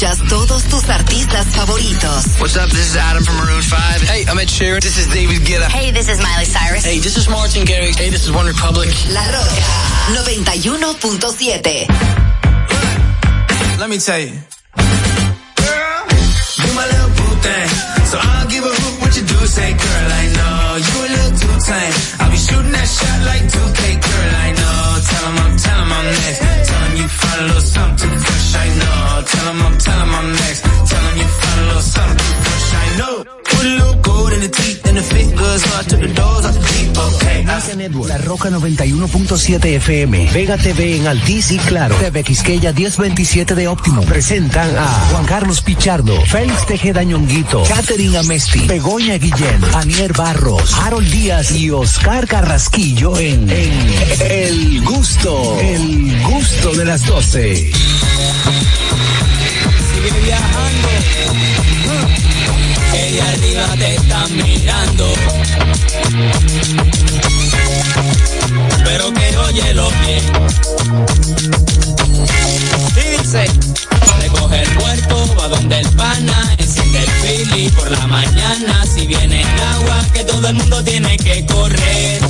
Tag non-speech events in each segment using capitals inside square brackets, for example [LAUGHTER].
escuchas todos tus artistas favoritos. What's up? This is Adam from Maroon 5. Hey, I'm Ed Sheeran. This is David Guetta. Hey, this is Miley Cyrus. Hey, this is Martin Garrix. Hey, this is One Republic. La Roca 91.7. Let me tell you. Girl, you my little boo thing. So I'll give a hoot what you do. Say, girl, I know you a little tame. I'll be shooting that shot like 2K, girl, I know. Tell 'em I'm, tell 'em I'm next. Tell 'em you find a little something fresh, I know. Tell I'm, tell 'em I'm next. Tell you find a little something fresh, I know. Put a little gold in the teeth and the fit good, so I took the doors off the Jeep, okay. Network, La Roca 91.7 FM, Vega TV en Altiz y Claro, TV Quisqueya 1027 de Óptimo. Presentan a Juan Carlos Pichardo, Félix Tejeda Ñonguito, Catherine Amesti, Begoña Guillén, Anier Barros, Harold Díaz y Oscar Carrasquillo en, El Gusto, El Gusto de las 12. Sigue viajando. Que de arriba te están mirando. Pero que óyelo bien. Y dice, recoge el puerto, va donde el pana, fili por la mañana. Si viene el agua, que todo el mundo tiene que correr.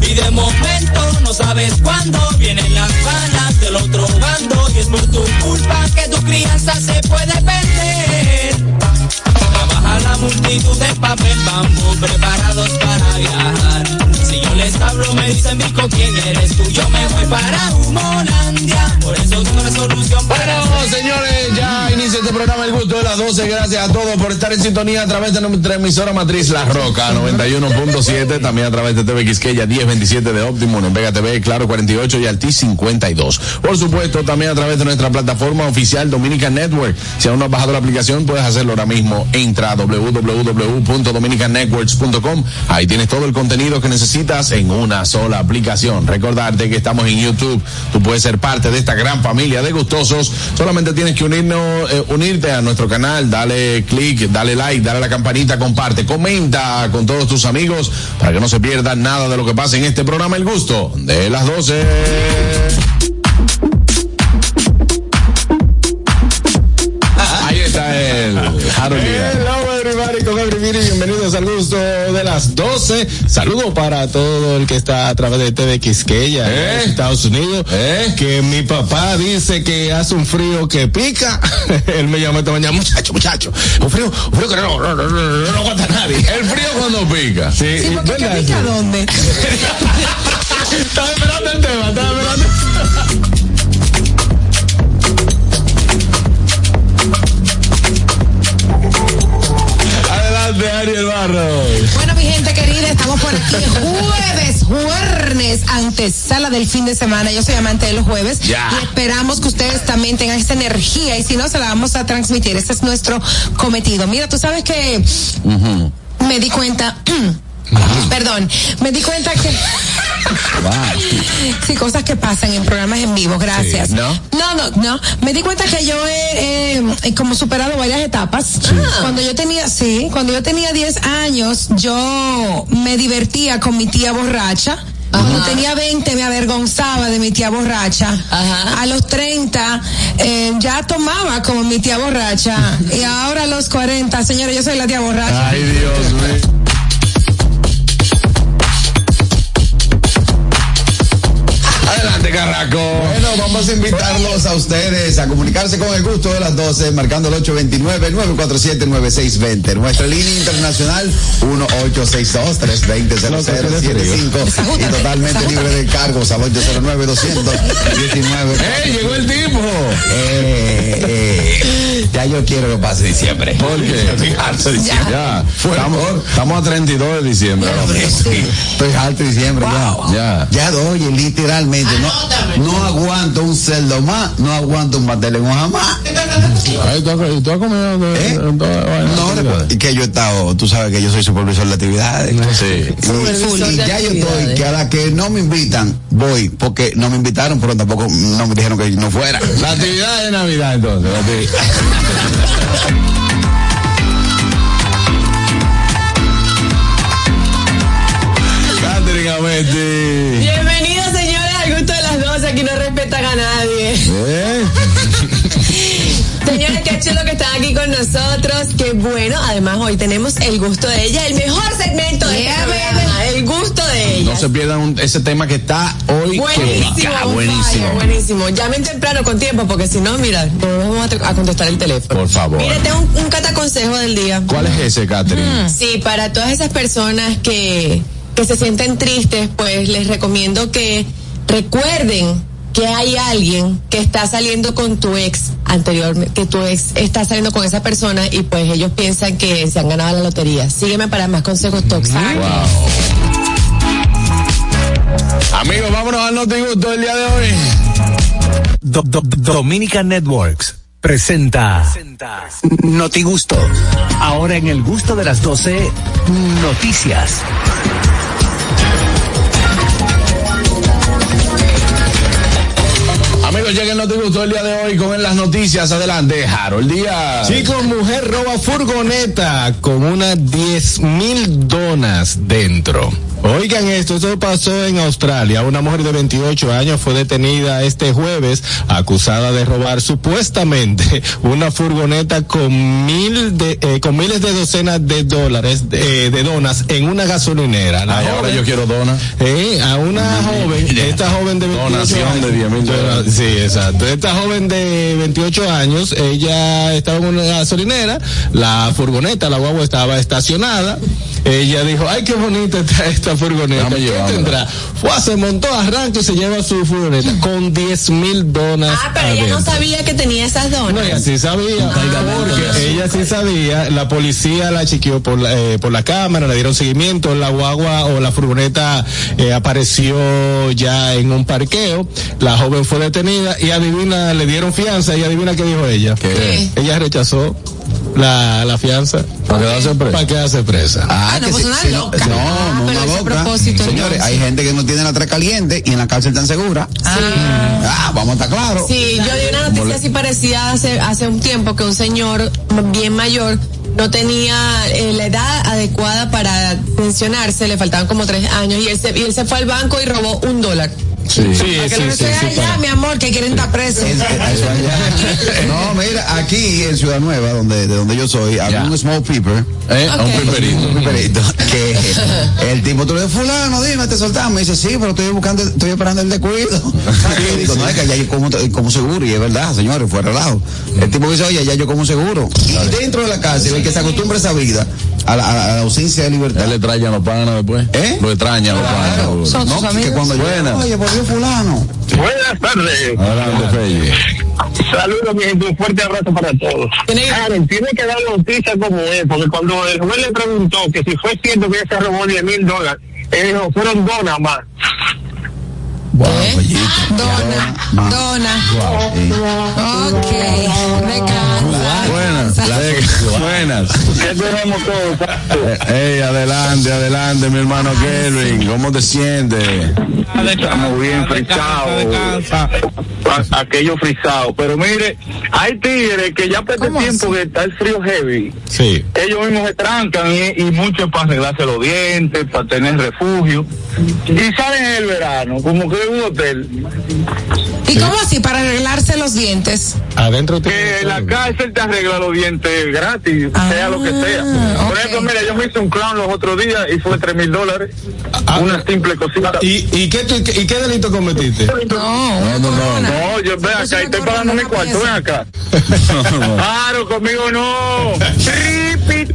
Y de momento no sabes cuándo vienen las balas del otro bando y es por tu culpa que tu crianza se puede perder. Multitud de papel bambú preparados para viajar. Si yo les hablo me dicen Vico quién eres tú, yo me voy para Humolandia. Por eso tengo una solución para Bueno, señores, ya inicia este programa El Gusto de las 12. Gracias a todos por estar en sintonía a través de nuestra emisora matriz La Roca 91.7, también a través de TV Quisqueya 1027 de Optimum, en Vega TV, Claro 48 y Altis 52. Por supuesto, también a través de nuestra plataforma oficial Dominican Network. Si aún no has bajado la aplicación, puedes hacerlo ahora mismo. Entra a www.dominicannetworks.com. Ahí tienes todo el contenido que necesitas en una sola aplicación. Recordarte que estamos en YouTube. Tú puedes ser parte de esta gran familia de gustosos. Solamente tienes que unirnos, eh, unirte a nuestro canal, dale click, dale like, dale a la campanita, comparte, comenta con todos tus amigos para que no se pierda nada de lo que pasa en este programa El Gusto de las 12. Ahí está el Harold bienvenidos al gusto de las 12. Saludo para todo el que está a través de TV Quisqueya, ¿Eh? en Estados Unidos. ¿Eh? Que mi papá dice que hace un frío que pica. [LAUGHS] Él me llamó esta mañana, muchacho, muchacho, un frío, un frío que no, no, no, no, no aguanta nadie. El frío cuando pica. Sí, Sí, porque ¿verdad? ¿qué pica dónde? [LAUGHS] Estaba esperando el tema, estaba esperando. Adelante, Barros. Bueno, mi gente querida, estamos por aquí jueves, jueves, antesala del fin de semana. Yo soy amante de los jueves. Ya. Y esperamos que ustedes también tengan esta energía y si no, se la vamos a transmitir. Ese es nuestro cometido. Mira, tú sabes que me di cuenta. [CLEARS THROAT] Perdón, me di cuenta que. Sí, cosas que pasan en programas en vivo, gracias. Sí, ¿no? No, no, no. Me di cuenta que yo he, eh, como superado varias etapas. Cuando yo tenía, sí, cuando yo tenía 10 años, yo me divertía con mi tía borracha. Cuando tenía 20 me avergonzaba de mi tía borracha. Ajá. A los 30 eh, ya tomaba como mi tía borracha. [LAUGHS] y ahora a los 40, señores, yo soy la tía borracha. Ay, Dios mío. Adelante, Carraco. Bueno, vamos a invitarlos a ustedes a comunicarse con el gusto de las 12, marcando el 829-947-9620. Nuestra línea internacional, 1862-320-0075. Y totalmente libre de cargos al 809-200-19. ¡Eh, llegó el tipo! Eh, eh, ya yo quiero que pase diciembre. ¿Por qué? Estoy harto de diciembre. Ya, estamos, estamos a 32 de diciembre. Estoy harto de diciembre ya. Ya. Ya doy, literalmente. No, no aguanto un celdo más, no aguanto un pastel en hoja más. Ay, ¿tú, has, tú has comido de, ¿Eh? toda? No, que yo he estado, tú sabes que yo soy supervisor de actividades. Sí. Y, Supervisor y de ya yo estoy, actividades. que a la que no me invitan, voy, porque no me invitaron, pero tampoco no me dijeron que no fuera. La actividad de Navidad, entonces. [LAUGHS] Catherine Ameti. Bienvenidos, señores, al gusto de las 12. Aquí no respetan a nadie. ¿Eh? [LAUGHS] con nosotros. Qué bueno. Además, hoy tenemos el gusto de ella, el mejor segmento de Yeah, este El gusto de ella. No se pierdan un- ese tema que está hoy. Buenísimo, que va, buenísimo. buenísimo. Llamen temprano con tiempo, porque si no, mira, no vamos a, a contestar el teléfono. Por favor. Mire, tengo un, un cataconsejo del día. ¿Cuál es ese, Catherine? Sí, para todas esas personas que, que se sienten tristes, pues les recomiendo que recuerden que hay alguien que está saliendo con tu ex anteriormente, que tu ex está saliendo con esa persona y pues ellos piensan que se han ganado la lotería. Sígueme para más consejos tóxicos. Amigos, vámonos al notigusto del día de hoy. Do- Do- Dominican Networks presenta Notigusto. Ahora en el gusto de las 12, noticias. Amigos, llega el notigusto del día de hoy con las noticias. Adelante, Harold Díaz. Chicos, mujer roba furgoneta con unas 10 mil donas dentro. Oigan esto, esto pasó en Australia. Una mujer de 28 años fue detenida este jueves acusada de robar supuestamente una furgoneta con mil de, eh, con miles de docenas de dólares de, eh, de donas en una gasolinera. La Ay, ahora yo quiero dona. eh, a una joven, esta joven de 28 Donación años. de 10 mil dólares. Sí, exacto. Esta joven de 28 años, ella estaba en una gasolinera, la furgoneta, la guagua estaba estacionada. Ella dijo, ay, qué bonita está esta furgoneta. ¿Qué tendrá? Fue, se montó, arranca y se lleva su furgoneta [LAUGHS] con 10 mil donas. Ah, pero ella no sabía que tenía esas No, donas. ella sí sabía, porque ella sí sabía, la policía la chequeó por la, eh, por la cámara, le dieron seguimiento, la guagua o la furgoneta eh, apareció ya en un parqueo, la joven fue detenida y adivina, le dieron fianza y adivina qué dijo ella. ¿Qué? Ella rechazó la, la fianza. ¿Para quedarse presa? Para quedarse presa. Ah, no, que pues si- una si no, no, Ah, una loca. propósito, Señores, entonces. hay gente que no tiene la tres caliente y en la cárcel tan segura. Ah, vamos a estar claros. Sí, yo di una noticia así parecida hace, hace un tiempo que un señor bien mayor no tenía eh, la edad adecuada para pensionarse, le faltaban como tres años y él se, y él se fue al banco y robó un dólar. Sí. Sí, Que sí, lo sí, sí, allá, para- mi amor, que quieren estar presos. Es- es- eso allá. no, mira, aquí en Ciudad Nueva, donde, de donde yo soy, había un small peeper. ¿Eh? A Un piperito. Un piperito, que el tipo tú le dices, fulano, dime, te soltamos. Me dice, sí, pero estoy buscando, estoy esperando el descuido. Y digo, no, es que ya yo como, como seguro, y es verdad, señores, fue relajo. El tipo dice, oye, ya yo como seguro. Y dentro de la cárcel, el que se acostumbra a esa vida, a la, a la ausencia de libertad. Él le extraña a los panas después. ¿Eh? Lo extraña a los panas. seguro. Son sus No, que amigos. cuando yo, Buenas. oye, volvió fulano. Buenas tardes. Adelante. Saludos, mi gente. Un fuerte abrazo para todos. Tiene- Karen, tiene que dar noticia como es, porque cuando el juez le preguntó que si fue cierto que ella se robó 10 mil dólares, él dijo, fueron dos nada más. ¿Eh? Dona, dona. Ok, descansa. Buenas. Buenas. Que tenemos todos. Eh, Ey, adelante, adelante, mi hermano Kelvin. ¿Cómo te sientes? Estamos bien frisados. Aquello frisado. Pero mire, hay tigres que ya por este ¿Cómo tiempo que está el frío heavy, Sí. ellos mismos se trancan y, y muchos para arreglarse los dientes, para tener refugio. Y salen en el verano, como que en un hotel. ¿Y cómo así? Para arreglarse los dientes. Adentro Que tiene- la cárcel te arregla los dientes gratis, Ah, sea lo que sea. Por ejemplo, mira, yo me hice un clown los otros días y fue tres mil dólares. Ah. Una simple cosita. ¿Y, y, qué, tú- y qué delito cometiste? No, No, no, no. No, yo ven Eso acá, estoy pagando mi cuarto, ven acá. [LAUGHS] Claro, conmigo no. [LAUGHS] Tipi.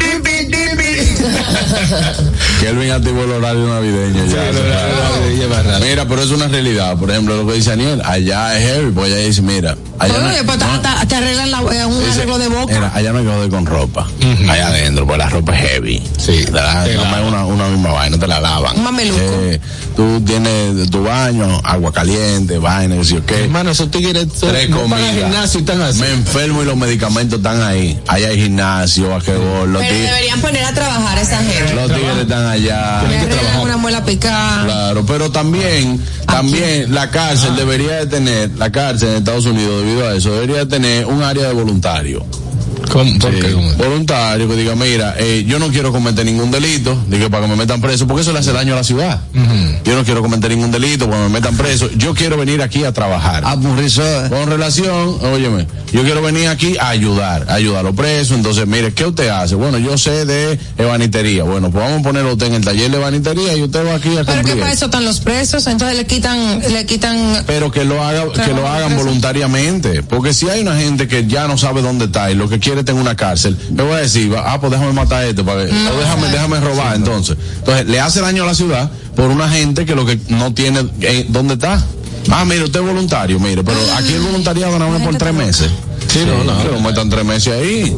Kelvin activó el horario navideño ya. el horario navideño. Mira, pero es una realidad. Por ejemplo, lo que dice Aniel, allá es heavy, pues allá dice, mira, allá no, Oye, pues te, no- te- te arreglan la- eh, un dice, arreglo de boca. mira, allá no hay que joder con ropa. Allá adentro, pues la ropa es heavy. Sí. Te la, Te una, una misma vaina, te la lavan. Un mameluco. Eh, tú tienes tu baño, agua caliente, vaina, que sí o qué. Hermano, esos tigres Tres no comidas. gimnasio y están así. Me enfermo y los medicamentos están ahí. Allá hay gimnasio, basquetbol, los Pero tigres, deberían poner a trabajar a esa gente. los tigres están allá. Me arreglan una muela picada. Claro, pero también, también la cárcel debería de tener, la cárcel en Estados Unidos debido a eso, debería de tener un área de voluntario. ¿Cómo? ¿Por qué? ¿Cómo? voluntario que diga, mira, eh, yo no quiero cometer ningún delito, digo, para que me metan preso, porque eso le hace daño a la ciudad. Yo no quiero cometer ningún delito, para que me metan preso. Yo quiero venir aquí a trabajar. Ah, pues eso, eh. Con relación, óyeme, yo quiero venir aquí a ayudar, a ayudar a los presos. Entonces, mire, ¿qué usted hace? Bueno, yo sé de ebanitería. Bueno, pues vamos a ponerlo usted en el taller de ebanitería y usted va aquí a Pero que cumplir. para eso están los presos, entonces le quitan, le quitan. Pero que lo haga, que lo hagan voluntariamente. Porque si hay una gente que ya no sabe dónde está y lo que quiere en una cárcel, le voy a decir, ah, pues déjame matar a este, para que- o déjame, déjame robar, entonces. Entonces, le hace daño a la ciudad por una gente que lo que no tiene, eh, ¿dónde está? Ah, mire, usted es voluntario, mire, pero aquí el voluntariado nada más por tres meses. Sí, no, no. Lo metan tres meses ahí.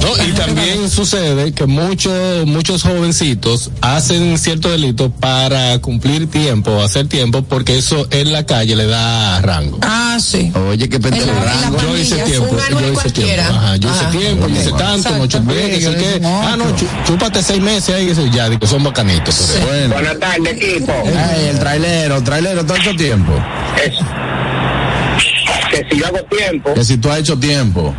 No, y también sucede que muchos muchos jovencitos hacen cierto delito para cumplir tiempo, hacer tiempo, porque eso en la calle le da rango. Ah, sí. Oye, qué pendejo. La Yo hice tiempo, yo hice tiempo. Ajá, yo hice Ajá. tiempo, yo hice tanto, no chupé, que sé qué. Ah, no, chúpate seis meses ahí, eso ya, digo, son bacanitos. pero- Bueno. Buenas tardes, equipo. Ay, el trailero, trailero, hecho tiempo. Es- que si yo hago tiempo, Que si tú has hecho tiempo.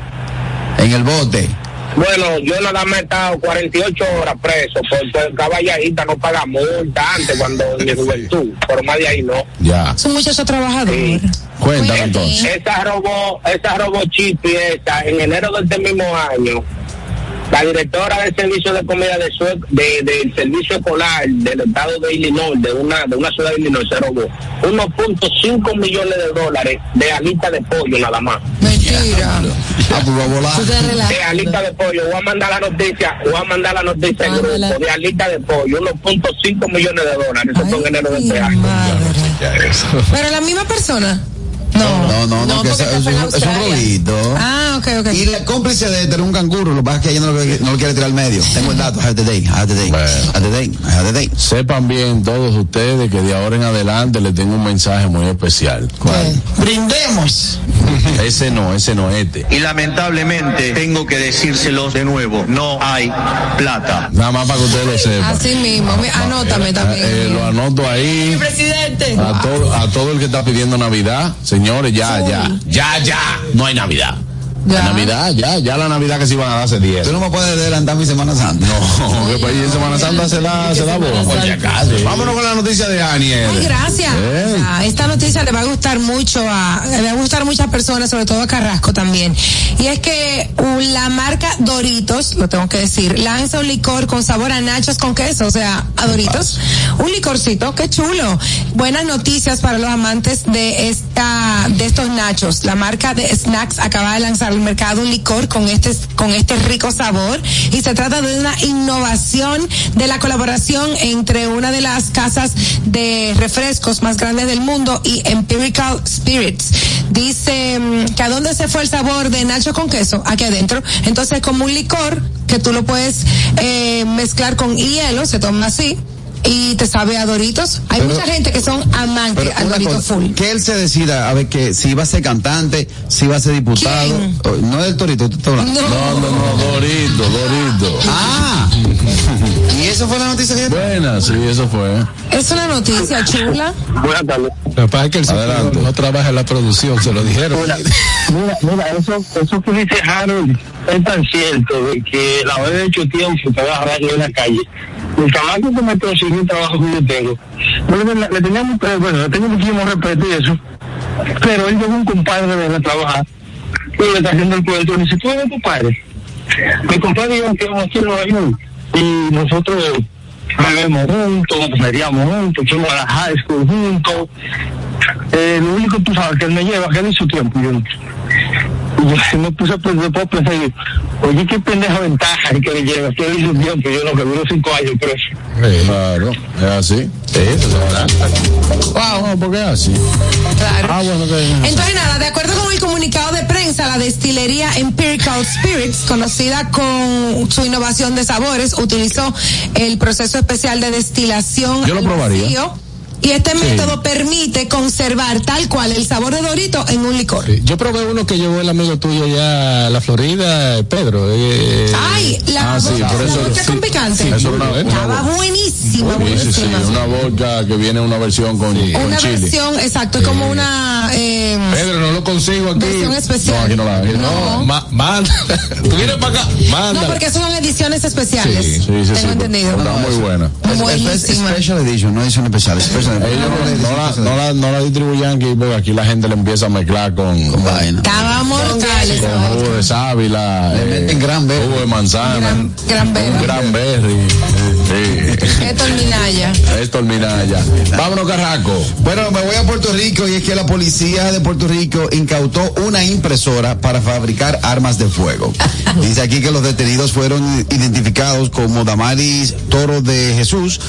En el bote. bueno, yo nada más he estado 48 horas preso, porque caballajita no paga multa antes cuando en mi juventud, pero más de ahí no. Ya. Es un muchacho trabajador. Sí. Cuéntame entonces. Esa robó, esa robó chip y esa, en enero de este mismo año, la directora del servicio de comida de sue- de- del servicio escolar del estado de Illinois, de una, de una ciudad de Illinois, se robó 1.5 millones de dólares de alita de pollo nada más. Mentira. Ah, pues. De alita de pollo, voy a mandar la noticia, voy a mandar la noticia Mándala. grupo de alita de pollo, 1.5 millones de dólares, eso fue en enero de este año. Pero la misma persona. No. No, no, no, No, que es, es un robito. Ah, ok, ok. Y la cómplice de tener un canguro, lo que pasa es que ella no lo, no lo quiere tirar al medio. Tengo el dato, have the day, have the day, Bueno. have the day, have the day. Sepan bien todos ustedes que de ahora en adelante les tengo un mensaje muy especial. Brindemos. [LAUGHS] Ese no, ese no, este. Y lamentablemente tengo que decírselos de nuevo, no hay plata. Nada más para que ustedes lo sepan. Así mismo. Mi- Anótame Eh, también. lo anoto ahí. Presidente. A todo, a todo el que está pidiendo Navidad, señores, ya, ya, ya, ya, no hay Navidad. Ya. Navidad, ya, ya la Navidad que se iban a dar hace 10. Tú no me puedes adelantar mi Semana Santa. No, [LAUGHS] que para ir en Semana Santa se da, se da boda, por si acaso. Vámonos con la noticia de Aniel. Ay, gracias. Eh. Esta noticia le va a gustar mucho a, le va a gustar a muchas personas, sobre todo a Carrasco también. Y es que uh, la marca Doritos, lo tengo que decir, lanza un licor con sabor a nachos con queso, o sea, a Doritos. Un licorcito, qué chulo. Buenas noticias para los amantes de esta, de estos nachos. La marca de Snacks acaba de lanzar mercado un licor con este, con este rico sabor. Y se trata de una innovación de la colaboración entre una de las casas de refrescos más grandes del mundo y Empirical Spirits. Dice mm, que a dónde se fue el sabor de Nacho con queso, aquí adentro. Entonces, como un licor que tú lo puedes eh, mezclar con hielo, se toma así. Y te sabe a Doritos. Hay Pero- mucha gente que son amantes al Dorito cosa, full. que él se decida a ver que si va a ser cantante, si va a ser diputado. ¿Quién? No es del Torito, tú estás hablando. No. No, no, no, Dorito, Dorito. Ah, y eso fue la noticia que Buena, sí, eso fue. Es una noticia chula. Buenas tardes. Lo que pasa es que el no, trabaja en la producción, se lo dijeron. Mira, mira, mira, eso, eso que dice Harold es tan cierto de que la haber hecho tiempo te vas a en la calle. El chamaco que me consiguió un trabajo que yo tengo, yo le, le tenía, eh, bueno, le tengo respeto y eso, pero él llegó un compadre de a trabajar y le está haciendo el cuento. Y dice, ¿tú eres tu padre? Mi compadre y yo quedamos aquí en Nueva York y nosotros bebemos juntos, comeríamos juntos, fuimos a la high school juntos. Eh, lo único que tú sabes que él me lleva, que él hizo tiempo. Yo, y yo me puse a pensar, puedo pensar, oye, qué pendeja ventaja que le lleva, que él hizo tiempo, yo no, que duró cinco años preso. Claro, es así. Sí, eso es verdad. Wow. No, porque es así. Claro. Ah, bueno, que. Entonces nada, de acuerdo con el comunicado de prensa, la destilería Empirical Spirits, conocida con su innovación de sabores, utilizó el proceso especial de destilación Yo lo probaría. vacío, y este método permite conservar tal cual el sabor de Dorito en un licor. Sí, Yo probé uno que llevó el amigo tuyo ya a la Florida, Pedro. eh, Ay, la, Ah, sí, vodka- por la eso- vodka sí, con picante. sí, eso una- una- Estaba buenísima. buenísima, Sí, sí, sí, una vodka que viene en una versión con, con Una chile. versión, exacto, es como una eh, Pedro, no lo consigo aquí. versión especial. No, aquí no la aquí No. Ma- manda. [LAUGHS] Tú vienes para acá. Manda. No, porque son ediciones especiales. Sí, sí, sí, Tengo sí, entendido. Está muy buena. Buenísima. Special edition, no edición especial. Special Ellos no, la, no, la, no la distribuyen aquí porque aquí la gente le empieza a mezclar con, Con vaina. Estaba mortal esa con jugo de sábila, Le eh, meten gran berry. jugo de manzana, Gran- gran berry. un gran berry. Sí. Esto es Minaya. Esto es Minaya. Vámonos, Carraco. Bueno, me voy a Puerto Rico y es que la policía de Puerto Rico incautó una impresora para fabricar armas de fuego. [LAUGHS] Dice aquí que los detenidos fueron identificados como Damaris Toro de Jesús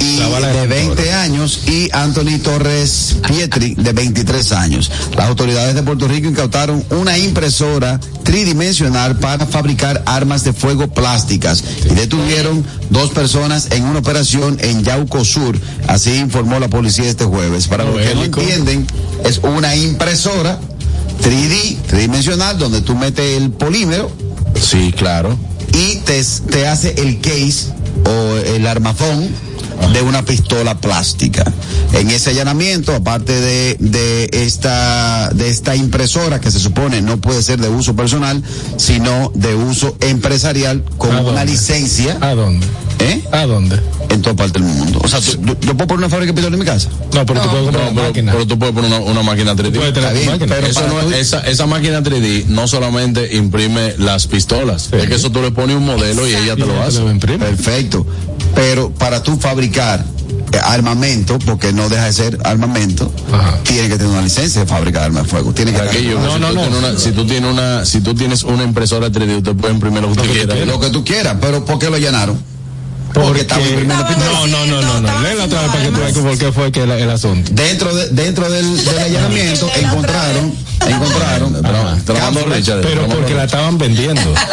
y de 20 años y Anthony Torres Pietri de 23 años. Las autoridades de Puerto Rico incautaron una impresora tridimensional para fabricar armas de fuego plásticas y detuvieron dos personas en una operación en Yauco Sur. Así informó la policía este jueves. Para los que no entienden, es una impresora 3D, tridimensional, donde tú metes el polímero Sí, claro. y te, te hace el case o el armazón de una pistola plástica. En ese allanamiento, aparte de, de esta de esta impresora que se supone no puede ser de uso personal, sino de uso empresarial con ¿A una licencia ¿A dónde? ¿Eh? ¿A dónde? en toda parte del mundo. O sea, tú- yo, yo puedo poner una fábrica de pistola en mi casa. No, pero tú puedes comprar No, una pero, máquina. pero tú puedes poner una, una máquina 3D. Puedes tener máquina. pero Eso no esa, esa máquina 3D no solamente imprime las pistolas, es que eso tú le pones un modelo y ella te lo hace. lo imprime. Perfecto. Pero para tú fabricar eh, armamento, porque no deja de ser armamento, Ajá. tiene que tener una licencia de fábrica de armas de fuego. Tiene que aquello, No, si, no, tú no. tienes una, si tú tienes una, si tú tienes una impresora 3D, usted puede imprimir lo que usted quiera. lo que tú quieras, pero ¿por qué lo llenaron? Porque. No, no, no, no, no. Estaba Léela otra vez para que tú veas por qué fue que el, el asunto. Dentro, de, dentro del, del [LAUGHS] allanamiento encontraron, encontraron. Te mandó. Richard. Pero mandó porque la estaban vendiendo. [LAUGHS]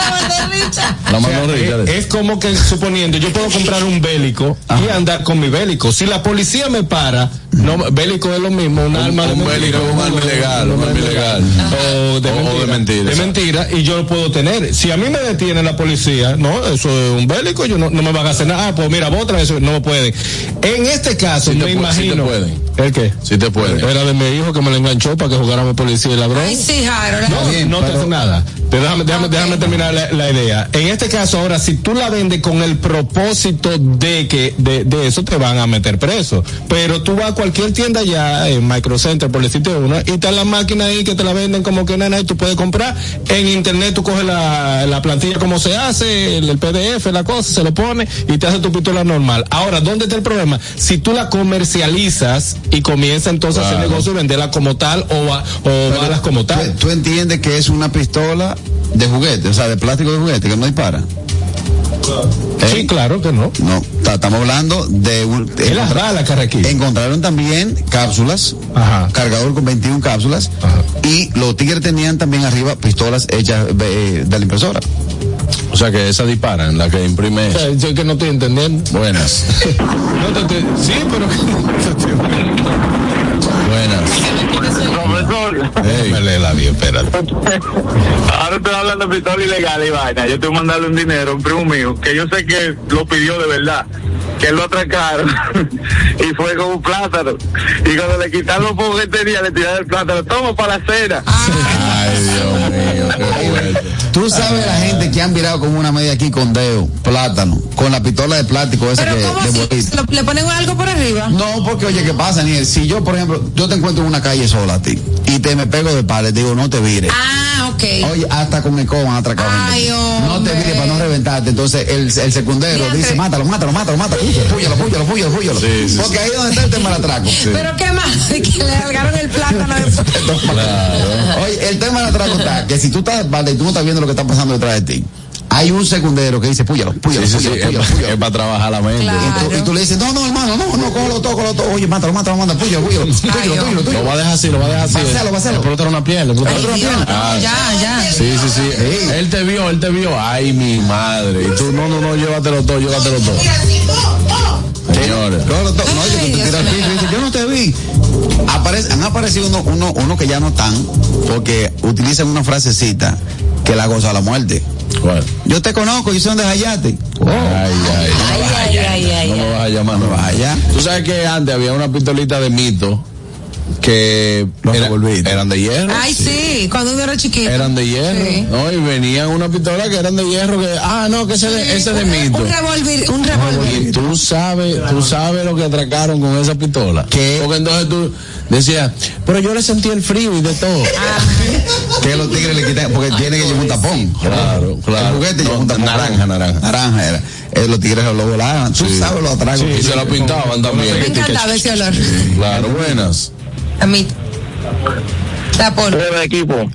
La O sea, mandó Richard. es, es como que suponiendo, yo puedo comprar un bélico y andar con mi bélico. Si la policía me para, no, bélico es lo mismo, un, arma de un bélico, un arma ilegal, un arma ilegal. O de O- o mentira. de mentira, De exacto. mentira, y yo lo puedo tener. Si a mí me detiene la policía, no, eso es un bélico, yo no, no me van a hacer nada. Ah, pues mira, otra eso no pueden. En este caso, me pu- sí te imagino. pueden. ¿El qué? Sí te pueden. Era de mi hijo que me lo enganchó para que jugáramos policía y ladrón. Ay, sí, Harold. No, bien, no te hace nada. Pero déjame, déjame, déjame terminar la, la idea. En este caso, ahora, si tú la vendes con el propósito de que de, de eso te van a meter preso. Pero tú vas a cualquier tienda ya, en Microcenter, por decirte una, y está la máquina ahí que te la venden como que nena y tú puedes comprar. En internet tú coges la, la plantilla como se hace, el, el PDF, la cosa, se lo pone y te hace tu pistola normal. Ahora, ¿dónde está el problema? Si tú la comercializas y comienzas entonces Claro. negocio y venderla como tal o, a- o balas como ¿Tú, tal. tú entiendes que es una pistola de juguete, o sea, de plástico de juguete, que no dispara. ¿Eh? Sí, claro que no. No, ta- estamos hablando de un... Es la Carraquillo. Encontraron también cápsulas, Ajá. cargador con 21 cápsulas, Ajá. y los tigres tenían también arriba pistolas hechas eh, de la impresora. O sea que esa disparan, la que imprime O sea, yo que no estoy entendiendo. Buenas. [LAUGHS] No te- te- sí, pero [LAUGHS] Buenas. Me lee la bien, espérate. ahora estoy hablando de pistola ilegal y vaina. Yo tengo que mandarle un dinero a un primo mío que yo sé que lo pidió de verdad. Que lo atracaron [LAUGHS] y fue con un plátano. Y cuando le quitaron los pocos que tenía, le tiraron el plátano. Toma para la cena. Ay, Dios mío, qué fuerte. Tú sabes la gente que han virado como una media aquí con dedo, plátano, con la pistola de plástico esa Pero que ¿cómo de ¿Le ponen algo por arriba? No, porque oye, ¿qué pasa, Niel? Si yo, por ejemplo, yo te encuentro en una calle sola a ti y te me pego de palo, te digo, no te vires. Ah, ok. Oye, hasta con el coban atracado Ay, gente. No te hombre. vires para no reventarte. Entonces el, el secundero dice, mátalo, mátalo, mátalo, mátalo. Púyalo, púyalo, púyalo, púyalo. Sí, sí, Porque ahí es donde está el tema del atraco. Pero qué más, [LAUGHS] que le largaron el plátano después. [LAUGHS] Oye, el tema atraco está que si tú estás y tú no estás viendo lo que está pasando detrás de ti, hay un secundero que dice, púyalo, púyalo, Sí, sí, sí, púyalo, es, púyalo, púyalo. es para trabajar la mente. Claro. Y tú, y tú le dices, no, no, hermano, no, no, cógelo todo, cógelo todo. Oye, mátalo, mátalo, mátalo, púyalo, púyalo, púyalo, púyalo, púyalo. Lo va a dejar así, lo va a dejar así. Le explotaron una le explotaron Ay, una pierna. Ah, ya, ya. Sí, sí, sí. Él te vio, él te vio. Ay, mi madre. Y tú, no, no, no, llévatelo todo, llévatelo todo. Señores. No, que tú tiras piso y dices, yo no te vi. Aparece- han aparecido uno, uno, uno que ya no están, porque utilizan una frasecita que la goza la muerte. ¿Cuál? Yo te conozco, yo sé dónde es Hayate. Ay, ay. Ay, ay, ay, ay, No me vas mano. Vaya. Tú sabes que antes había una pistolita de mito que Los era- eran de hierro. Ay, sí, cuando uno era chiquito. Eran de hierro, Sí. ¿no? Y venían una pistola que eran de hierro que, ah, no, que ese, de- ese de mito. Un revólver, un Y revólver. tú sabes, tú sabes lo que atracaron con esa pistola. ¿Qué? Porque entonces tú decías, pero yo le sentí el frío y de todo. Que los tigres le quitan, porque tiene que llevar un tapón. Claro, claro. El juguete lleva un No, tapón. naranja, naranja. Naranja era. Eh, los tigres lo volaban. Tú sabes los atracos. Y se lo pintaban Me también. encantaba ese olor. Claro, buenas. A mí. Tapón. Nuevo equipo.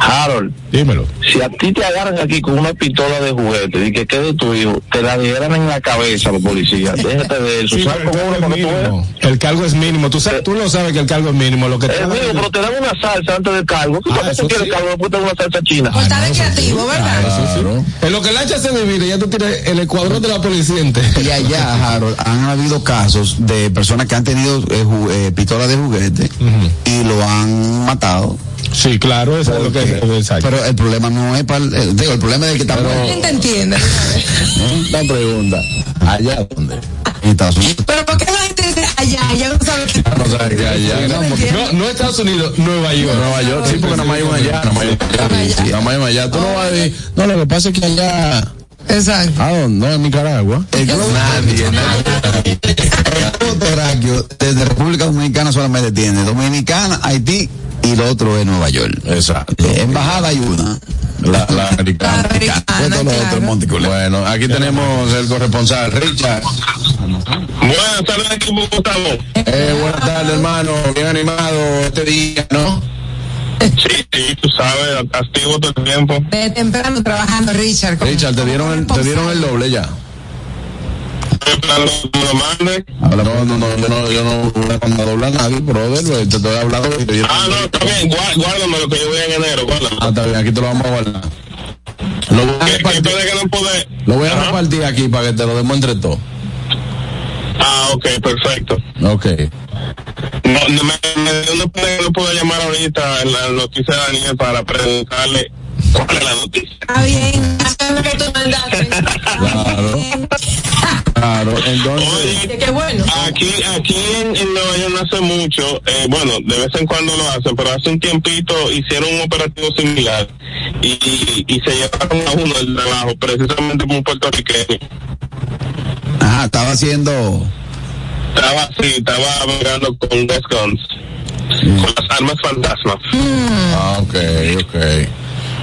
Harold, Dímelo. si a ti te agarran aquí con una pistola de juguete y que quede tu hijo, te la dieran en la cabeza los policías. Déjate de eso. Sí, ¿Sabes el uno cargo tú veas? mínimo. El cargo es mínimo. Tú, sabes, tú lo sabes que el cargo es mínimo. Lo que te Es a- mío, pero te dan una salsa antes del cargo. ¿Qué Ah, tú quieres sí. cargo? Después te dan una salsa china. Por estar de creativo, ¿verdad? Claro. En lo que la hacha se divide, ya tú tienes el escuadrón de la policía entera. Y allá, Harold, han habido casos de personas que han tenido eh, eh, pistolas de juguete y lo han matado. Sí, claro, eso es lo que exacto. Pero el problema no es para el, eh, digo, el problema es el que está muerto ¿Quién te entiende? [LAUGHS] Una pregunta. ¿Allá dónde? en Estados Unidos. Pero ¿por qué la gente dice allá? Ya no sabe que No sabes que allá. no. No, no Estados Unidos, Nueva York. Nueva York, sí, porque nada más hay un allá. Nada más hay un allá. Sí, Nada más hay un allá. Tú no vas a decir, no, lo que pasa es que allá. Exacto. ¿A dónde? No, en Nicaragua. El globo, Nadie, nadie. terráqueo desde República Dominicana solamente tiene Dominicana, Haití y lo otro es Nueva York. Exacto. Eh, embajada hay una. La, la americana. La americana, claro. Bueno, aquí tenemos el corresponsal, Richard. Buenas tardes, equipo Gustavo. Eh, buenas tardes, hermano. Bien animado este día, ¿no? Sí, sí, tú sabes, activo todo el tiempo. De temprano trabajando, Richard. Richard, te dieron el, te dieron el doble ya. Lo mande. No, no, no, yo no, yo no mandado doblar a nadie, brother. pues, Te estoy hablando. Ah, no, está bien, guá- guárdame lo que yo voy en enero, guárdame. Ah, está bien, aquí te lo vamos a guardar. Lo voy a repartir, lo voy a repartir aquí para que te lo demos entre todos. Ah, ok, perfecto. Ok. No, no me, me, no, puedo llamar ahorita en la noticia de Daniel para preguntarle cuál es la noticia. Está bien. Eso es lo que tú mandaste. Claro. Claro, entonces. Oye, Qué bueno. Aquí, aquí en, en Nueva York no hace mucho, eh, bueno, de vez en cuando lo hacen, pero hace un tiempito hicieron un operativo similar y, y, y se llevaron a uno del trabajo, precisamente por un puertorriqueño. Ajá, estaba haciendo. Estaba así, estaba bregando con Death Guns, con las armas fantasmas. Ah, ok, ok.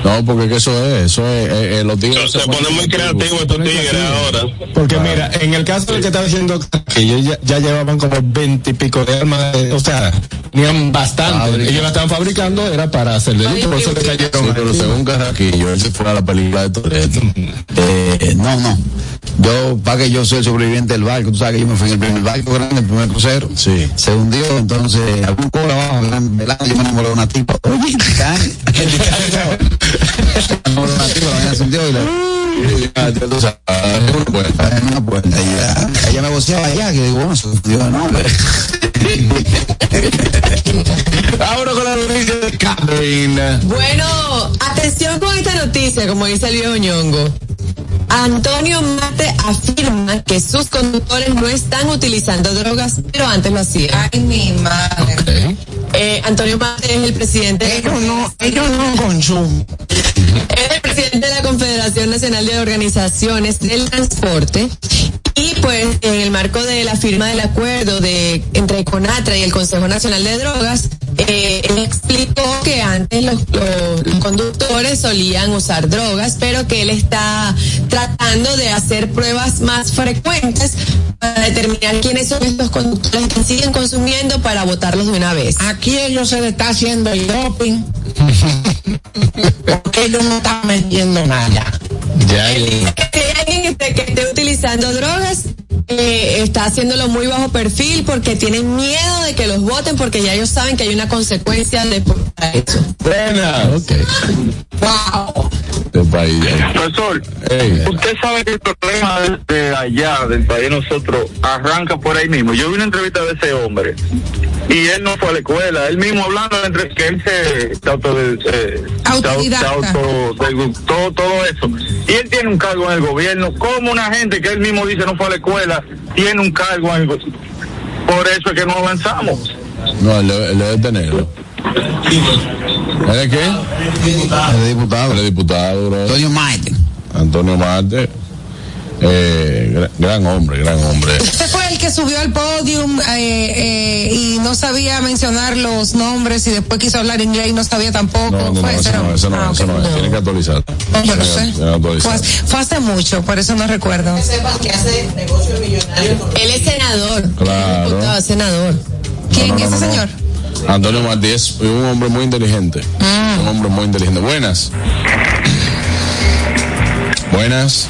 No, porque que eso es, eso es, eh, eh, los tigres. Se, se ponen muy creativos estos tigres ahora. Porque mira, en el caso del que estaba diciendo que ellos ya, ya llevaban como veintipico de armas, eh, o sea, tenían bastante. Ellos la estaban fabricando, era para hacer delito, por eso le Sí, cayeron. pero según Carraquillo, él se fue a la película de Toreto. Eh, no, no. Yo, para que yo soy el sobreviviente del barco, tú sabes que yo me fui en el primer barco grande, el primer crucero. Sí. Se hundió, entonces, algún cobra abajo, yo me enamoré de una tipa. Oye, [LAUGHS] Ah, ella me voceaba allá, que digo, bueno. Ahora con la noticia de Catherine. Bueno, atención con esta noticia, como dice el viejo ñongo. Antonio Mate afirma que sus conductores no están utilizando drogas, pero antes lo hacían. Ay, mi madre. Eh, Antonio Mate es el presidente. Ellos no, ellos no consumen. Es el presidente de la Confederación Nacional de Organizaciones del Transporte. Y pues en el marco de la firma del acuerdo de entre Conatra y el Consejo Nacional de Drogas, eh, él explicó que antes los, conductores solían usar drogas, pero que él está tratando de hacer pruebas más frecuentes para determinar quiénes son estos conductores que siguen consumiendo para votarlos de una vez. Aquí ellos se le está haciendo el doping. [LAUGHS] Porque ellos no están vendiendo nada. Ya, hay alguien que esté utilizando drogas, eh, está haciéndolo muy bajo perfil porque tienen miedo de que los voten porque ya ellos saben que hay una consecuencia de por eso. Buena. ok. Wow. País. Profesor, Ey. usted sabe que el problema de, de allá, del país de nosotros, arranca por ahí mismo. Yo vi una entrevista de ese hombre y él no fue a la escuela. Él mismo hablando entre que él se, se auto, eh, se Autodidacta. auto- todo, todo eso. Y él tiene un cargo en el gobierno. como una gente que él mismo dice no fue a la escuela tiene un cargo en el Por eso es que no avanzamos. No, él, debe- él debe tenerlo. ¿Él es qué? El diputado. Diputado, bro. Antonio Maite. Antonio Marte. Eh, gra- gran hombre, gran hombre. Este fue el que subió al podium eh, eh, y no sabía mencionar los nombres y después quiso hablar inglés y no sabía tampoco. No, no, no, Fue eso ese, no, eso no, Ah, eso ok. no es. Tiene que actualizar. No, yo no sé. que- que. Fue, fue hace mucho, por eso no recuerdo. Él es senador. Claro. Diputado, senador. ¿Quién No, no, es no, ese no. señor? Antonio Martí es un hombre muy inteligente. Mm. Un hombre muy inteligente. Buenas. Buenas.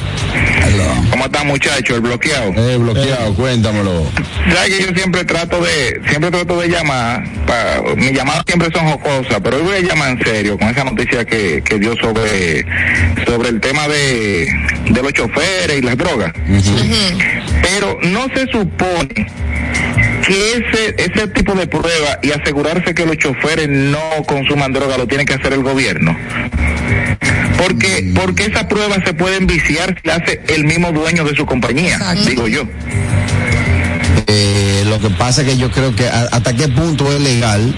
¿Cómo está muchacho? El bloqueado. Eh, bloqueado, cuéntamelo. Sabes que yo siempre trato de, siempre trato de llamar, pa- mis llamadas siempre son jocosas, pero hoy voy a llamar en serio con esa noticia que, que dio sobre, sobre el tema de, de los choferes y las drogas. Pero no se supone que ese, ese tipo de prueba y asegurarse que los choferes no consuman droga lo tiene que hacer el gobierno. Porque, porque esas pruebas se pueden viciar si la hace el mismo dueño de su compañía, Exacto. digo yo. Eh, lo que pasa es que yo creo que a- hasta qué punto es legal,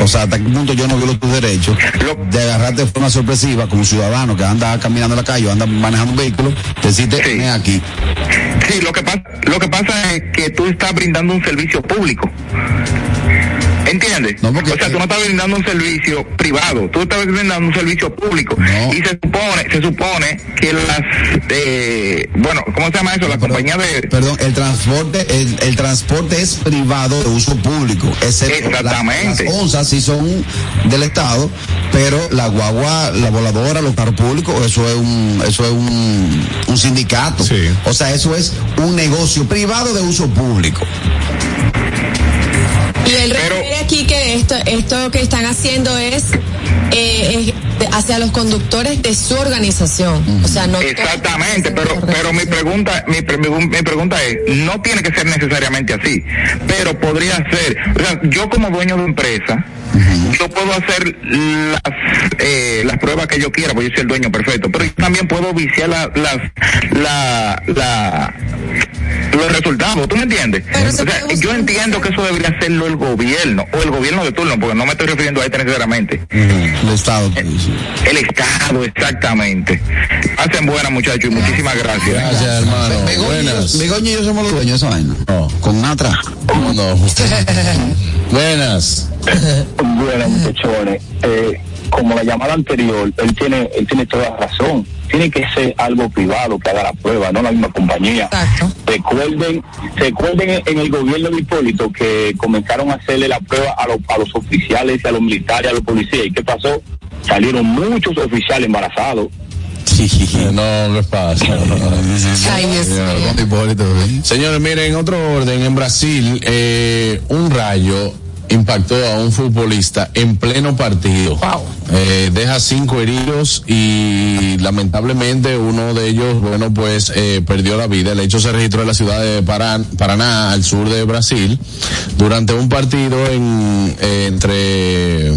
o sea, hasta qué punto yo no violo tus derechos Lo- de agarrarte de forma sorpresiva como ciudadano que anda caminando en la calle o anda manejando un vehículo, decirte, Sí. ven aquí. Sí, lo que pasa, lo que pasa es que tú estás brindando un servicio público. ¿Entiendes? No, porque- o sea, tú no estás brindando un servicio privado, tú estás brindando un servicio público. No. Y se supone, se supone que las, eh, bueno, ¿cómo se llama eso? La compañía de... Perdón, el transporte, el, el transporte es privado de uso público. excepto Exactamente. las onzas sí son del Estado, pero la guagua, la voladora, los carros públicos, eso es un, eso es un, un sindicato. Sí. O sea, eso es un negocio privado de uso público. Pero- refiere aquí que esto, esto que están haciendo es, eh, es hacia los conductores de su organización. O sea, no. Exactamente, pero pero mi pregunta mi, mi, mi pregunta es, no tiene que ser necesariamente así, pero podría ser, o sea, yo como dueño de empresa, yo puedo hacer las eh, las pruebas que yo quiera, porque yo soy el dueño perfecto, pero yo también puedo viciar la, las la, la los resultados, ¿tú me entiendes? O se sea, yo entiendo que eso debería hacerlo el gobierno, o el gobierno de turno, porque no me estoy refiriendo a este necesariamente. El Estado. El Estado, exactamente. Hacen buena, muchachos, y muchísimas gracias. Gracias, hermano. Begoña Buenas. Begoña y yo somos los dueños de esa vaina. No. Con Natra. No. Buenas. Bueno, muchachones, eh, como la llamada anterior, él tiene, él tiene toda razón. Tiene que ser algo privado que haga la prueba, no la misma compañía. Exacto. Recuerden, recuerden en- en el gobierno de Hipólito que comenzaron a hacerle la prueba a, los a los oficiales, a los militares, a los policías. ¿Y qué pasó? Salieron muchos oficiales embarazados. No, mío. Hipólito, ¿eh? Señores, miren, en otro orden, en Brasil, eh, un rayo impactó a un futbolista en pleno partido. Eh, deja cinco heridos y lamentablemente uno de ellos, bueno, pues eh, perdió la vida. El hecho se registró en la ciudad de Paran- Paraná, al sur de Brasil, durante un partido en, eh, entre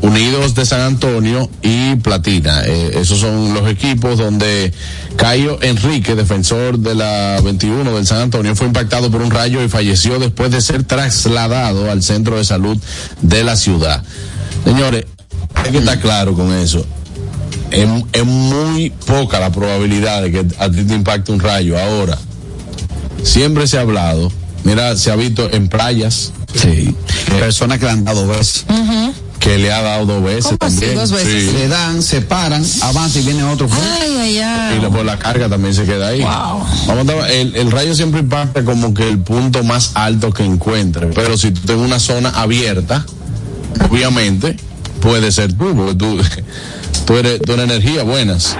Unidos de San Antonio y Platina. Eh, esos son los equipos donde Caio Enrique, defensor de la 21 del San Antonio, fue impactado por un rayo y falleció después de ser trasladado al centro de salud de la ciudad. Señores, hay que estar claro con eso. Es, es muy poca la probabilidad de que a ti te impacte un rayo. Ahora, siempre se ha hablado, mira, se ha visto en playas Sí. Personas que le han dado veces. Que le ha dado dos veces ¿Cómo así, también. dos veces? Sí. Le dan, se paran, avanza y viene otro. Ay, ay, Y ay. la, por la carga también se queda ahí. Wow. Vamos a ver, el, el rayo siempre impacta como que el punto más alto que encuentre. Pero si tú estás en una zona abierta, obviamente, puede ser tú, porque tú, [LAUGHS] tú eres, tú eres energía, buenas.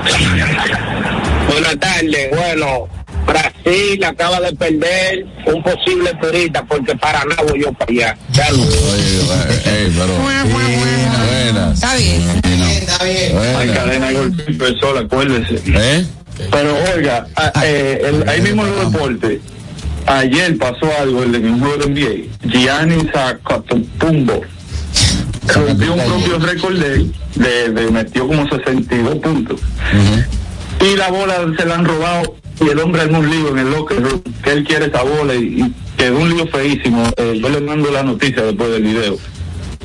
Buenas tardes, bueno, Brasil acaba de perder un posible turista porque para nada voy yo para allá. Buenas. Está bien. Está bien. Hay cadena de golpe impresora, acuérdese. ¿Eh? Pero oiga, a- eh, el- ahí mismo en los deportes, ayer pasó algo en un juego de NBA. Giannis Antetokounmpo rompió un propio récord de él, de, de- metió como 62 puntos. Y la bola se la han robado y el hombre en un lío en el locker que él quiere esa bola y, y quedó un lío feísimo. Eh, yo le mando la noticia después del video.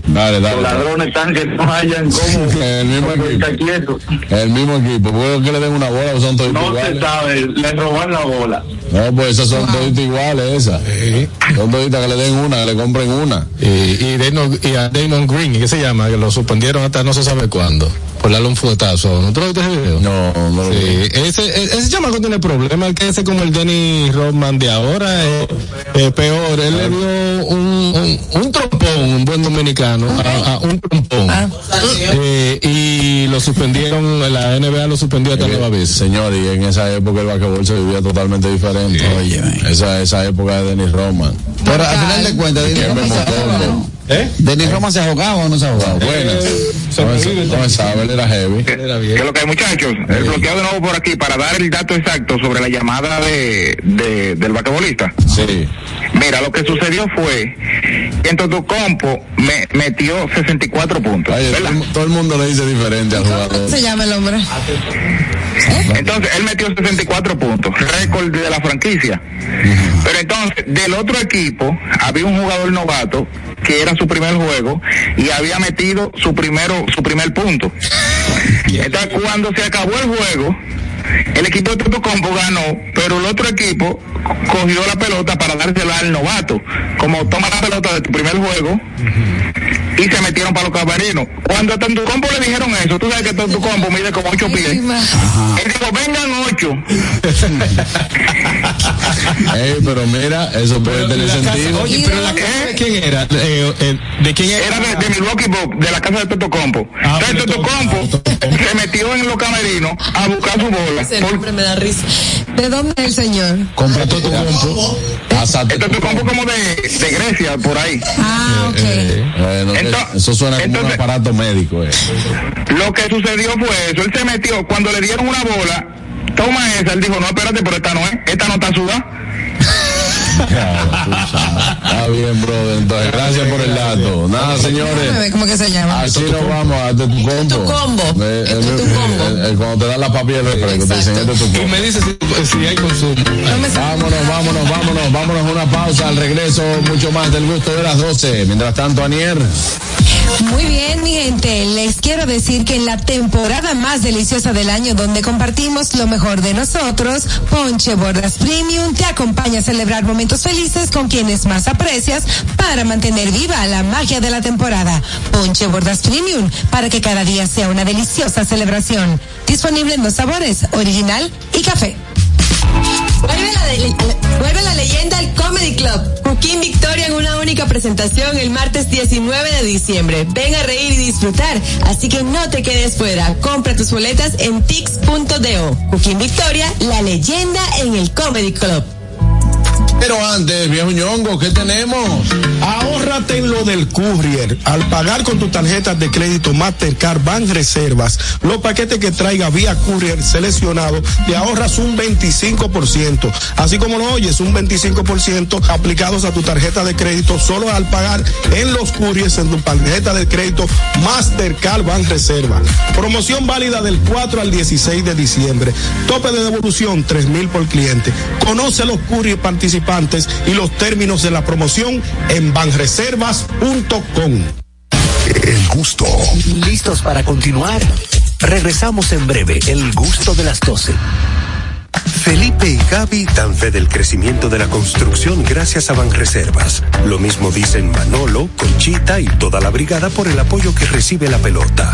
Dale, dale. Los ladrones están que no hayan cómo El mismo equipo. El mismo equipo. ¿Puedo que le den una bola o son todos No se sabe, le roban la bola. No, pues esas son toditas iguales, esas. Son toditas que le den una, que le compren una. Y, y, Damon, y a Damon Green, ¿qué se llama? Que lo suspendieron hasta no se sabe cuándo. Por darle un fuetazo. ¿No te lo viste ese video? No, no lo Sí, vi. ese, e- ese chamaco tiene problemas, que ese como el Denny Rodman de ahora es, es peor. Él le dio un, un, un trompón, un buen dominicano, a, a un trompón. Eh, y lo suspendieron, la NBA lo suspendió hasta nueva vez. Señor, y en esa época el basquetbol se vivía totalmente diferente. Oye, esa, esa época de Dennis Rodman. Pero al final de cuentas, Denis Que me Roma se ha jugado, montó. ¿no? ¿Eh? Denis Roma se ha jugado o no se ha jugado. Buenas. No sabe, él era heavy. Era ¿Qué bien. es lo que hay, muchachos? El bloqueado de nuevo por aquí para dar el dato exacto sobre la llamada de, de- del basquetbolista. Sí. Mira, lo que sucedió fue que en Totocompo me metió 64 puntos. Todo, el- todo el mundo le dice diferente al ¿Cómo jugador. se llama el hombre? Entonces, él metió 64 puntos, récord de la franquicia. Pero entonces, del otro equipo, había un jugador novato que era su primer juego y había metido su primero su primer punto. Entonces, cuando se acabó el juego, el equipo de Totocompo ganó, pero el otro equipo cogió la pelota para dársela al novato. Como toma la pelota de tu primer juego, y se metieron para los camerinos. Cuando a Totocompo le dijeron eso, tú sabes que Totocompo mide como 8 pies. Él dijo, vengan 8. [LAUGHS] Ey, pero mira, eso puede tener La casa- sentido. oye, pero la casa de quién era? Eh, eh, ¿De quién era? Era de, de Milwaukee Bucks, de la casa de Totocompo. Ah, Entonces pero Totocompo se metió en los camerinos a buscar su bola. Ese Por- nombre me da risa. ¿De dónde es el señor? Compra todo tu compo. Hasta el Totocompo como de, de Grecia, por ahí. Ah, ok. Eh, no, Entonces- eso suena como entonces- un aparato médico. Eh. Lo que sucedió fue eso. Él se metió, cuando le dieron una bola, toma esa. Él dijo, no, espérate, pero esta no es. Esta no está sudada. [LAUGHS] Está bien, brother. Entonces, gracias por el dato. Nada, señores. ¿Cómo que se llama? Así nos vamos a este tu combo. tu combo. Eh, es tu eh, combo. eh, Cuando te dan la papi y el refresco, te dicen este es tu Y combo. me dice si, si hay consumo. Vámonos, vámonos, vámonos, vámonos a una pausa. Al regreso, mucho más del gusto de las 12. Mientras tanto, Anier. Muy bien, mi gente. Les quiero decir que en la temporada más deliciosa del año, donde compartimos lo mejor de nosotros, Ponche Bordas Premium te acompaña a celebrar momentos felices con quienes más aprecias para mantener viva la magia de la temporada. Ponche Bordas Premium para que cada día sea una deliciosa celebración. Disponible en dos sabores, original y café. Vuelve la, leyenda al Comedy Club. Joaquín Victoria en una única presentación el martes 19 de diciembre. Ven a reír y disfrutar. Así que no te quedes fuera. Compra tus boletas en tix.do. Joaquín Victoria, la leyenda en el Comedy Club. Pero antes, viejo ñongo, ¿qué tenemos? Ahórrate en lo del courier. Al pagar con tu tarjeta de crédito Mastercard Ban Reservas, los paquetes que traiga vía courier seleccionado, te ahorras un 25%. Así como lo oyes, un 25% aplicados a tu tarjeta de crédito solo al pagar en los couriers en tu tarjeta de crédito Mastercard Ban Reserva. Promoción válida del 4 al 16 de diciembre. Tope de devolución 3 mil por cliente. Conoce los courier participantes y los términos de la promoción en banreservas.com. El gusto. ¿Listos para continuar? Regresamos en breve. El gusto de las 12. Felipe y Gaby dan fe del crecimiento de la construcción gracias a Banreservas. Lo mismo dicen Manolo, Conchita y toda la brigada por el apoyo que recibe la pelota.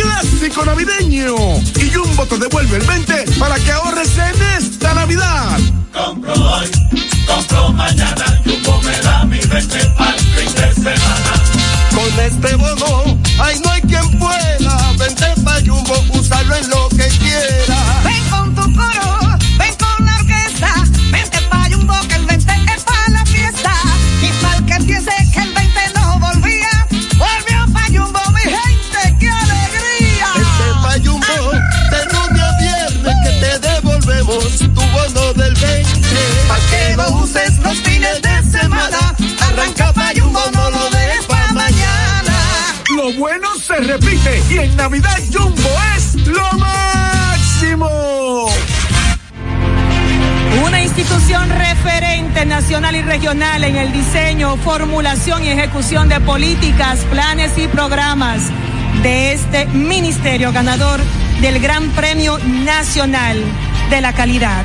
Clásico navideño y Jumbo te devuelve el 20 para que ahorres en esta Navidad. Compro hoy, compro mañana, Jumbo me da mi 20 al fin de semana. Con este bono, ay no hay quien pueda. Vente pa' Jumbo, úsalo en lo que quiera. Ven con tu coro, del 20. Pa' que lo uses los fines de semana, arranca pa' Jumbo, no lo dejes pa' mañana. Lo bueno se repite y en Navidad Jumbo es lo máximo. Una institución referente nacional y regional en el diseño, formulación y ejecución de políticas, planes y programas de este ministerio ganador del Gran Premio Nacional de la Calidad.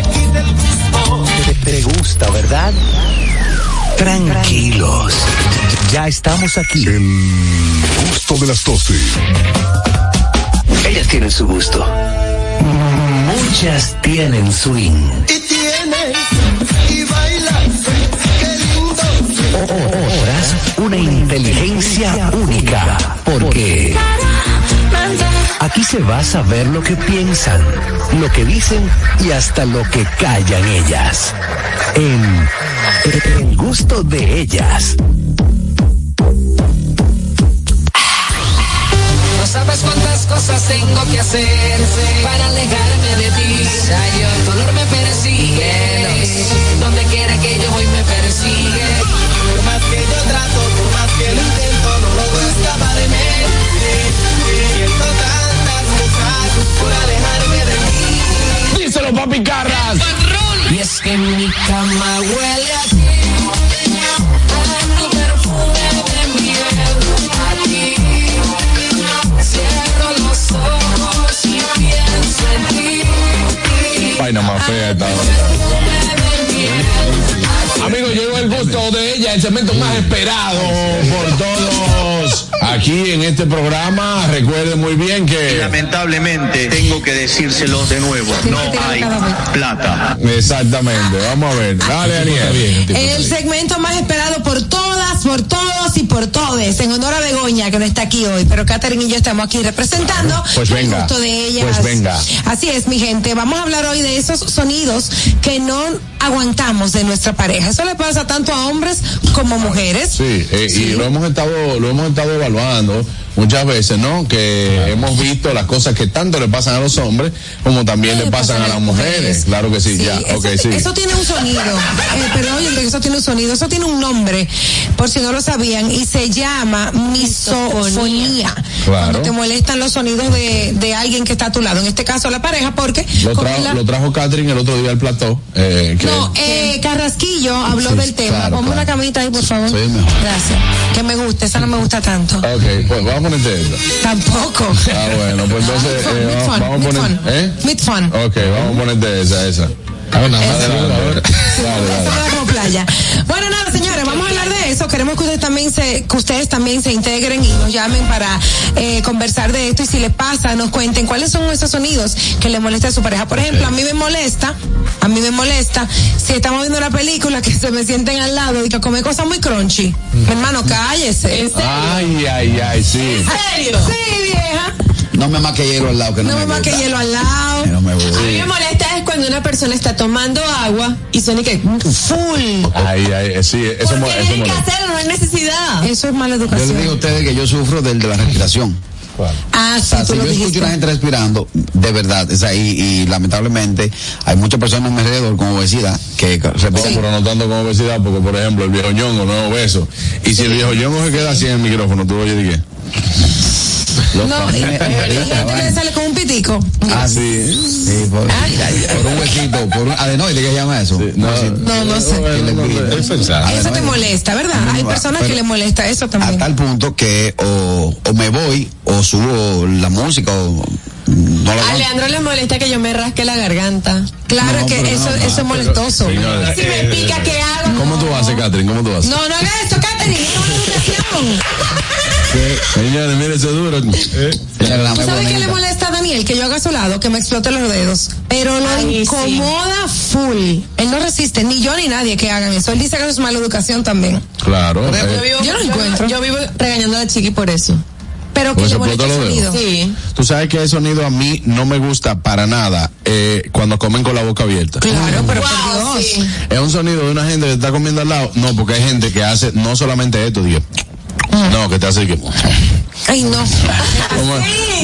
te gusta, ¿verdad? Tranquilos. Ya estamos aquí. El gusto de las 12. Ellas tienen su gusto. Muchas tienen swing. Y tienes y bailas. Qué lindo. Otras, una inteligencia única. Porque aquí se va a saber lo que piensan, lo que dicen y hasta lo que callan ellas. En El gusto de ellas. No sabes cuántas cosas tengo que hacer para alejarme de ti. Tu dolor me persigue. Donde quiera que yo voy me persigue. Por más que yo trato, Y es que mi cama huele a ti. A tu perfume de miel. A ti. Cierro los ojos y pienso en ti. Vaina más fea esta. Amigos, llegó el gusto de ella, el segmento más esperado por todos aquí en este programa. Recuerden muy bien que. Lamentablemente, tengo que decírselo de nuevo. No hay plata. Exactamente, vamos a ver. Dale, Aniel. El segmento más esperado por todas por todos y por todes. En honor a Begoña, que no está aquí hoy, pero Catherine y yo estamos aquí representando Pues el venga, gusto de ellas. pues venga. Así es, mi gente. Vamos a hablar hoy de esos sonidos que no aguantamos de nuestra pareja. Eso le pasa tanto a hombres como a mujeres. Sí, eh, y lo hemos estado, lo hemos estado evaluando muchas veces, ¿no? Que hemos visto las cosas que tanto le pasan a los hombres como también le pasan a las mujeres. Claro que sí, ya, eso, ok, sí. eso tiene un sonido. Eh, perdón, eso tiene un sonido. Eso tiene un nombre, por si no lo sabían, y se llama misofonía. Claro. Cuando te molestan los sonidos de, de alguien que está a tu lado. En este caso, la pareja, porque. Lo, trajo, la- lo trajo Catherine el otro día al plató. Eh, que no, eh, Carrasquillo habló Sí, del tema. claro, Ponme claro. una camita ahí, por favor. Sí, mejor. Gracias. Que me gusta, esa no me gusta tanto. Ok, pues vamos a ponerte esta. Tampoco. Ah, bueno, pues entonces eh, Mid vamos, fun, vamos a poner. fun. ¿Eh? Mid fun. Ok, vamos a ponerte esa, esa. Ah. Dale, dale. como playa. Bueno, nada, señores, vamos a hablar de eso. Queremos que ustedes también se, que ustedes también se integren y nos llamen para eh, conversar de esto y si les pasa, nos cuenten cuáles son esos sonidos que le molesta a su pareja. Por ejemplo, a mí me molesta, a mí me molesta si estamos viendo una película que se me sienten al lado y que come cosas muy crunchy. Mi hermano, cállese. Ay, ay, ay, sí. serio? Sí, vieja. No me maque hielo al lado, que no, No me me gusta. hielo al lado. Que no me A mí me molesta es cuando una persona está tomando agua y suena que full. Ay, ay, eh, sí, eso, Porque eso tienen que hacerlo, no hay necesidad. Eso es mala Yo les educación. digo a ustedes que yo sufro del de la respiración. Ah, O sí, sea, tú si yo escucho dijiste. una gente respirando, de verdad, o sea, y, y lamentablemente hay muchas personas a mi alrededor con obesidad que No, respiran. pero no tanto con obesidad, porque por ejemplo el viejo ñongo no es obeso. Y si el viejo ñongo se queda así en el micrófono, tú lo oyes de qué. Los No, y, y a ti le sale con un pitico. Ah, sí. Sí, por, por un huesito, por un adenoide, ¿qué se llama eso? no, No, no sé. Que. Eso te molesta, ¿verdad? Hay personas que le molesta eso a también. tal punto que o, o me voy o subo la música o no A. Leandro le molesta que yo me rasque la garganta. Claro No, que eso, no, eso es molestoso. Señores, Si me pica, ¿qué hago? ¿cómo tú haces, Catherine? ¿Cómo tú haces? No, no haga eso, Katherine, Señores, mire, eso duro. Eh, Mira, la ¿Tú más sabes qué le molesta a Daniel? Que yo haga a su lado, que me explote los dedos. Pero lo Ay, sí. incomoda full. Él no resiste, ni yo ni nadie que hagan eso. Él dice que eso es mala educación también. Claro. Yo, eh, vivo, Yo lo encuentro. Yo vivo regañando a la chiqui por eso. Pero que Pues sonido. dedos. Sí. Tú sabes que el sonido a mí no me gusta para nada eh, cuando comen con la boca abierta. Claro, pero Wow, por Dios. sí. Es un sonido de una gente que está comiendo al lado. No, porque hay gente que hace no solamente esto, digo. No, que te hace que. Ay, no. Como,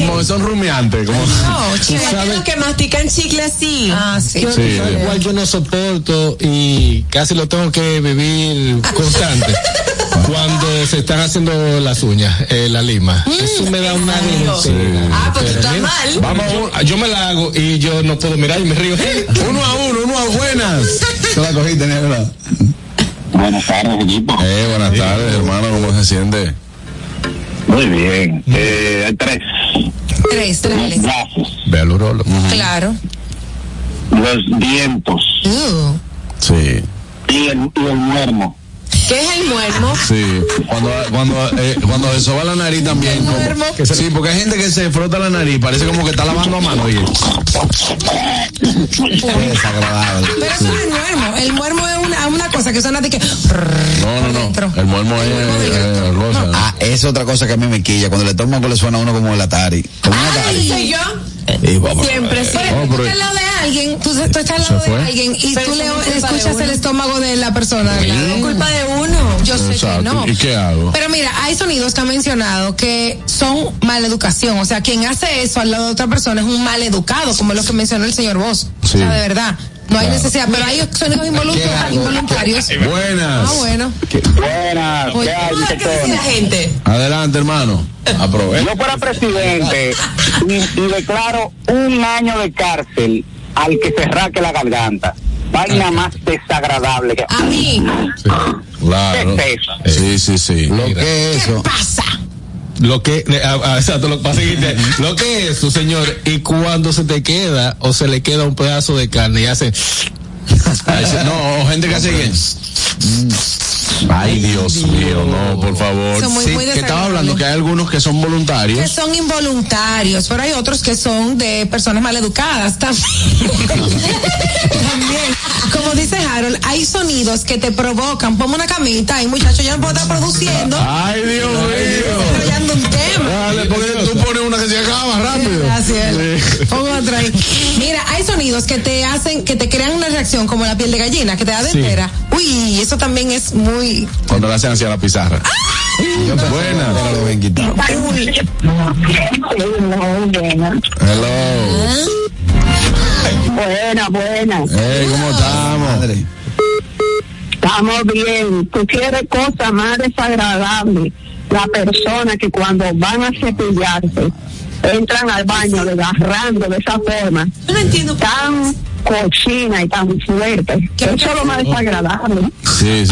como que son rumiantes. Como, No, Y chica. hay los que mastican chicle así. Ah, sí. Yo, Sí, ¿sabes sí. cuál yo no soporto y casi lo tengo que vivir constante. Cuando se están haciendo las uñas, eh, la lima. Eso me da una dentera. Ah, pues tú Pero estás mira, mal. Vamos, a yo me la hago y yo no puedo mirar y me río. [LAUGHS] uno a uno, uno a buenas. Tú la cogiste, ¿verdad? Buenas tardes, equipo. Eh, buenas tardes, hermano. ¿Cómo se siente? Muy bien. Eh, hay tres. Tres, dale. Brazos, Ve al urolo. Claro. los dientos Uh. Sí. y el, y el muermo. ¿Qué es el muermo? Sí, cuando, cuando, eh, cuando se soba la nariz también. que se- sí, porque hay gente que se frota la nariz, parece como que está lavando a mano. Oye. Qué desagradable. Pero eso no es muermo. El muermo es una, una cosa que suena de que. No, no, no. El muermo es eh, rosa. Ah, esa es otra cosa que a mí me quilla. Cuando le tomo que le suena a uno como el Atari. Como un Atari. ¿Soy yo? Y vamos. Siempre, sí. Tú estás al lado de alguien, tú, tú estás al ¿Se lado de alguien y Pero tú le escuchas el estómago de la persona. Es culpa de uno. Yo sé que no. ¿Y qué hago? Pero mira, hay sonidos que han mencionado que son mala educación. O sea, quien hace eso al lado de otra persona es un mal educado, como lo que mencionó el señor Vos. Sí. O sea, de verdad. No hay Claro. necesidad, pero hay sonidos ¿Qué involuntarios. Buenas. Ah, bueno. Buenas, Oye, ¿qué hay, ¿Qué dice la muchachones? gente? Adelante, hermano. Aprovecha. Yo fuera presidente y, y declaro un año de cárcel al que se raque la garganta. Vaina más desagradable que... A mí, Claro. ¿Qué es eso? Sí, sí, sí. Lo que es eso. pasa. Lo que, eh, ah, ah, exacto, lo, lo que es señor, y cuando se te queda o se le queda un pedazo de carne y hace, [LAUGHS] no, gente que hace que. Ay, Dios mío, no, por favor. Son muy- Sí, muy que estaba hablando que hay algunos que son que voluntarios. son involuntarios, pero hay otros que son de personas maleducadas también. [LAUGHS] también. Como dice Harold, hay sonidos que te provocan. Ponme una camita y muchacho ya no puedo estar produciendo. Ay, Dios mío. Desarrollando un tema. Dale, porque tú pones una que se acaba rápido. Gracias. Sí. Pongo otra ahí. Mira, hay sonidos que te hacen, que te crean una reacción como la piel de gallina, que te da de Sí. entera. Uy, eso también es muy. Cuando la hacen hacia la pizarra. Buena. Hello. Buena, buena. Hey, ¿cómo estamos? Estamos bien. Tú quieres cosas más desagradables. La persona que cuando van a cepillarse entran al baño desgarrando de esa forma. Yo no entiendo. Tan cochina y tan fuerte. Eso es lo más desagradable. Sí,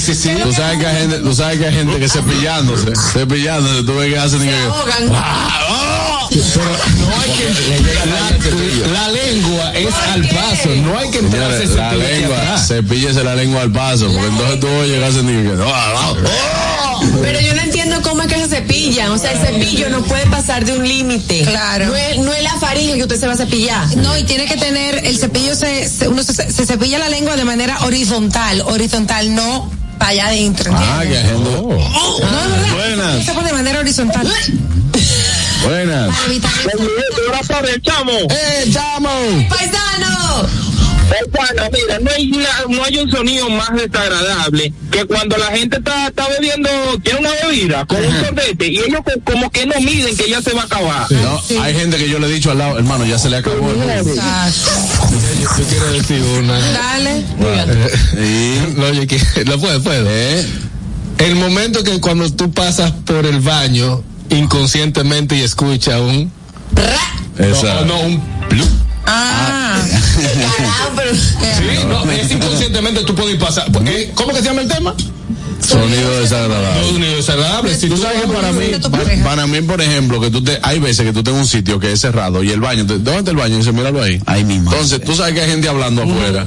sí, sí. Tú sabes que hay gente, tú sabes que hay gente que cepillándose, cepillándose, tú ves que hacen y que. La lengua es al paso, no hay que enterarse Señores, la lengua, cepíllese la lengua al paso, porque entonces tú que hacen y que. "Ah, ah, ah". Pero yo no entiendo cómo es que se cepillan. O sea, el cepillo no puede pasar de un límite. Claro. No es, no es la faringe que usted se va a cepillar. No, y tiene que tener, el cepillo se, se- uno se, se cepilla la lengua de manera horizontal, horizontal, no para allá adentro. Ah, que hay gente. No, es verdad. Buenas. Se pone de manera horizontal. Buenas. Para evitar el chamo. ¡Eh, chamo! ¡Paisano! Bueno, mira, no hay, no hay un sonido más desagradable que cuando la gente está, está bebiendo, tiene una bebida con un sorbete y ellos co- como que no miden que ya se va a acabar. No, hay gente que yo le he dicho al lado, hermano, ya se le acabó. Yo quiero decir una. Dale. No, oye, que lo puedo, puedo. ¿Eh? El momento que cuando tú pasas por el baño inconscientemente y escuchas un. Exacto. No, no, un. plup. Ah. Sí, no, es inconscientemente tú puedes pasar. Eh, ¿Cómo que se llama el tema? Sonido desagradable. Sonido desagradable. Si Tú sabes que para mí, pa- para mí, por ejemplo, que tú te, hay veces que tú tengas un sitio que es cerrado y el baño, te- ¿dónde está el baño? Y dice, míralo ahí. Ahí mismo. Entonces, tú sabes que hay gente hablando afuera.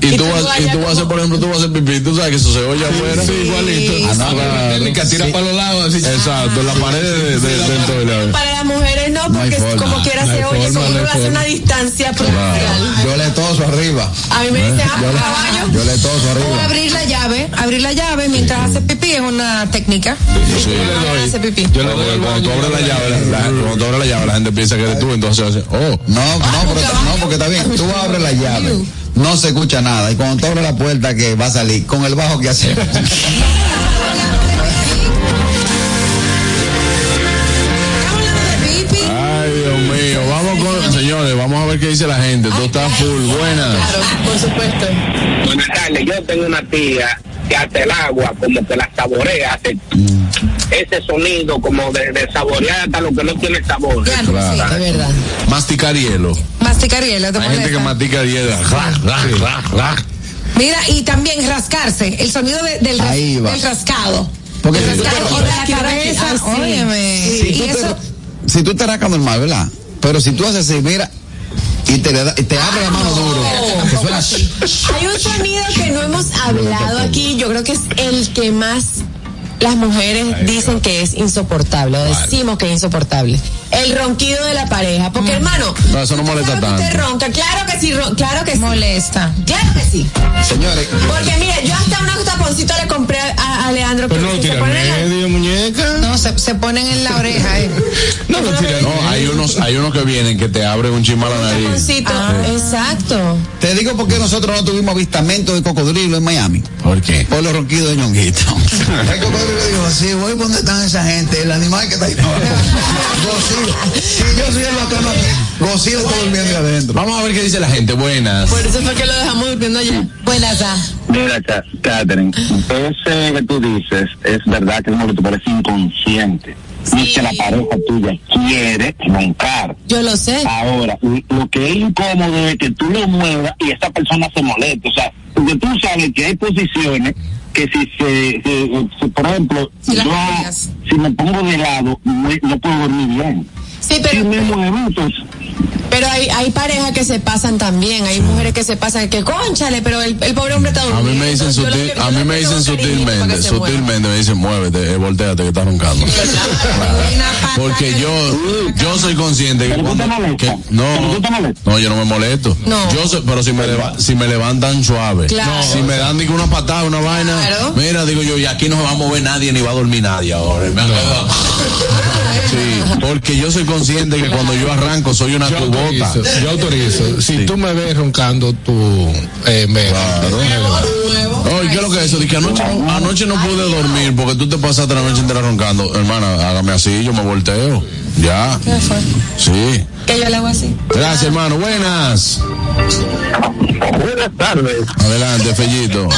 Y, Y tú tú vas, y tú vas a hacer, por ejemplo, tú vas a hacer pipí, tú sabes que eso se oye afuera. Sí, igualito. Ah, no, claro. técnica tira Sí. para los lados. Así. Exacto, en la pared de, de, del toilet. Para las mujeres no, No porque forma. como quiera No se oye, forma, como no uno hace una distancia prudencial. Yo le toso arriba. A mí me dice, ah, Yo le- caballo. Yo le toso O arriba. abrir la llave, abrir la llave mientras hace pipí es una técnica. Sí. Hace pipí. Yo le doy Cuando tú abres la llave, la, la- cuando tú abres la llave, la gente piensa que eres tú, entonces hace, oh. No, no, pero, no, porque está bien. Tú abres la llave, no se escucha nada. Y cuando tú abres la puerta que va a salir, con el bajo que hace. Pipí. Ay, Dios mío. Vamos con, señores, vamos a ver qué dice la gente. Tú estás full, buenas. Claro, por supuesto. Buenas tardes, yo tengo una tía que hasta el agua como que la saborea, hace ese sonido como de, de saborear hasta lo que no tiene sabor. Ya no, sí, De verdad. Masticar hielo. Masticar hielo, te Hay gente que mastica ra. Mira, y también rascarse, el sonido de- del, ras- rascado. Porque El si tú te- rascado o de la cabeza, sí. óyeme. si Y tú te- eso, si tú te rascas normal, ¿verdad? Pero si tú haces así, mira, y te, da- y te abre la mano duro, que suena Hay un sonido que no hemos hablado aquí, yo creo que es el que más las mujeres dicen que es insoportable, o decimos que es insoportable. El ronquido de la pareja, porque hermano, No, eso no molesta ¿sabes que usted tanto. ronca, claro que sí, ron- claro que sí. molesta. Claro que sí. Señores, Porque mire, yo hasta unos taponcitos le compré a, a Leandro Pero no lo se tira ponen en la- medio, muñeca. No, se, se ponen en la oreja, eh. [LAUGHS] No lo tira No, hay unos, hay unos que vienen que te abren un chisma la nariz. taponcito. Exacto. te digo por qué nosotros no tuvimos avistamiento de cocodrilo en Miami. ¿Por qué? Por los ronquidos de ñonguito. [LAUGHS] Cocodrilo dijo, sí, voy por donde están esa gente, el animal que está ahí. Gocilo. Si yo soy el bacano aquí, Gocilo está durmiendo ahí adentro. Vamos a ver qué dice la gente. Buenas. Por eso fue que lo dejamos durmiendo allá. Buenas, ah. Mira, Ca- Catherine, ese que tú dices es verdad que es como que te parece inconsciente. No es que la pareja tuya quiere roncar. Yo lo sé. Ahora, lo que es incómodo es que tú lo muevas y esa persona se moleste. O sea, porque tú sabes que hay posiciones que si se, si, por ejemplo, Si yo, si me pongo de lado, no, no puedo dormir bien. Sí, pero, muevo, entonces, Pero hay, hay parejas que se pasan también, hay mujeres que se pasan, que conchale, pero el, el pobre hombre está A durmiendo. mí me dicen, sutil- a mí me dicen sutilmente, sutilmente me dicen, muévete, eh, volteate que estás roncando. Porque yo, yo soy consciente que cuando, que- no, no, yo no me molesto. No. Yo soy- pero si me, leva- si me levantan suave, Claro. si me dan digo, una patada, una vaina, Claro. mira, digo yo, y aquí no se va a mover nadie ni va a dormir nadie ahora. Me han quedado- [LAUGHS] Sí, porque yo soy consciente que cuando yo arranco soy una Yo cubota. autorizo, yo autorizo. Si tú me ves roncando, tú eh, me. Oye, ¿qué es lo que es eso? Dice que anoche, no- anoche no pude dormir porque tú te pasaste la noche entera roncando. Hermana, hágame así, yo me volteo. Ya. ¿Qué fue? Sí. Que yo le hago así. Gracias, hermano. Buenas. Buenas tardes. Adelante, Fellito.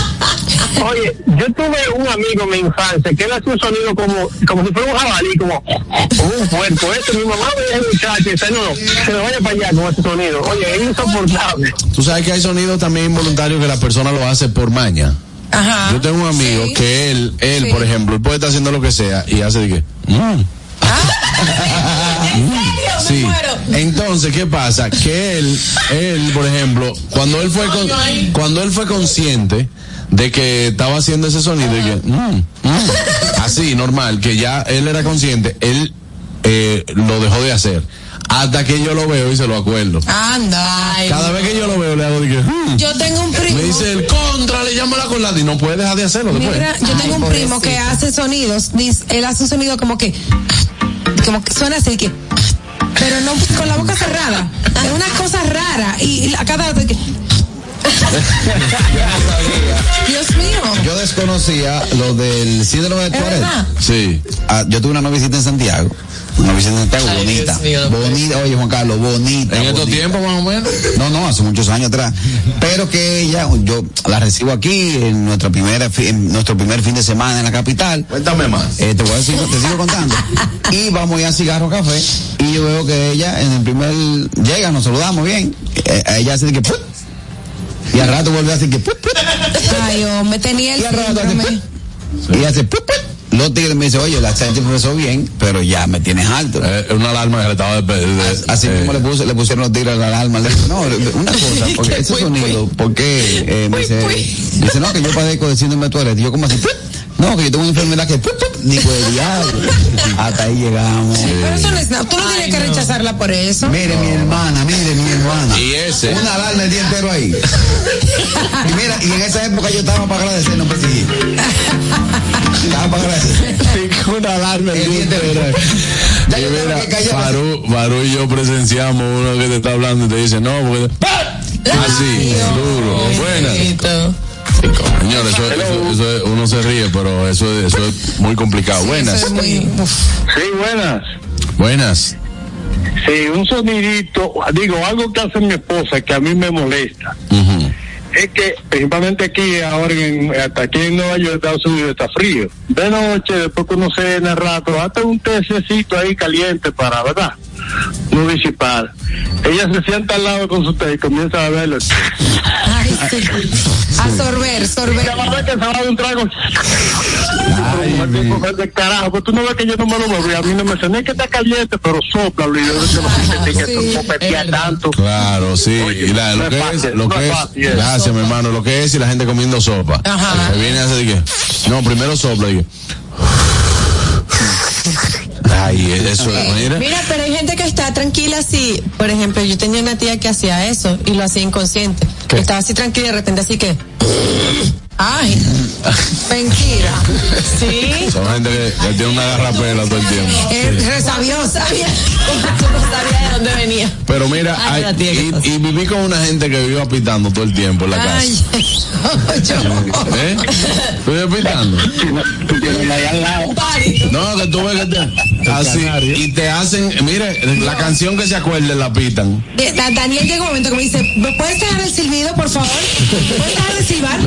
Oye, yo tuve un amigo en mi infancia que él hacía un sonido como, como si fuera un jabalí, como, como un puerco. Eso, mi mamá veía al muchacho y decía, no, no, se me vaya para allá con ese sonido. Oye, es insoportable. Tú sabes que hay sonidos también involuntarios que la persona lo hace por maña. Ajá. Yo tengo un amigo Sí. que él, él, Sí. por ejemplo, él puede estar haciendo lo que sea y hace de que. "Mm". [LAUGHS] Sí. Entonces, ¿qué pasa? Que él, él, por ejemplo, cuando él fue con- cuando él fue consciente de que estaba haciendo ese sonido y que "Mm, mm", así normal, que ya él era consciente, él eh, lo dejó de hacer. Hasta que yo lo veo y se lo acuerdo. Anda. Cada vez que yo lo veo le hago de que "Mm". Yo tengo un primo. me dice el contra, le llama la colada y no puede dejar de hacerlo después. Mira, yo tengo un primo que hace sonidos, dice- él hace un sonido como que, como que suena así que, pero no con la boca cerrada, es una cosa rara y, y a cada rato que, Dios mío. Yo desconocía lo del síndrome de ¿Es Tourette. Sí. Ah, yo tuve una noviecita en Santiago. Una noviecita en Santiago Ay, bonita. Dios mío, no bonita, oye Juan Carlos, bonita. En estos tiempos más o menos. No, no, hace muchos años atrás. Pero que ella, yo la recibo aquí en nuestra primera, en nuestro primer fin de semana en la capital. Cuéntame más. Eh, te voy a decir, te sigo contando. Y vamos ya a cigarro café. Y yo veo que ella en el primer llega, nos saludamos bien. Eh, ella hace de que ¡put! y al rato vuelve a decir que ¡put, put! Ay, hombre, tenía el Y al rato hace y hace ¡put, put! Los tigres me dicen, oye, la chancha empezó bien, pero ya me tienes alto. Eh, una alarma que le estaba de, de- Así eh, mismo le, puse, le pusieron los tigres la alarma. Le no, [LAUGHS] una cosa, porque ese sonido, ¿por qué? Eh, me dice, dice, no, que yo padezco de síndrome de Tourette. Yo, como así? [LAUGHS] No, que yo tengo una enfermedad que, digo, el diablo. Hasta ahí llegamos. Pero eso no es nada, tú no tienes que rechazarla por eso. Mire, mi hermana, mire, mi hermana. Y ese. Una alarma el día entero ahí. Y mira, y en esa época yo estaba para agradecer, no perseguir. Estaba para agradecer. una alarma El día entero. Ya Y yo mira. Barú, Barú y yo presenciamos uno que te está hablando y te dice, no, porque... Así, duro. Buena. Señores, eso, eso- eso es- uno se ríe, pero eso, es- eso es muy complicado. Buenas. Es muy-. Sí, buenas. Buenas. Sí, un sonidito, digo, algo que hace mi esposa que a mí me molesta. Es que, principalmente aquí, ahora en, hasta aquí en Nueva York, Estados Unidos, está frío. De noche, después que uno cena rato, hasta un tececito ahí caliente para, ¿verdad? No disipar. Ella se sienta al lado con su té y comienza a verlo. [LAUGHS] A sorber, sorber. Cada vez que se va de un trago. Ay, de carajo, pues tú no ves que yo no me lo y a mí no me ni que está caliente, pero sopla, y yo no sé que Sí, esto copetea tanto. Claro, sí. y la- lo que es, lo no que es es, fácil, es. gracias, mi hermano, lo que es y la gente comiendo sopa. Ajá. Que viene a hacer que, no, primero sopla ay, eso, mira. Mira, pero hay gente que está tranquila así. Por ejemplo, yo tenía una tía que hacía eso y lo hacía inconsciente. Estaba así tranquila y de repente así que. Ay, mentira. [LAUGHS] Sí. Son gente que, tiene una garrapela todo el tiempo. Es resabiosa. Sabía, [LAUGHS] no sabía de dónde venía. Pero mira, Ay, hay- la tía, ¿qué y, viví con una gente que vive apitando todo el tiempo en la casa. [LAUGHS] Ay, yo. ¿Eh? Apitando. No, que tú ves que te, así, y te hacen, mire, la canción que se acuerde la pitan. Da- Daniel llega un momento que me dice, ¿me puedes dejar el silbido, por favor? ¿Puedes dejar de silbar?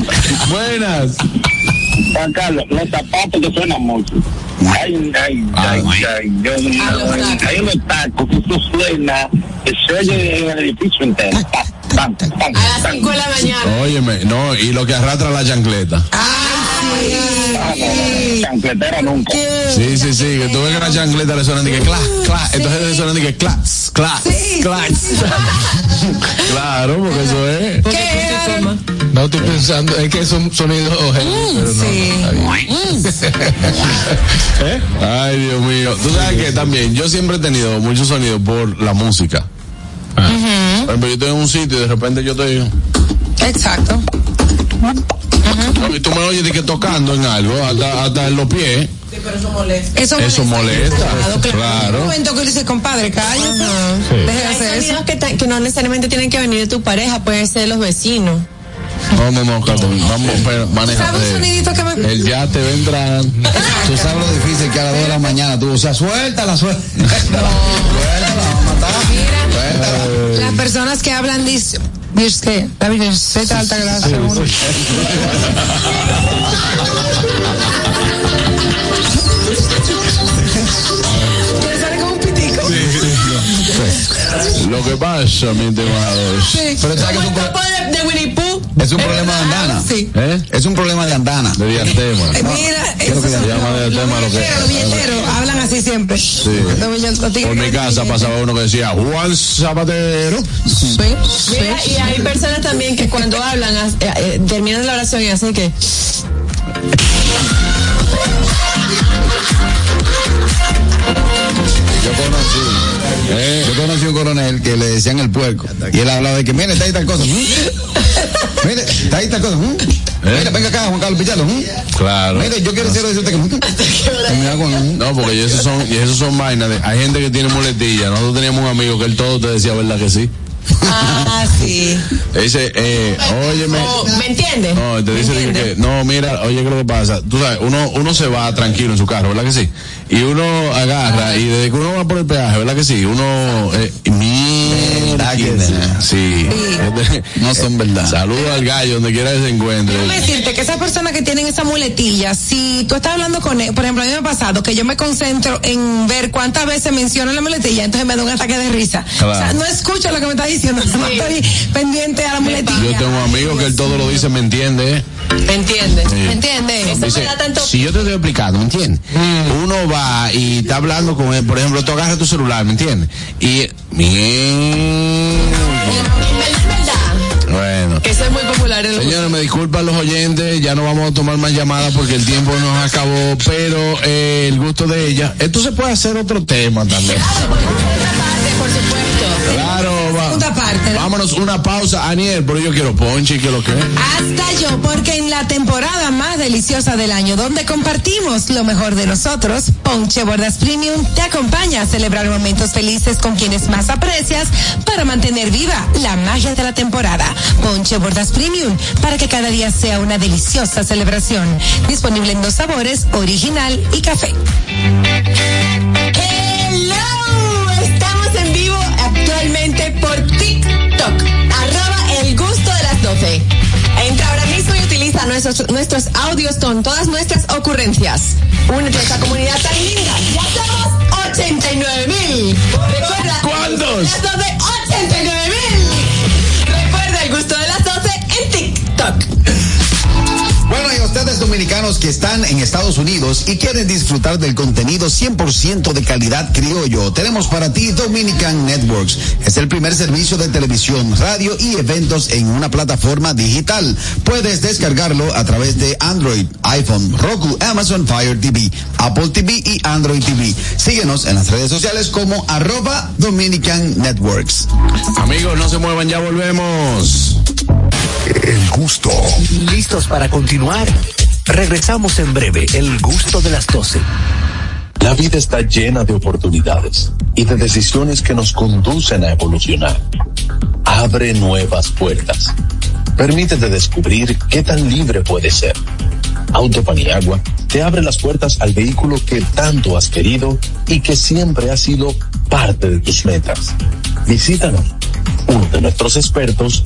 Buenas. Juan Carlos, los zapatos que suenan mucho. Ay, ay, ay, ay, yo, hay unos tacos que tú suena, que se oye en el edificio entero. Tan, tan, tan, A las tan. 5 de la mañana. Óyeme, no, y lo que arrastra la chancleta. Ay, Chancletera nunca. Sí, sí, sí, que tú ves que la chancleta le suenan de que clac, clac, entonces le suenan de que clac, clac, clac. [LAUGHS] Claro, porque eso es. No estoy pensando, es que es un sonido pero no, está bien. [LAUGHS] ¿Eh? Ay, Dios mío. Tú sabes que también yo siempre he tenido mucho sonido por la música. Por ejemplo, yo estoy en un sitio y de repente yo estoy. Exacto. Y tú me oyes de que tocando en algo, hasta, hasta en los pies. Eso, Eso molesta. Un Claro. momento que dice, compadre, cállate. Hay hacer eso. que, no necesariamente tienen que venir de tu pareja, pueden ser de los vecinos. No, no, no, Carlos, vamos, pero maneja. ¿Sabes un sonidito que me... El ya te va a entrar. Tú sabes lo difícil que a las 2 de la mañana tú, o sea, suéltala, suéltala. Las personas que hablan dicen, dice que la alta uno. Le sale como un pitico. Lo que pasa, mi estimado. Pero sabes que es un, pro- de, de Winnie Pooh. es un problema de andana. Sí. ¿Eh? Es un problema de andana. De diastema. Eh, Mira, Quiero eso que Se llama de diastema lo que. Los billeteros hablan así siempre. Sí. Por mi que casa pasaba uno que decía Juan Zapatero. Sí, sí. Mira, y hay personas también que cuando hablan, eh, eh, terminan la oración y hacen que. Yo conocí, ¿Eh? yo conocí un coronel que le decían el puerco. Y él hablaba de que, mire, está ahí tal cosa. ¿Mm? Mire, está ahí tal cosa. ¿Mm? Mire, venga acá, Juan Carlos Pichardo. ¿Mm? Claro. Mire, yo quiero decirle decirte que. No, porque esos son, y esos son vainas de, hay gente que tiene muletilla. Nosotros teníamos un amigo que él todo te decía, ¿verdad que sí? Ah, sí. Dice, eh, óyeme. Oh, ¿Me entiendes? No, te dice de que, no, mira, oye, ¿qué es lo que pasa? Tú sabes, uno, uno se va tranquilo en su carro, ¿verdad que sí? Y uno agarra, y desde que uno va por el peaje, ¿verdad que sí? Uno, eh, sí. [LAUGHS] No son verdad. Saludo al gallo, donde quiera que se encuentre. Déjame decirte que esas personas que tienen esa muletilla, si tú estás hablando con él, por ejemplo, a mí me ha pasado que yo me concentro en ver cuántas veces menciona la muletilla, entonces me da un ataque de risa. Claro. O sea, no escucho lo que me está diciendo, [LAUGHS] no estoy pendiente a la muletilla. Yo tengo un amigo que él todo lo dice, ¿me entiende? ¿Me entiendes? Sí. ¿Me entiendes? Eso Dice, me da tanto. si yo te estoy explicando, ¿me entiendes? Uno va y está hablando con él, por ejemplo, tú agarras tu celular, ¿me entiendes? Y. Que eso es muy popular en los Señores, me disculpan los oyentes, ya no vamos a tomar más llamadas porque el tiempo nos acabó, pero eh, el gusto de ella. Esto se puede hacer otro tema también. por supuesto. Claro, va- parte, ¿no? vámonos una pausa, Aniel, pero yo quiero ponche, que lo que Hasta yo, porque en la temporada más deliciosa del año, donde compartimos lo mejor de nosotros, Ponche Bordas Premium te acompaña a celebrar momentos felices con quienes más aprecias para mantener viva la magia de la temporada. Ponche Bordas Premium, para que cada día sea una deliciosa celebración. Disponible en dos sabores, original y café. Hello, estamos en vivo actualmente por TikTok, arroba el gusto de las 12. Entra ahora mismo y utiliza nuestros, nuestros audios con todas nuestras ocurrencias. Únete a esta comunidad tan linda. Ya somos 89 mil. Recuerda. ¿Cuántos? Las 12, 89 mil. TikTok. Bueno, y a ustedes dominicanos que están en Estados Unidos y quieren disfrutar del contenido 100% de calidad criollo, tenemos para ti Dominican Networks. Es el primer servicio de televisión, radio y eventos en una plataforma digital. Puedes descargarlo a través de Android, iPhone, Roku, Amazon Fire TV, Apple TV y Android TV. Síguenos en las redes sociales como arroba Dominican Networks. Amigos, no se muevan, ya volvemos. El gusto. ¿Listos para continuar? Regresamos en breve, el gusto de las 12. La vida está llena de oportunidades y de decisiones que nos conducen a evolucionar. Abre nuevas puertas. Permítete descubrir qué tan libre puedes ser. Autopaniagua te abre las puertas al vehículo que tanto has querido y que siempre ha sido parte de tus metas. Visítanos. Uno de nuestros expertos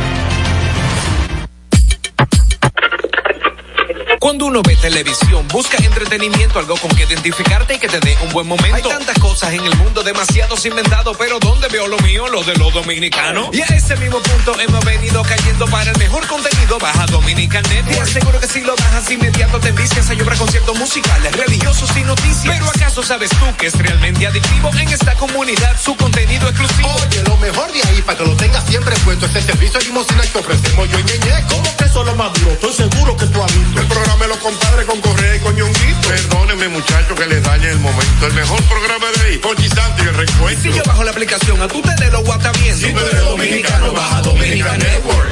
Cuando uno ve televisión, busca entretenimiento, algo con que identificarte y que te dé un buen momento. Hay tantas cosas en el mundo, demasiados inventados, pero ¿dónde veo lo mío? Lo de los dominicanos. Y a ese mismo punto hemos venido cayendo para el mejor contenido. Baja Dominican Net y aseguro que si lo bajas inmediato te envicias a llorar conciertos musicales, religiosos y noticias. Pero ¿acaso sabes tú que es realmente adictivo en esta comunidad su contenido exclusivo? Oye, lo mejor de ahí para que lo tengas siempre puesto es el servicio de limosina que ofrecemos yo y Ñeñe. ¿Cómo que eso es lo más duro? Estoy seguro que tú has visto. El programa de los compadres con Correa y con Ñonguito. Perdónenme, muchachos, que les dañe el momento. El mejor programa de ahí, Santo y el recuento. Si yo bajo la aplicación, a tú te de lo guata bien. Si tú eres dominicano, baja Dominica Network.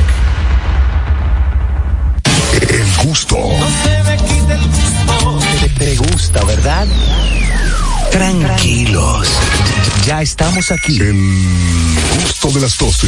El gusto. Te, te gusta, ¿verdad? Tranquilos. Ya estamos aquí. El gusto de las 12.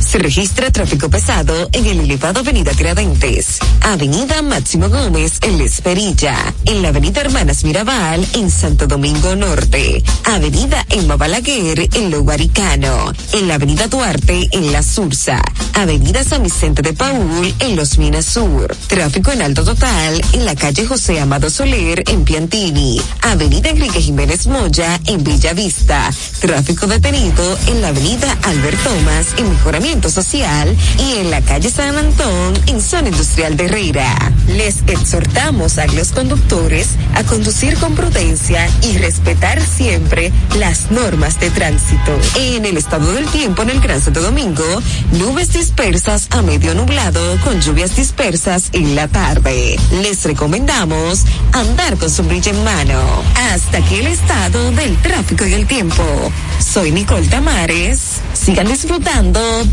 Se registra tráfico pesado en el elevado Avenida Tiradentes, Avenida Máximo Gómez en La Esperilla, en la Avenida Hermanas Mirabal en Santo Domingo Norte, Avenida Emma Balaguer en Lo Guaricano, en la Avenida Duarte en La Sursa, Avenida San Vicente de Paul en Los Minas Sur, tráfico en alto total en la calle José Amado Soler en Piantini, Avenida Enrique Jiménez Moya en Villa Vista, tráfico detenido en la Avenida Albert Thomas en Mejoramiento Social y en la calle San Antón en Zona Industrial de Herrera. Les exhortamos a los conductores a conducir con prudencia y respetar siempre las normas de tránsito. En el estado del tiempo en el Gran Santo Domingo, nubes dispersas a medio nublado con lluvias dispersas en la tarde. Les recomendamos andar con sombrilla en mano. Hasta aquí el estado del tráfico y el tiempo. Soy Nicole Tamares. Sigan disfrutando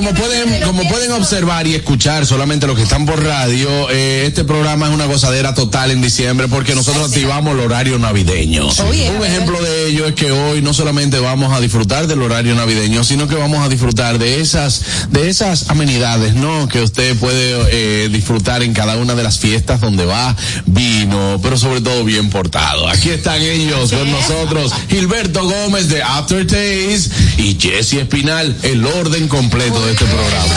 Como pueden, como pueden observar y escuchar solamente los que están por radio, eh, este programa es una gozadera total en diciembre porque nosotros activamos el horario navideño. Un ejemplo de ello es que hoy no solamente vamos a disfrutar del horario navideño, sino que vamos a disfrutar de esas, de esas amenidades, ¿no? Que usted puede eh, disfrutar en cada una de las fiestas donde va, vino, pero sobre todo bien portado. Aquí están ellos con nosotros, Gilberto Gómez de Aftertaste y Jesse Espinal, el orden completo de este programa.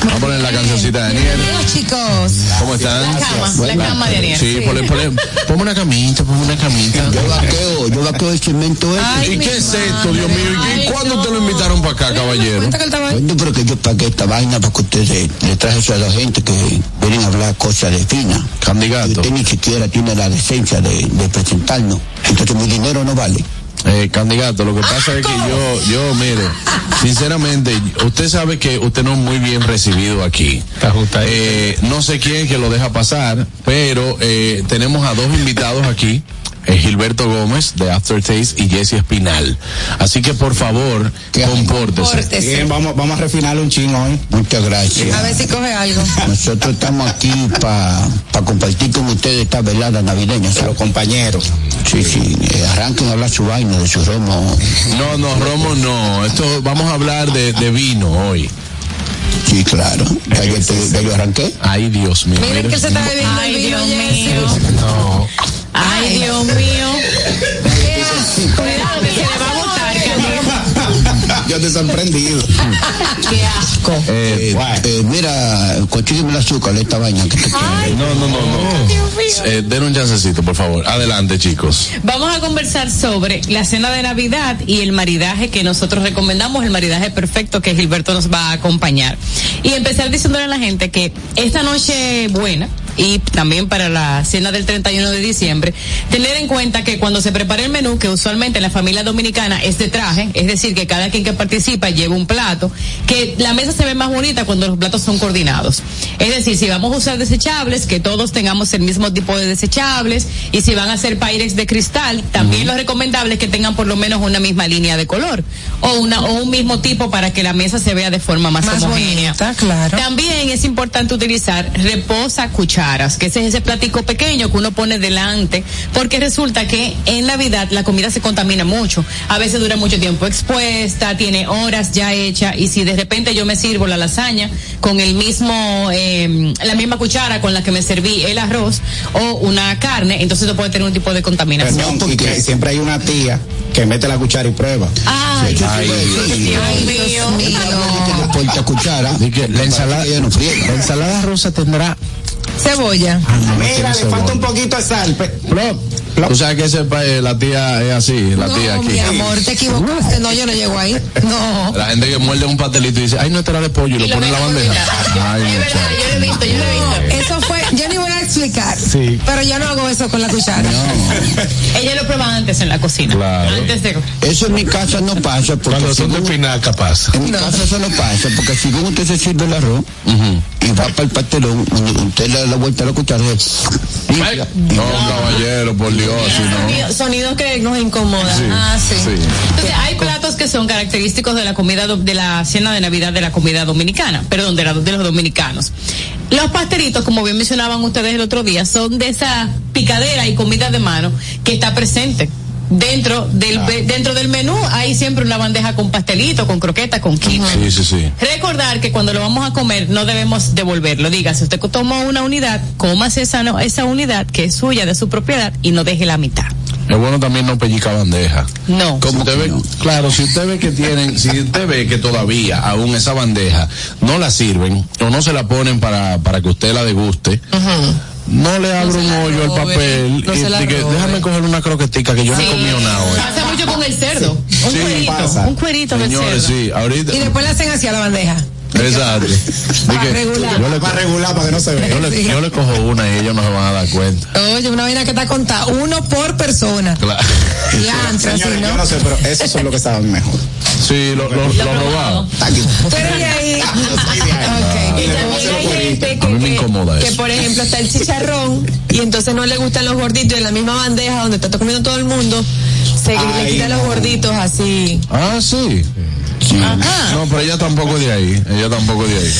Vamos a poner la cancioncita de Daniel. Bienvenidos, chicos. ¿Cómo están? La cama, la cama de Ariel. Sí, Sí. ponle, ponle, ponme una camita, ponme una camita. Yo vaqueo, yo vaqueo el cemento este. Ay, ¿Y qué es esto. Dios mío? ¿Y Ay, cuándo no. te lo invitaron para acá, caballero? Bueno, pero que yo pagué esta vaina para que ustedes le traje eso a la gente que vienen a hablar cosas de fina. Candidato. usted ni siquiera tiene la decencia de, de presentarnos. Entonces mi dinero no vale. Eh, candidato, lo que pasa es que yo, yo, mire, sinceramente, usted sabe que usted no es muy bien recibido aquí. Está justo ahí. Eh, no sé quién que lo deja pasar, pero eh, tenemos a dos invitados aquí. Eh, Gilberto Gómez de Aftertaste y Jesse Espinal. Así que por favor, compórtese. Bien, vamos, vamos a refinar un chingo hoy. Muchas gracias. A ver si coge algo. Nosotros estamos aquí para compartir con ustedes esta velada navideña. ¿sabe? Los compañeros. Sí, sí. eh, arranquen a hablar su vaina, de su romo. No, no, Romo, no. Esto vamos a hablar de, de vino hoy. Sí, claro. Ya yo, te- ya yo arranqué. Ay, Dios mío. Miren mire. que se está bebiendo Ay, el vino, Dios mío. No. Ay, Dios mío. Cuidado que se le va a. Yo te he sorprendido. [LAUGHS] Qué asco. Eh, Eh, eh, mira, consígueme el azúcar esta vaina que te Ay, no, no, no, no. Dios mío. Eh, den un chancecito, por favor. Adelante, chicos. Vamos a conversar sobre la cena de Navidad y el maridaje que nosotros recomendamos, el maridaje perfecto que Gilberto nos va a acompañar. Y empezar diciéndole a la gente que esta noche buena y también para la cena del 31 de diciembre, tener en cuenta que cuando se prepara el menú, que usualmente en la familia dominicana es de traje, es decir, que cada quien que participa lleva un plato, que la mesa se ve más bonita cuando los platos son coordinados. Es decir, si vamos a usar desechables, que todos tengamos el mismo tipo de desechables, y si van a ser Pyrex de cristal, también lo recomendable es que tengan por lo menos una misma línea de color, o una, o un mismo tipo para que la mesa se vea de forma más, Más homogénea. bonita, claro. También es importante utilizar reposa que ese es ese platico pequeño que uno pone delante, porque resulta que en Navidad la comida se contamina mucho. A veces dura mucho tiempo expuesta, tiene horas ya hecha, y si de repente yo me sirvo la lasaña con el mismo, eh, la misma cuchara con la que me serví el arroz o una carne, entonces eso puede tener un tipo de contaminación. Perdón, y que siempre hay una tía que mete la cuchara y prueba. Ay, Ay, Dios mío. no cuchara. La ensalada, no la ensalada rusa tendrá. Cebolla. Mira, le falta un poquito de sal. plop, plop. Tú sabes que ese pa- eh, la tía es así, la tía No, aquí. mi amor, te equivocaste. No, yo no llego ahí. No. La gente que muerde un pastelito y dice, ay, no, era de pollo y, lo pone en la bandeja. Ay, Es verdad, yo lo he visto, yo lo he visto. Eso fue, yo ni voy a explicar. Sí. Pero yo no hago eso con la cuchara. [LAUGHS] Ella lo prueba antes en la cocina. Claro. Antes de. Eso en mi casa no pasa porque Cuando son de según- espinaca pasa. en mi casa eso no pasa porque si usted se sirve el arroz y va para el pastelón, usted le da la vuelta a la cuchara y. No, caballero, por Dios, si no. Sonido- Sonidos que nos incomodan. Sí, ah, sí. sí. Entonces, hay platos que son característicos de la comida, de la cena de Navidad de la comida dominicana, perdón, de, la- de los dominicanos. Los pastelitos, como bien mencionaban ustedes el otro día, son de esa picadera y comida de mano que está presente. Dentro del, dentro del menú hay siempre una bandeja con pastelito, con croqueta, con quinoa. Sí, sí, sí. Recordar que cuando lo vamos a comer no debemos devolverlo. Diga, si usted tomó una unidad, cómase esa, no- esa unidad que es suya, de su propiedad, y no deje la mitad. Es bueno también no pellizca bandeja. No. Como usted ve, claro, si usted ve que tienen, si usted ve que todavía aún esa bandeja no la sirven o no se la ponen para, para que usted la deguste, no le abra un hoyo al papel no y la robe. déjame coger una croquetica que yo no he comido nada hoy. Pasa mucho con el cerdo. Un Sí, cuerito, pasa. un cuerito del Señores, cerdo. sí, ahorita. Y después le hacen así a la bandeja. Exacto. Para regular. yo le, Para regular, para que no se yo vea. le- yo le cojo una y ellos no se van a dar cuenta. Oye, una vaina que está contada. Uno por persona. Claro. Ya, antes, así, Señores, yo ¿no? no sé, pero esos son los que saben mejor. Sí, lo, lo, lo robado. Tú eres de ahí. Y también hay gente A mí me que, que, incomoda que, eso. por ejemplo, está el chicharrón y entonces no le gustan los gorditos y en la misma bandeja donde está comiendo todo el mundo, se le Ay, quitan no. los gorditos así. Ah, sí. Ajá. No, pero ella tampoco es de ahí. Ella tampoco es de ahí.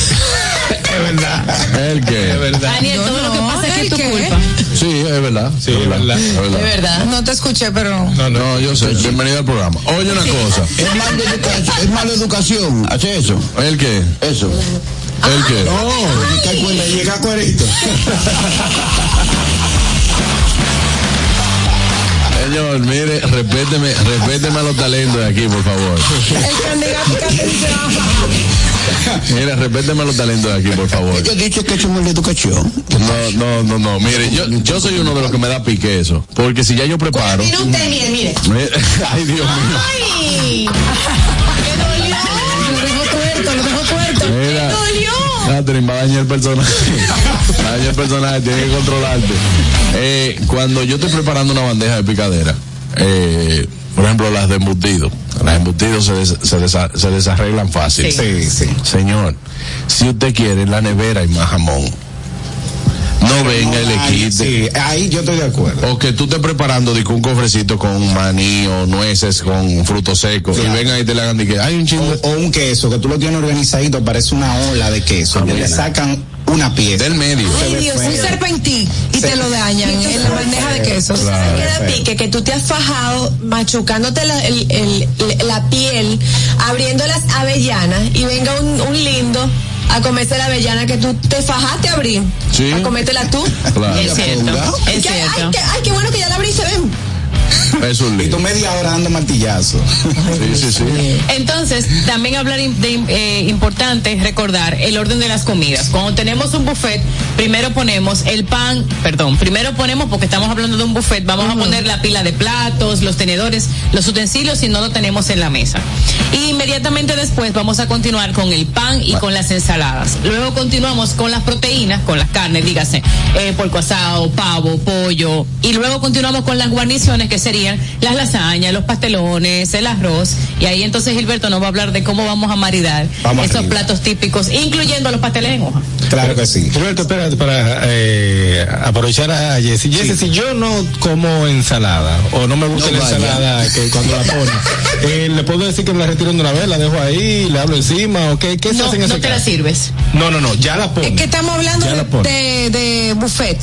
Es verdad. ¿El qué? Es verdad. Daniel, todo lo que pasa es que es ¿el tu qué? culpa. Sí, es verdad. Sí, es verdad. Es verdad. De verdad. No te escuché, pero. No, no. No, yo sé. Bienvenido al programa. Oye una cosa. Es mala educación, es mala educación, hace eso, ¿El qué? eso. ¿El qué? No, llega cuenta, llega cuerito. [LAUGHS] Señor, mire, respéteme, respéteme a los talentos de aquí, por favor. El candidato que. Mira, respéteme los talentos de aquí, por favor. Yo he dicho que somos la educación. No, no, no, no. Mire, yo, yo soy uno de los que me da pique eso. Porque si ya yo preparo. Tiene un mire, mire. Mire, [LAUGHS] Ay, Dios mío. ¡Ay! ¡Me dolió! Lo dejo tuerto, lo dejo tuerto. Mira. Catherine, va a dañar el personaje. [LAUGHS] Va a dañar el personaje, tienes que controlarte. Eh, cuando yo estoy preparando una bandeja de picadera, eh, por ejemplo, las de embutido. Las embutidos se, des- se, desa- se desarreglan fácil. Sí, sí. Señor, si usted quiere, en la nevera hay más jamón. No venga y le Ay, quite. Sí, ahí yo estoy de acuerdo. O que tú estés preparando digo, un cofrecito con maní o nueces con frutos secos Claro. y venga y te le hagan de que hay un chingo O, o un queso que tú lo tienes organizadito, parece una ola de queso. Ah, que le sacan una pieza. del medio. Ay Dios, un feo. serpentín y Se- te lo dañan en la bandeja de quesos. Claro. Queda pique que tú te has fajado machucándote la, el- el- la piel, abriendo las avellanas y venga un, un lindo a comerse la avellana que tú te fajaste a abrir. Sí. A comértela tú. Claro. Es cierto, es que- ay, que- ay, qué bueno que ya la abriste, ven. [LAUGHS] Es un Y tú media hora dando martillazo. Sí, sí, sí. [LAUGHS] Entonces, también hablar de eh, importante recordar el orden de las comidas. Cuando tenemos un buffet, primero ponemos el pan, perdón, primero ponemos porque estamos hablando de un buffet, vamos a poner la pila de platos, los tenedores, los utensilios si no lo tenemos en la mesa. Y inmediatamente después vamos a continuar con el pan y con las ensaladas. Luego continuamos con las proteínas, con las carnes, dígase, eh, porco asado, pavo, pollo. Y luego continuamos con las guarniciones que serían las lasañas, los pastelones, el arroz. Y ahí entonces Gilberto nos va a hablar de cómo vamos a maridar Vamos esos arriba. platos típicos, incluyendo los pasteles en hoja. Claro que sí. Roberto, espérate, para eh, aprovechar a Jessy. Jessy, si yo no como ensalada o no me gusta No la vaya. ensalada que cuando la ponen, [LAUGHS] eh, ¿le puedo decir que me la retiro de una vez, la dejo ahí, le hablo encima o qué, qué se No, hace en no ese te la sirves. No, no, no, ya la Es ponen. que estamos hablando de buffet.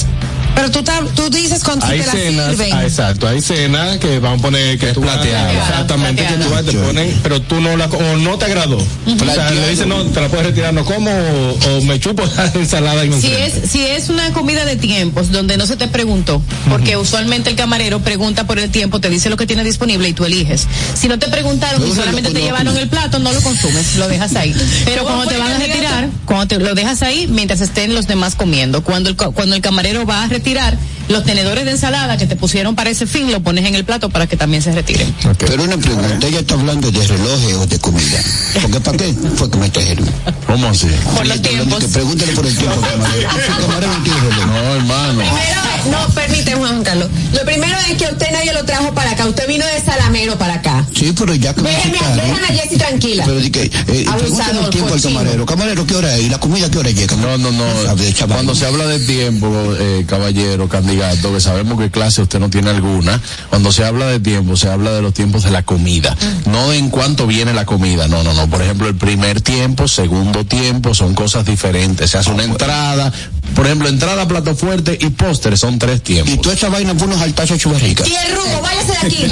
Pero tú, ta- tú dices cuando Hay te la cenas, sirven. ah, exacto, hay cenas que van a poner que Es plateada. exactamente, que tú vas, te ponen, pero tú no la, o no te agradó. O sea, le dices, no, te la puedes retirar, no como, o, o me chupo la [LAUGHS] ensalada en un Si frente. es, si es una comida de tiempos donde no se te preguntó, porque usualmente el camarero pregunta por el tiempo, te dice lo que tiene disponible y tú eliges. Si no te preguntaron y solamente te llevaron el plato, no lo consumes, lo dejas ahí. [LAUGHS] Pero cuando te van a retirar, cuando te lo dejas ahí mientras estén los demás comiendo. Cuando el, cuando el camarero va a retirar los tenedores de ensalada que te pusieron para ese fin, lo pones en el plato para que también se retiren. Pero una pregunta, ella está hablando de relojes o de comida. Porque ¿para qué fue que me trajeron? ¿Cómo así? Por los tiempos. Pregúntale por el tiempo, [LAUGHS] camarero. No hermano. Primero, no, permíteme, Juan Carlos. Lo primero es que usted nadie lo trajo para acá. Usted vino de Salamero para acá. Sí, pero ya que me Déjeme, déjame a Jessy tranquila. Pero di que, eh, Abusador, el tiempo al camarero. Camarero, ¿qué hora es? ¿Y la comida qué hora llega? No, no, no. Cuando se habla de tiempo, eh, caballero, candidato, que sabemos que clase usted no tiene alguna, cuando se habla de tiempo, se habla de los tiempos de la comida. No de en cuánto viene la comida, no, no, no. Por ejemplo, el primer tiempo, segundo tiempo, son cosas diferentes. Se hace una entrada, por ejemplo, entrada, plato fuerte y postre, son tres tiempos. Y toda esa vaina por unos altazos chubarricas. Y el rubo, váyase de aquí.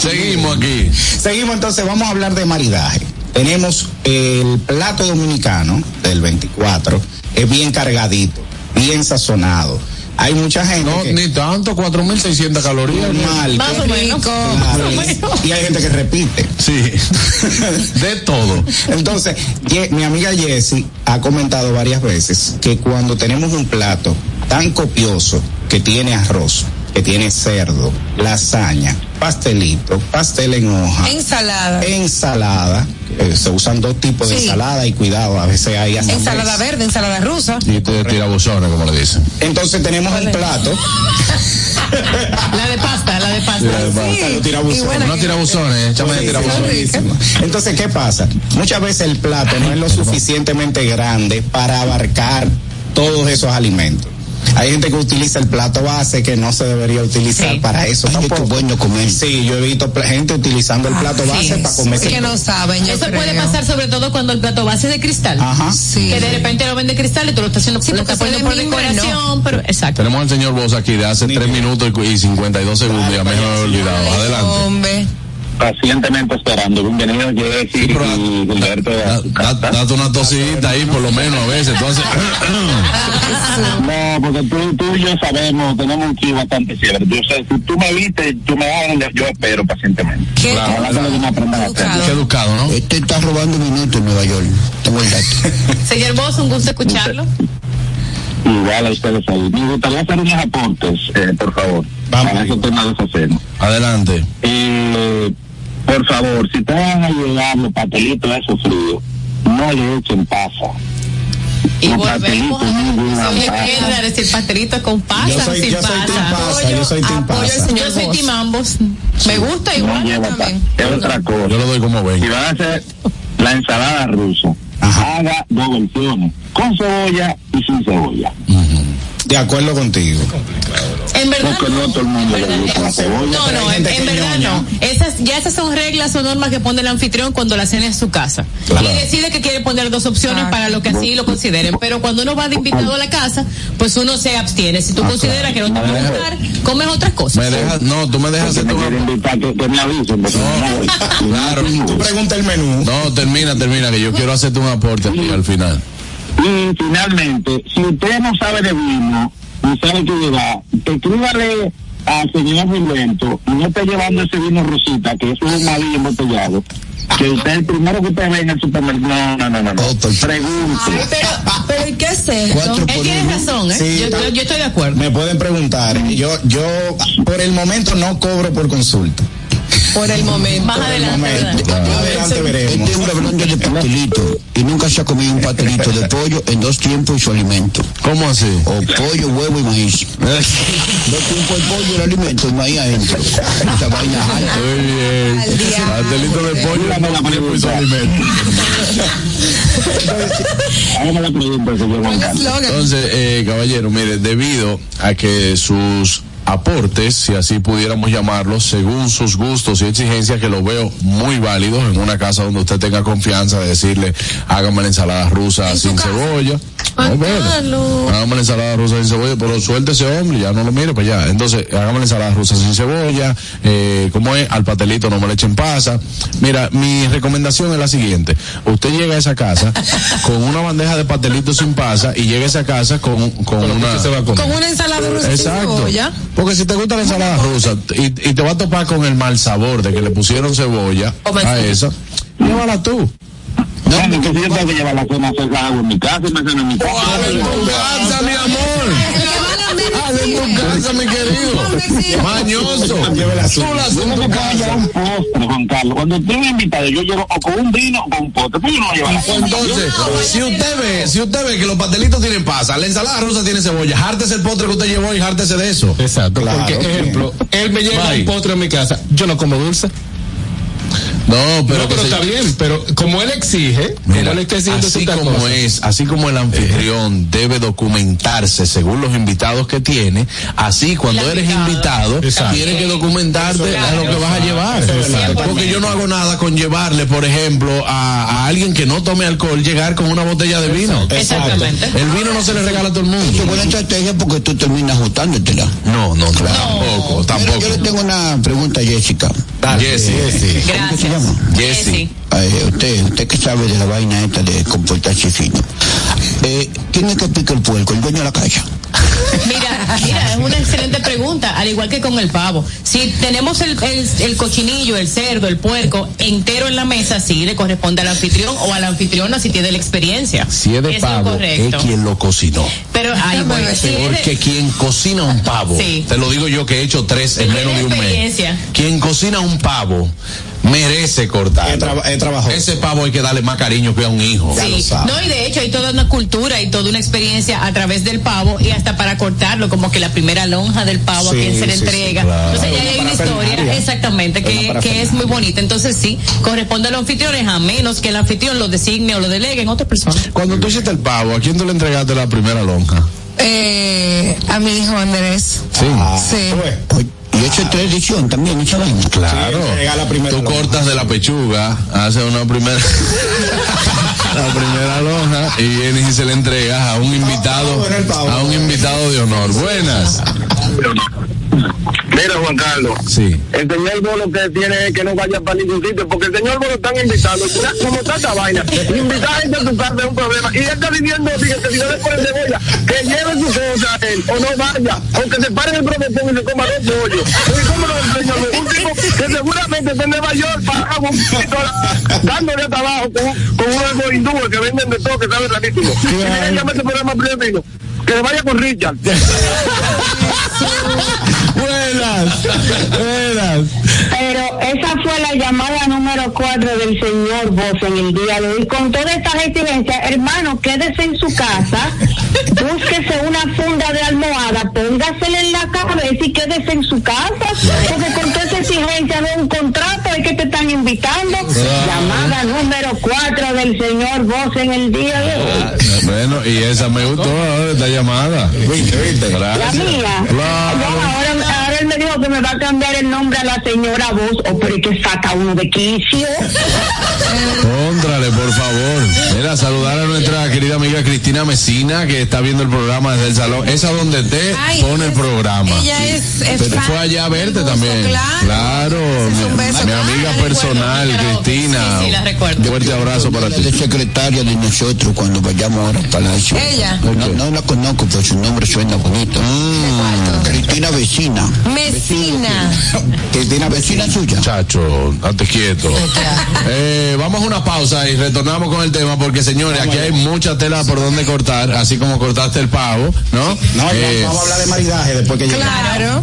[LAUGHS] Seguimos aquí. Seguimos entonces, vamos a hablar de maridaje. Tenemos el plato dominicano del 24, es bien cargadito, bien sazonado. Hay mucha gente No, que ni tanto, 4.600 calorías. normal, Más o menos. claro, Más o menos. y hay gente que repite. Sí, [LAUGHS] de todo. Entonces, Ye- mi amiga Jessie ha comentado varias veces que cuando tenemos un plato tan copioso que tiene arroz, que tiene cerdo, lasaña, pastelito, pastel en hoja, Ensalada. ensalada, eh, se usan dos tipos de Sí. ensalada y cuidado, a veces hay hasta Ensalada verde, ensalada rusa. Y te tira buzones, como le dicen. Entonces tenemos un plato. [LAUGHS] La de pasta, la de pasta. Sí, la de pasta. Los tirabuzones. bueno, No tira buzones, échame de tira buzones. Buenísimo. Entonces, ¿qué pasa? Muchas veces el plato no es lo suficientemente grande para abarcar todos esos alimentos. Hay gente que utiliza el plato base que no se debería utilizar Sí. para eso Ay, qué tampoco. bueno comer. Sí, yo he visto gente utilizando el plato Así base es. para comer. Es que no saben, yo Eso creo. puede pasar sobre todo cuando el plato base es de cristal. Ajá. Sí. Que de repente lo ven de cristal y tú lo estás haciendo Sí, lo estás poniendo por decoración, pero exacto. Tenemos al señor Bosa aquí de hace 3 minutos y y 52 segundos, ya me he olvidado. Adelante. Hombre. Pacientemente esperando. Bienvenido, Jessy Sí, y Gilberto. Da- da- Date una tosita ahí, por lo menos, a veces. Entonces, No, porque tú, tú y yo sabemos, tenemos un chivo bastante. Yo sé, si tú me viste, tú me das, yo espero pacientemente. ¿Qué? Aprendan a hacer. Qué educado, ¿no? Este está robando minutos en Nueva York. Tengo [LAUGHS] el. Señor Boss, un gusto escucharlo. Igual a ustedes ahí. Me gustaría hacer unos aportes, eh, por favor. Vamos. Para esos temas de. Adelante. Eh, por favor, si te van a llegar los patelitos esos fríos, no le echen pasa. Y Los volvemos a es decir, pastelito con pasa Yo soy- sin yo soy pasa. team pasa, yo soy team pasa. Yo soy team ambos. Me gusta No igual lleva también. Es otra cosa. Yo lo doy como ven. Si van a hacer la ensalada rusa, haga dos versiones, con cebolla y sin cebolla. De acuerdo contigo. En verdad Porque no a todo el mundo le gusta la cebolla. No, en, verdad no. Esas, ya esas son reglas o normas que pone el anfitrión cuando la cena es su casa. Claro. Y decide que quiere poner dos opciones para lo que así lo consideren. Pero cuando uno va de invitado a la casa, pues uno se abstiene. Si tú consideras que no te va a gustar, comes otras cosas. Me dejas, no, tú me dejas hacer invitar que, que me avisen, no. Claro. Tú pregunta el menú. No, termina, termina, que yo quiero hacerte un aporte aquí al final. Y finalmente, si usted no sabe de vino, ni sabe qué llevar, escríbale al señor Gilberto y no esté llevando ese vino rosita, que eso es un malillo embotellado. Que usted el primero que usted ve en el supermercado. No, no, no, no. no. Pregunte. Pero, pero ¿y qué hacer? Cuatro Él por tiene uno. razón, ¿eh? Sí. yo, yo- yo estoy de acuerdo. Me pueden preguntar. Yo, yo, por el momento no cobro por consulta. Por el momento. Más adelante. Momento. Adelante veremos. Este es un hablando de pastelito y nunca se ha comido un pastelito de pollo en dos tiempos y su alimento. ¿Cómo así? O pollo, huevo y maíz. [LAUGHS] dos tiempos el pollo y el alimento y maíz adentro. Esa vaina alta. Muy bien. Pastelito de pollo, y su alimento. [LAUGHS] Hágame la pregunta, señor Juan Carlos. Entonces, eh, caballero, mire, debido a que sus aportes, si así pudiéramos llamarlos, según sus gustos y exigencias, que los veo muy válidos en una casa donde usted tenga confianza de decirle, hágame la ensalada rusa sin cebolla. Ah, No. Hágame la ensalada rusa sin cebolla, pero suelte ese hombre, ya no lo mire, pues ya. Entonces, hágame la ensalada rusa sin cebolla, eh, ¿cómo es? Al patelito no me le echen pasa. Mira, mi recomendación es la siguiente. Usted llega a esa casa [LAUGHS] con una bandeja de patelitos sin pasa y llega a esa casa con, con una... Con una ensalada rusa sin Exacto. cebolla. Porque si te gusta la ensalada rusa y, y te va a topar con el mal sabor de que le pusieron cebolla a esa, llévala tú. No, porque si yo tengo que llevar la cena a hacer agua en mi casa y me ceno en mi casa. casa, mi amor! ¡Haz en tu casa, mi querido! ¡Mañoso! Tú la haces en tu casa. llevar un postre, Juan Carlos. Cuando estoy invitado, yo llevo o con un vino o con un postre. Pues yo no Pues cena. entonces, si usted ve, si usted ve que los pastelitos tienen pasa, la ensalada rusa tiene cebolla, jártese el postre que usted llevó y jártese de eso. Exacto. Claro, porque, ejemplo, él me lleva un postre a mi casa. Yo no como dulce. No, Pero, pero, no, que pero se- está bien. Pero como él exige, Mira, como él está exigiendo así como es, así como el anfitrión debe documentarse según los invitados que tiene, así cuando eres invitado. invitado, tienes que documentarte Claro. a lo que vas a llevar. Exacto. Porque yo no hago nada con llevarle, por ejemplo, a, a alguien que no tome alcohol, llegar con una botella de vino. Exactamente. El vino no se le regala a todo el Es mundo. buena estrategia porque tú terminas ajustándotela. No, no, no, tampoco, Pero tampoco. yo le tengo una pregunta a Jessica. Jesse, ¿Cómo que se Gracias. Llama? Jesse. Eh, usted, usted que sabe de la vaina esta de comportarse fino. Eh, ¿Quién es que pica el puerco? El dueño de la casa. [LAUGHS] Mira, mira, es una excelente pregunta, al igual que con el pavo. Si tenemos el, el, el cochinillo, el cerdo, el puerco entero en la mesa, sí, le corresponde al anfitrión o a la anfitriona si tiene la experiencia. Si es de Es pavo, es quien lo cocinó. Pero, ay, voy. Si es de- Porque quien cocina un pavo, Sí. te lo digo yo que he hecho tres en menos de un mes. Quien cocina un pavo merece cortar. He, traba-. Ese pavo hay que darle más cariño que a un hijo. Sí, no, y de hecho hay toda una cultura y toda una experiencia a través del pavo y hasta para cortarlo, como que la primera lonja del pavo Sí, a quien se le sí, sí, entrega. claro. Entonces ya hay una historia, exactamente, que, que es muy bonita. Entonces sí, corresponde a los anfitriones, a menos que el anfitrión lo designe o lo delegue en otra persona. Cuando tú hiciste el pavo, ¿a quién tú le entregaste la primera lonja? Eh, a mi hijo Andrés. Sí. Sí. Y eso es tradición también, vaina. Claro. Sí, Tú cortas de la pechuga, haces una primera [LAUGHS] la primera lonja y vienes y se le entregas a un invitado pavo. a un invitado de honor. Buenas. Mira, Juan Carlos. Sí. El señor Bolo que tiene es que no vaya para ningún sitio, porque el señor Bolo están invitando. Cómo está esta vaina. Invitar gente a tu casa es un problema. Y él está viviendo, fíjate, si no le ponen cebolla, que lleve su cosa a él, o no vaya, o que se pare en el protección y se coma dos pollos. Y cómo lo señor? Un tipo que seguramente está en Nueva York, parado un poquito, dándole hasta abajo con, con unos hindúes que venden de todo, que saben rarísimo. Y mira, llama ese programa primero, que se vaya con Richard. [LAUGHS] Buenas, buenas. Pero esa fue la llamada número cuatro del señor Voz en el día de hoy. Con toda esta exigencia, hermano, quédese en su casa, búsquese una funda de almohada, póngasela en la cabeza y quédese en su casa. Porque con toda esa exigencia de un contrato te están invitando. Llamada número cuatro del señor Voz en el día de hoy. Bueno, y esa me gustó ahora, esta llamada. La mía. Claro. Ahora él me dijo que me va a cambiar el nombre a la señora Voz, o pero es que saca uno de quicio. Contrale, por favor. Mira, saludar a nuestra querida amiga Cristina Mesina, que está viendo el programa desde el salón. Esa donde te Ay, pone el programa. ella es- es Pero fue allá a verte también. claro. Claro, mi, beso. mi amiga Ah, personal, recuerdo, Cristina. Sí, sí, la recuerdo. Fuerte abrazo para ti. Secretaria de nosotros cuando vayamos ahora al palacio. Ella. No, no la conozco, pero su nombre suena bonito. Cristina Vecina. Mesina. Cristina Vecina suya. Chacho, date quieto. Eh, vamos a una pausa y retornamos con el tema porque señores, aquí hay mucha tela por donde cortar, así como cortaste el pavo, ¿no? No, Eh, vamos a hablar de maridaje después que llegue. Claro.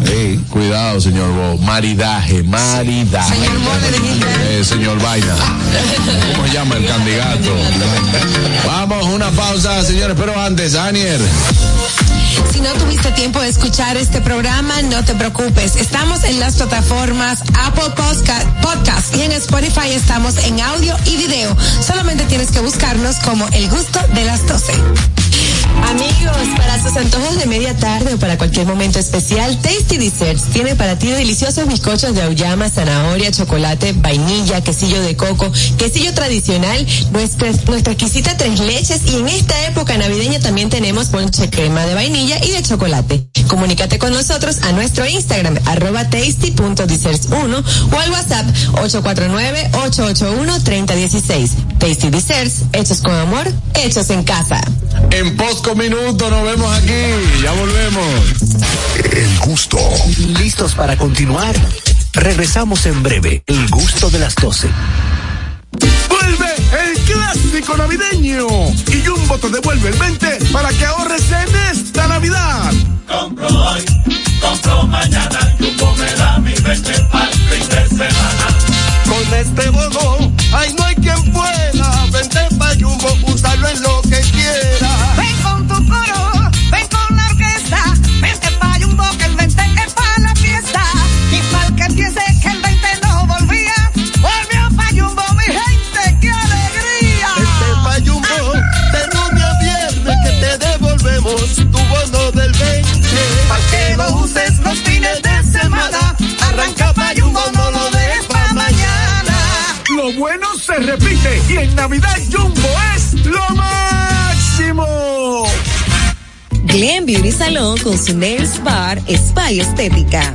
Cuidado, señor Bo. Maridaje, maridaje. Señor Bo, le dijiste. Eh, señor Vaina. ¿Cómo se llama el candidato? Vamos, una pausa, señores, pero antes, Anier. Si no tuviste tiempo de escuchar este programa, no te preocupes. Estamos en las plataformas Apple Podcast, Podcast y en Spotify estamos en audio y video. Solamente tienes que buscarnos como El Gusto de las 12. Amigos, para sus antojos de media tarde o para cualquier momento especial, Tasty Desserts tiene para ti deliciosos bizcochos de auyama, zanahoria, chocolate, vainilla, quesillo de coco, quesillo tradicional, nuestra, nuestra exquisita tres leches y en esta época navideña también tenemos ponche crema de vainilla y de chocolate. Comunícate con nosotros a nuestro Instagram, arroba tasty.desserts1 o al WhatsApp 849-881-3016. Tasty Desserts, hechos con amor, hechos en casa. Posco Minuto nos vemos aquí. Ya volvemos. El gusto. ¿Listos para continuar? Regresamos en breve. El gusto de las 12. Vuelve el clásico navideño y Jumbo te devuelve el 20 para que ahorres en esta Navidad. Compro hoy, compro mañana, Jumbo me da mi 20 al fin de semana. Con este bono, bueno se repite y en Navidad Jumbo es lo máximo. Glen Beauty Salón con su Nails Bar Spa Estética.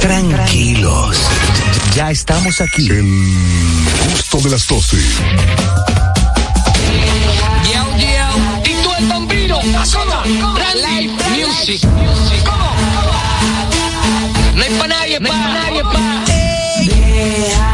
Tranquilos. Ya estamos aquí. El gusto de las 12. Yao, yao. Tito el bambino. Asoma. Live music. ¿Cómo? No hay pa' nadie, pa' nadie, pa'.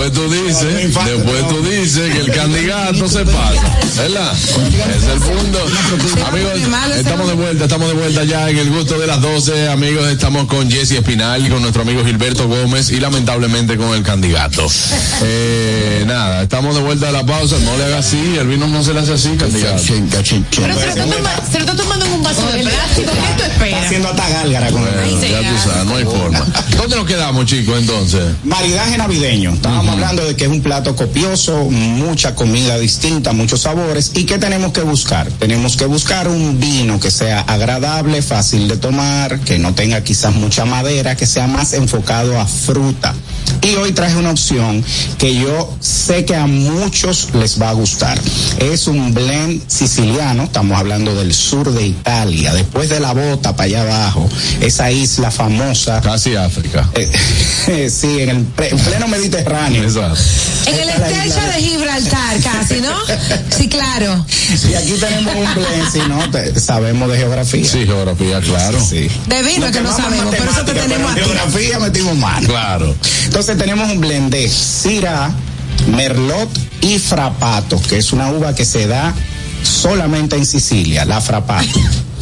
Después tú dices, después tú dices que el candidato se pasa, ¿verdad? Es el punto. Amigos, estamos de vuelta, estamos de vuelta ya en el gusto de las 12. Amigos, estamos con Jesse Espinal, con nuestro amigo Gilberto Gómez y lamentablemente con el candidato. Eh, nada, estamos de vuelta de la pausa. No le hagas así, el vino no se le hace así, candidato. Pero se lo, está toma- se lo está tomando en un vaso de plástico. ¿Qué tú esperas? Haciendo hasta gálgara con Eh, el ya tú sabes, no hay forma. [LAUGHS] ¿Dónde nos quedamos, chicos, entonces? Maridaje navideño. Estábamos hablando de que es un plato copioso, mucha comida distinta, muchos sabores. ¿Y qué tenemos que buscar? Tenemos que buscar un vino que sea agradable, fácil de tomar, que no tenga quizás mucha madera, que sea más enfocado a fruta. Y hoy traje una opción que yo sé que a muchos les va a gustar. Es un blend siciliano, estamos hablando del sur de Italia, después de la bota para allá abajo, esa isla famosa. Casi África. [LAUGHS] sí, en el ple- en pleno Mediterráneo. En el estrecho de Gibraltar, casi, ¿no? [LAUGHS] Sí, claro. Y aquí tenemos un blend, si no, te- sabemos de geografía. Sí, geografía, claro. Sí. De vino que no sabemos, pero eso te tenemos pero aquí. en geografía metimos mano. Claro. Entonces tenemos un blend de Syrah, Merlot y Frappato, que es una uva que se da solamente en Sicilia, la Frappato.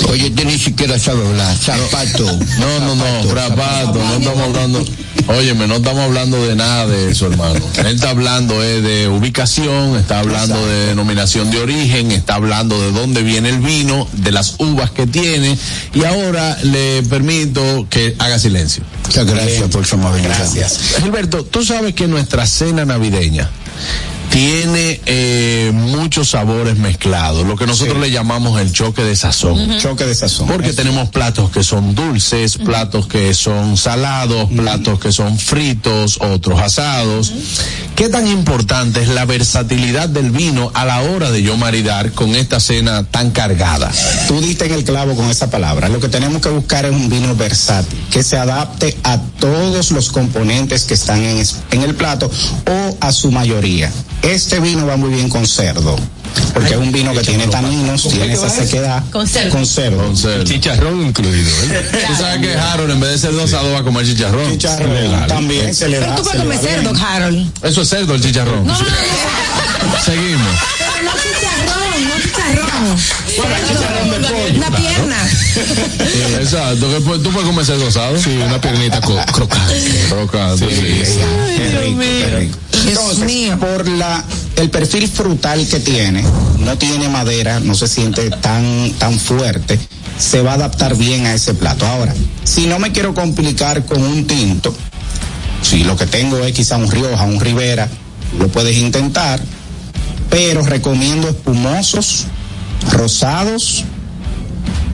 Oye, tú ni siquiera sabes hablar. Zapato. No, no, no, frapato, no estamos hablando. Óyeme, no estamos hablando de nada de eso, hermano. Él está hablando eh, de ubicación, está hablando de denominación de origen, está hablando de dónde viene el vino, de las uvas que tiene, y ahora le permito que haga silencio. Muchas gracias por su amabilidad. Gracias. Gilberto, tú sabes que nuestra cena navideña tiene eh, muchos sabores mezclados, lo que nosotros le llamamos el choque de sazón. Choque de sazón. Porque tenemos platos que son dulces, platos que son salados, platos que son fritos, otros asados. ¿Qué tan importante es la versatilidad del vino a la hora de yo maridar con esta cena tan cargada? Tú diste en el clavo con esa palabra. Lo que tenemos que buscar es un vino versátil, que se adapte a todos los componentes que están en, el plato o a su mayoría. Este vino va muy bien con cerdo, porque es un vino que tiene taninos, tiene esa sequedad. Con cerdo. Con cerdo. Con cerdo. Chicharrón incluido. ¿eh? Tú sabes que Harold en vez de cerdo asado va a comer chicharrón. Chicharrón, Claro. también se le Pero da. tú se puedes comer cerdo, Harold. Eso es cerdo el chicharrón. No, no, no. [LAUGHS] Seguimos. Pero no chicharrón, no chicharrón. Cerdo. Una pierna. [LAUGHS] Exacto, que tú puedes comer cerdo asado. Sí, una piernita crocante. [LAUGHS] Crocante, sí. Qué rico. Entonces, por la el perfil frutal que tiene, no tiene madera, no se siente tan tan fuerte, se va a adaptar bien a ese plato. Ahora, si no me quiero complicar con un tinto, si lo que tengo es quizá un Rioja, un Rivera, lo puedes intentar. pero recomiendo espumosos, rosados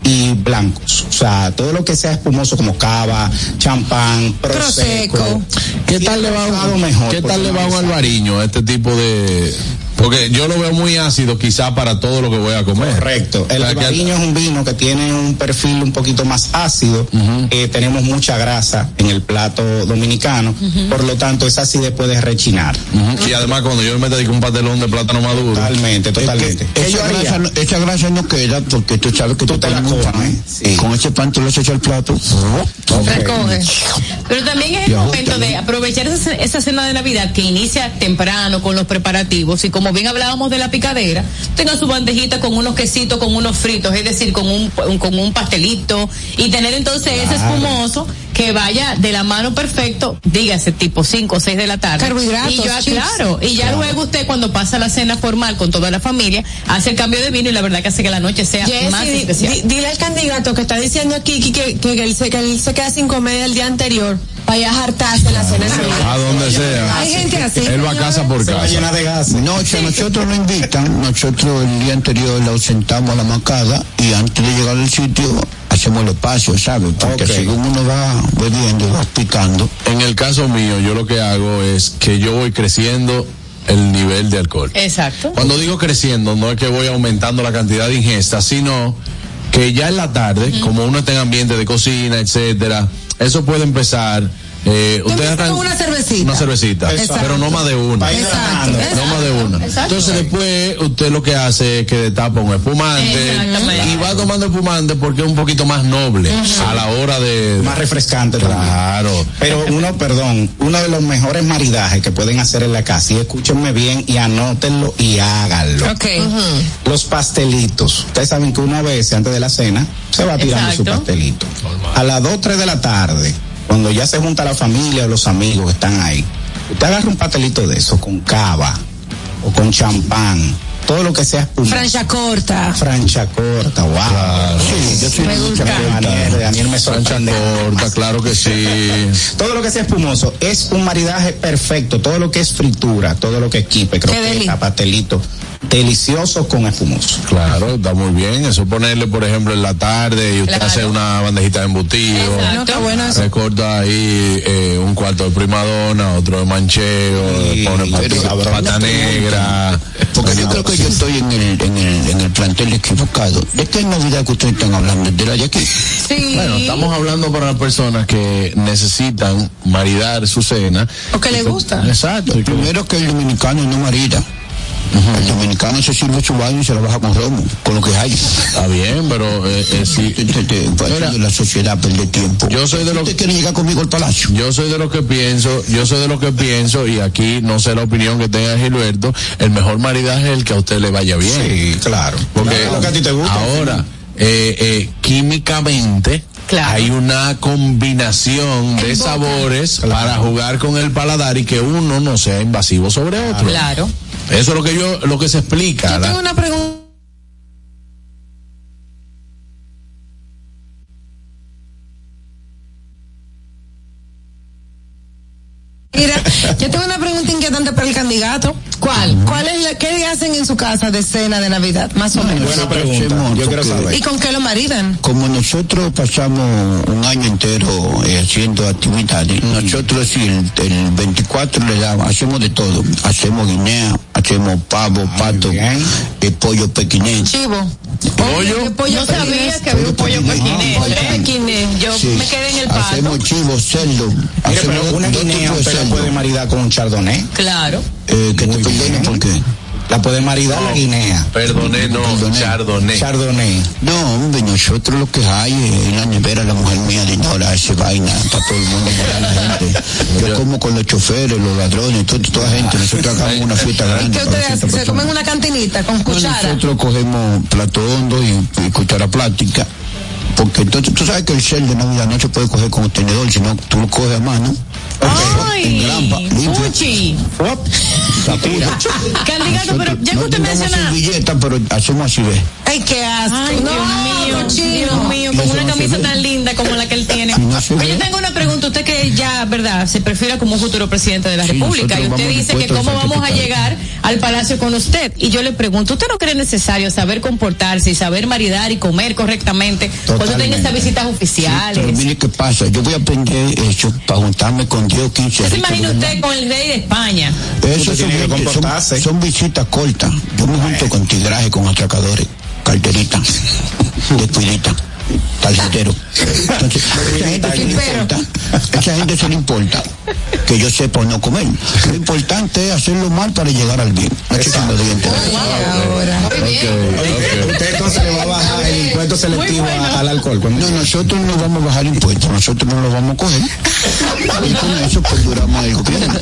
y blancos. O sea, todo lo que sea espumoso como cava, champán, prosecco. ¿Qué tal le va Rosado un, mejor, ¿qué tal le va un albariño a este tipo de porque yo lo veo muy ácido quizá para todo lo que voy a comer. Correcto. El albariño es un vino que tiene un perfil un poquito más ácido. Eh, tenemos mucha grasa en el plato dominicano. Por lo tanto, esa acidez puede rechinar. Y además cuando yo me con un pastelón de plátano maduro. Totalmente, totalmente. ¿Qué yo Esa grasa, no- esa grasa no queda porque tú sabes que tú, te la pan, Con ese pan tú le echas al plato. Recoge. Pero también es el Ya, momento de aprovechar esa, esa cena de Navidad que inicia temprano con los preparativos y como bien hablábamos de la picadera, tenga su bandejita con unos quesitos, con unos fritos, es decir, con un, con un pastelito y tener entonces ese espumoso que vaya de la mano perfecto, dígase tipo 5 o 6 de la tarde. Carbohidratos, Y ya, chips. claro, y ya Claro. luego usted cuando pasa la cena formal con toda la familia, hace el cambio de vino y la verdad que hace que la noche sea más especial. di- dile al candidato que está diciendo aquí que, que, que él, se, que él se queda sin comer el día anterior ir a hartarse en la cena de Navidad. A donde sea. Hay gente así. Él va casa por casa. de gas. No, a nosotros nos invitan, nosotros el día anterior la sentamos a la macada y antes de llegar al sitio hacemos el espacio, ¿sabes? Porque Ok. según uno va bebiendo, va picando. En el caso mío, yo lo que hago es que yo voy creciendo el nivel de alcohol. Exacto. Cuando digo creciendo, no es que voy aumentando la cantidad de ingesta, sino que ya en la tarde, como uno está en ambiente de cocina, etcétera, eso puede empezar. Eh, ustedes empiezas arran- con una cervecita. Una cervecita, Exacto. pero no más de una. Exacto. No más de una. Exacto. Entonces después usted lo que hace es que destapa un espumante y va tomando espumante porque es un poquito más noble a la hora de... Más refrescante también. Claro. Pero uno, perdón, uno de los mejores maridajes que pueden hacer en la casa, y escúchenme bien y anótenlo y háganlo. Ok. Los pastelitos. Ustedes saben que una vez antes de la cena se va tirando su pastelito. A las 2, 3 de la tarde, cuando ya se junta la familia o los amigos que están ahí, usted agarra un pastelito de eso con cava o con champán, todo lo que sea espumoso. Francha corta. Francha corta, wow. Sí, yo soy Me gusta. de Daniel, Daniel me Francha corta, claro que sí. Todo lo que sea espumoso es un maridaje perfecto. Todo lo que es fritura, todo lo que es quipe, croqueta, pastelito, delicioso con espumoso. Claro, está muy bien. Eso ponerle, por ejemplo, en la tarde y usted Claro. hace una bandejita de embutido. Exacto. No, qué bueno eso. Recorta ahí eh, un cuarto de primadona, otro de manchego, Sí, pone pata, negra. Porque yo creo que yo estoy en el, en el, en el plantel equivocado. ¿De qué Navidad que ustedes están hablando? ¿De la de aquí? Sí. Bueno, estamos hablando para las personas que necesitan maridar su cena. O que le gusta. Exacto. que- Primero que el dominicano no marida. El dominicano se sirve su baño y se lo baja con romo, con lo que hay. Está bien, pero eh, eh, sí. Te- te- te- Mira, la sociedad perder tiempo. yo soy de ¿Ustedes quieren llegar conmigo al palacio? Yo soy de lo que pienso, yo soy de lo que pienso, y aquí no sé la opinión que tenga Gilberto, el mejor maridaje es el que a usted le vaya bien. Sí, claro. Porque Claro, lo que a ti te gusta. ahora, eh, eh, químicamente, Claro. hay una combinación de sabores para jugar con el paladar y que uno no sea invasivo sobre otro. Claro. Eso es lo que yo, lo que se explica. Yo la- tengo una pregunta. Mira, yo tengo una inquietante para el candidato. ¿Cuál? ¿Cuál es la, qué hacen en su casa de cena de Navidad, más o menos? Buena pregunta. Yo quiero saber. ¿Y con qué lo maridan? Como nosotros pasamos un año entero eh, haciendo actividades, nosotros sí, el, el 24 le damos, hacemos de todo. Hacemos guinea, hacemos pavo, pato, bien. eh, pollo pequinés. Chivo. ¿Pollo? ¿Qué pollo No sabía que había un pollo pequinés. pollo Pequinés, Yo Sí. me quedé en el pato. Hacemos chivo, cerdo. Mire, hacemos pero una guinea usted la puede maridar con un chardonnay. Claro. Eh, que te perdonen, ¿por qué? La puede maridar la guinea. Perdoné, no, Perdoné. chardonnay. Chardonnay. No, hombre, nosotros lo que hay es en la nevera, la mujer mía de ahora hace vaina para todo el mundo, para la gente. [LAUGHS] Yo como con los choferes, los ladrones, todo, toda gente. Nosotros hagamos una fiesta grande. ¿Qué ustedes hacen? 200 ¿Se comen una cantinita con cuchara? Nosotros cogemos plato hondo y, y cuchara plástica. Porque entonces tú sabes que el shell de Navidad no se puede coger con un tenedor, sino tú lo coges a mano. Ay. Fuchi. [LAUGHS] Candidato, pero ya que usted menciona. servilleta, pero hacemos así, ve. Ay, qué asco. Ay, Dios mío, Dios mío, con una camisa tan linda como la que él tiene. Oye, yo tengo una pregunta. Usted que ya, ¿verdad? Se perfila como un futuro presidente de la Sí, República y usted dice que cómo vamos a llegar al palacio con usted. Y yo le pregunto, ¿usted no cree necesario saber comportarse y saber maridar y comer correctamente cuando tenga Totalmente. estas visitas Pero oficiales? mire qué pasa, yo voy a aprender eso para juntarme con 10 o 15 ¿Qué se imagina usted con el rey de España? Eso son, gente- son- son visitas cortas. Yo me junto con tigraje, con atracadores, carterita, tarjetero. Entonces, [LAUGHS] esa gente se le importa, esa gente se le importa que yo sepa o no comer. Lo importante es hacerlo mal para llegar al bien. No chequen los dientes. Usted entonces le va a bajar el impuesto selectivo al alcohol. No, nosotros no vamos a bajar impuestos, nosotros no los vamos a coger. Y con eso pues duramos el gobierno.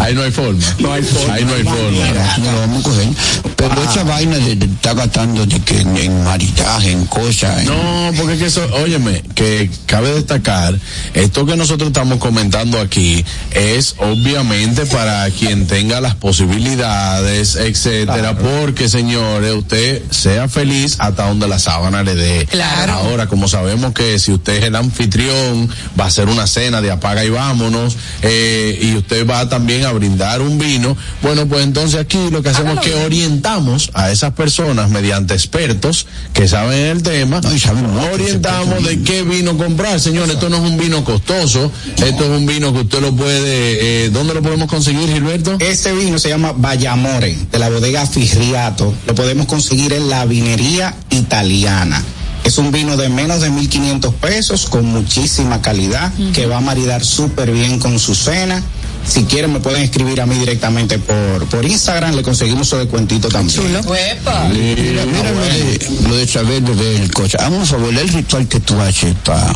Ahí no hay forma. No hay forma. Ahí no hay forma. No lo vamos a coger. Pero esa vaina de, de estar gastando de que en, en maridaje, en cosas. en- No, porque es que eso, óyeme, que cabe destacar, esto que nosotros estamos comentando aquí es obviamente para quien tenga las posibilidades, etcétera, porque señores, usted sea feliz hasta donde la sábana le dé. Claro. Ahora, como sabemos que si usted es el anfitrión, va a ser una cena de apaga y vámonos, eh, y usted va también a brindar un vino, bueno, pues entonces aquí lo que hacemos es que orientamos a esas personas mediante expertos que saben el tema, No, y saben orientamos de qué vino comprar, señores, esto no es un vino costoso, esto es un vino que usted lo puede, eh, ¿dónde lo podemos conseguir, Gilberto? Este vino se llama Vallamore, de la bodega Figriato. Lo podemos conseguir en la vinería italiana. Es un vino de menos de 1.500 pesos, con muchísima calidad, que va a maridar súper bien con su cena. Si quieren, me pueden escribir a mí directamente por, por Instagram, le conseguimos su descuentito también. Huepa. Mira, mira lo, de, lo de saber beber el coche. Vamos a favor, el ritual que tú haces para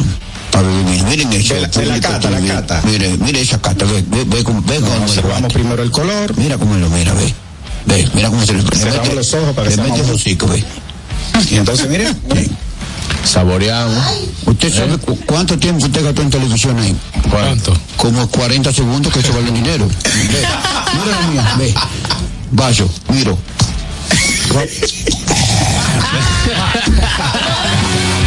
para beber. Miren. De la- la cata, la también. cata. Mire, mire esa cata, ve, ve, ve, cómo- ve cómo lo Observamos primero el color. Mira cómo lo mira, ve. Ve, mira cómo se le prende. Cerramos Mete- los ojos para que le seamos- mete el hocico, ve. Y entonces, mire, [LAUGHS] Sí. Saboreamos. ¿Usted sabe cu- cuánto tiempo usted gastó en televisión ahí? ¿Cuánto? Como 40 segundos que eso vale dinero. Ve, mira la mía, ve. Vaso, miro. [LAUGHS]